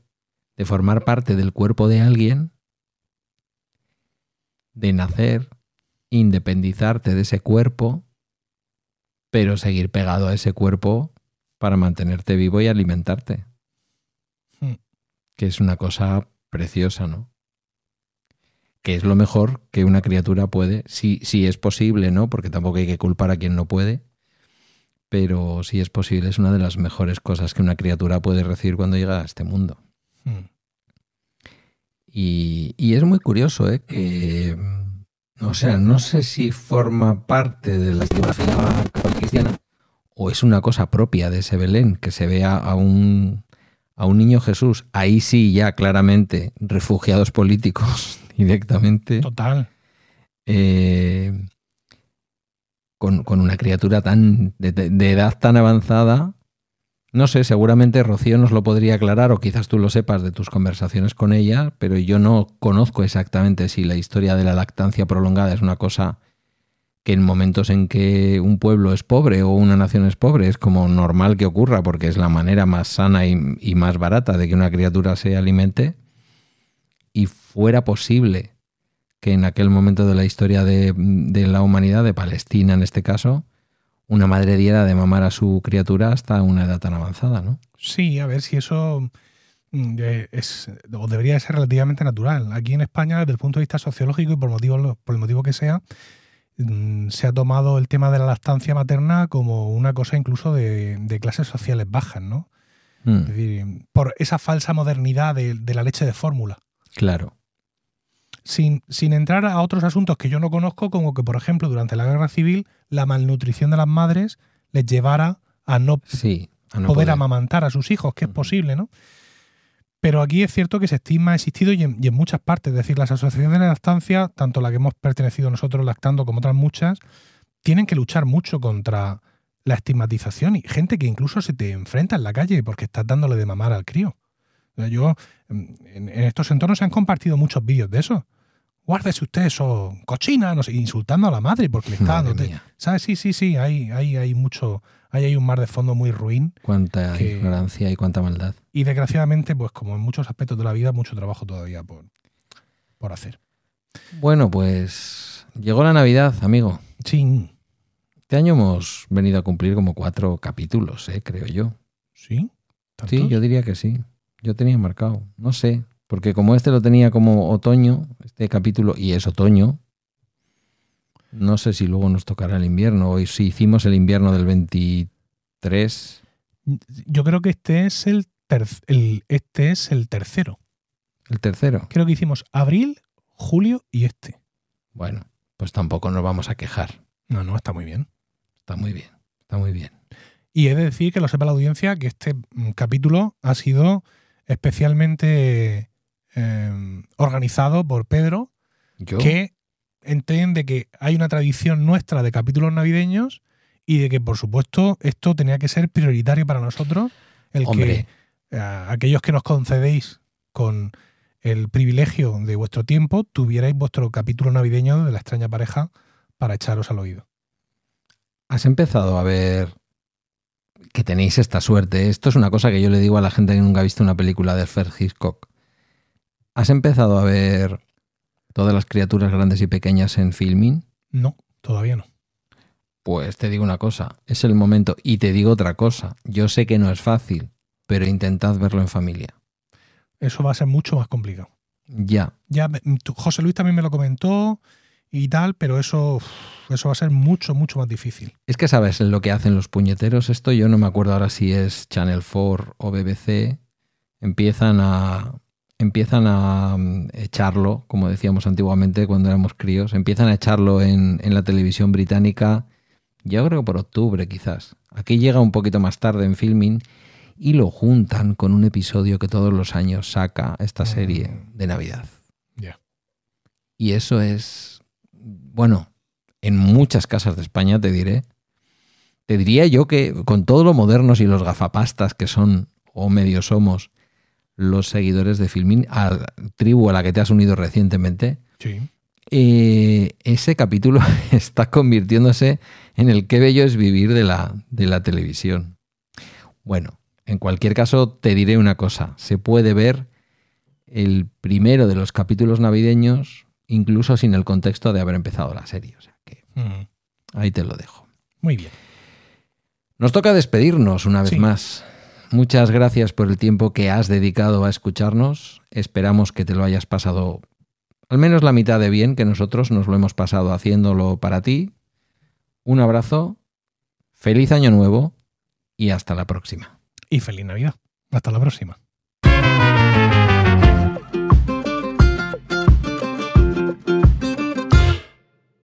[SPEAKER 2] de formar parte del cuerpo de alguien, de nacer, independizarte de ese cuerpo, pero seguir pegado a ese cuerpo para mantenerte vivo y alimentarte.
[SPEAKER 1] Hmm.
[SPEAKER 2] Que es una cosa preciosa, ¿no? Que es lo mejor que una criatura puede, si, si es posible, ¿no? Porque tampoco hay que culpar a quien no puede, pero si es posible, es una de las mejores cosas que una criatura puede recibir cuando llega a este mundo.
[SPEAKER 1] Hmm.
[SPEAKER 2] Y, y es muy curioso, ¿eh? Que, o sea, no sé si forma parte de la católica cristiana o es una cosa propia de ese Belén, que se vea a un, a un niño Jesús, ahí sí ya claramente refugiados políticos [laughs] directamente,
[SPEAKER 1] Total.
[SPEAKER 2] eh, con, con una criatura tan de, de- edad tan avanzada. No sé, seguramente Rocío nos lo podría aclarar o quizás tú lo sepas de tus conversaciones con ella, pero yo no conozco exactamente si la historia de la lactancia prolongada es una cosa que en momentos en que un pueblo es pobre o una nación es pobre es como normal que ocurra porque es la manera más sana y, y más barata de que una criatura se alimente y fuera posible que en aquel momento de la historia de, de la humanidad, de Palestina en este caso, una madre diera de mamar a su criatura hasta una edad tan avanzada, ¿no?
[SPEAKER 1] Sí, a ver si eso mm, es o debería ser relativamente natural. Aquí en España, desde el punto de vista sociológico y por, motivo, por el motivo que sea, mm, se ha tomado el tema de la lactancia materna como una cosa incluso de, de clases sociales bajas, ¿no?
[SPEAKER 2] Mm,
[SPEAKER 1] Es decir, por esa falsa modernidad de, de la leche de fórmula.
[SPEAKER 2] claro.
[SPEAKER 1] Sin, sin entrar a otros asuntos que yo no conozco, como que, por ejemplo, durante la guerra civil, la malnutrición de las madres les llevara a no
[SPEAKER 2] Sí. a no
[SPEAKER 1] poder
[SPEAKER 2] poder.
[SPEAKER 1] amamantar a sus hijos, que es posible, ¿no? Pero aquí es cierto que ese estigma ha existido y en, y en muchas partes. Es decir, las asociaciones de lactancia, tanto la que hemos pertenecido nosotros lactando como otras muchas, tienen que luchar mucho contra la estigmatización y gente que incluso se te enfrenta en la calle porque estás dándole de mamar al crío. Yo, en, en estos entornos se han compartido muchos vídeos de eso. Guárdese usted eso, cochina, no sé, insultando a la madre porque le está dando. ¿Sabes? Sí, sí, sí, hay, hay, hay mucho, hay, hay un mar de fondo muy ruin
[SPEAKER 2] cuánta
[SPEAKER 1] que-
[SPEAKER 2] ignorancia y cuánta maldad.
[SPEAKER 1] y desgraciadamente, pues como en muchos aspectos de la vida, mucho trabajo todavía por, por hacer.
[SPEAKER 2] Bueno, pues llegó la Navidad, amigo.
[SPEAKER 1] Sí,
[SPEAKER 2] Este año hemos venido a cumplir como cuatro capítulos, eh, creo yo.
[SPEAKER 1] sí.
[SPEAKER 2] Sí,
[SPEAKER 1] ¿Tantos?
[SPEAKER 2] yo diría que sí. Yo tenía marcado. No sé. Porque como este lo tenía como otoño, este capítulo, y es otoño, no sé si luego nos tocará el invierno o si hicimos el invierno del 23.
[SPEAKER 1] Yo creo que este es el, ter- el- este es el tercero.
[SPEAKER 2] El tercero.
[SPEAKER 1] Creo que hicimos abril, julio y este.
[SPEAKER 2] Bueno, pues tampoco nos vamos a quejar.
[SPEAKER 1] No, no, está muy bien.
[SPEAKER 2] Está muy bien. Está muy bien.
[SPEAKER 1] Y he de decir que lo sepa la audiencia que este mm, capítulo ha sido especialmente eh, organizado por Pedro,
[SPEAKER 2] Yo,
[SPEAKER 1] que entiende que hay una tradición nuestra de capítulos navideños y de que, por supuesto, esto tenía que ser prioritario para nosotros, el
[SPEAKER 2] hombre,
[SPEAKER 1] que aquellos que nos concedéis con el privilegio de vuestro tiempo tuvierais vuestro capítulo navideño de la extraña pareja para echaros al oído.
[SPEAKER 2] has empezado a ver que tenéis esta suerte. Esto es una cosa que yo le digo a la gente que nunca ha visto una película de Alfred Hitchcock. ¿Has empezado a ver todas las criaturas grandes y pequeñas en filming?
[SPEAKER 1] No, todavía no.
[SPEAKER 2] Pues te digo una cosa, es el momento. Y te digo otra cosa, yo sé que no es fácil, pero intentad verlo en familia.
[SPEAKER 1] Eso va a ser mucho más complicado.
[SPEAKER 2] Ya,
[SPEAKER 1] Ya José Luis también me lo comentó y tal, pero eso, eso va a ser mucho, mucho más difícil.
[SPEAKER 2] es que sabes lo que hacen los puñeteros. Esto yo no me acuerdo ahora si es Channel 4 o BBC. Empiezan a empiezan a mm, echarlo, como decíamos antiguamente cuando éramos críos, empiezan a echarlo en, en la televisión británica, yo creo que por octubre quizás. Aquí llega un poquito más tarde en filming y lo juntan con un episodio que todos los años saca esta serie de Navidad. Y eso es, bueno, en muchas casas de España te diré. Te diría yo que con todo lo modernos y los gafapastas que son, o medio somos, los seguidores de Filmin, a la tribu a la que te has unido recientemente,
[SPEAKER 1] Sí.
[SPEAKER 2] eh, ese capítulo [laughs] está convirtiéndose en el qué bello es vivir de la, de la televisión. Bueno, en cualquier caso, te diré una cosa. Se puede ver el primero de los capítulos navideños incluso sin el contexto de haber empezado la serie. O sea que
[SPEAKER 1] Mm,
[SPEAKER 2] ahí te lo dejo.
[SPEAKER 1] Muy bien.
[SPEAKER 2] Nos toca despedirnos una vez
[SPEAKER 1] Sí.
[SPEAKER 2] más. Muchas gracias por el tiempo que has dedicado a escucharnos. Esperamos que te lo hayas pasado al menos la mitad de bien que nosotros nos lo hemos pasado haciéndolo para ti. Un abrazo, feliz año nuevo y hasta la próxima.
[SPEAKER 1] Y feliz Navidad. Hasta la próxima.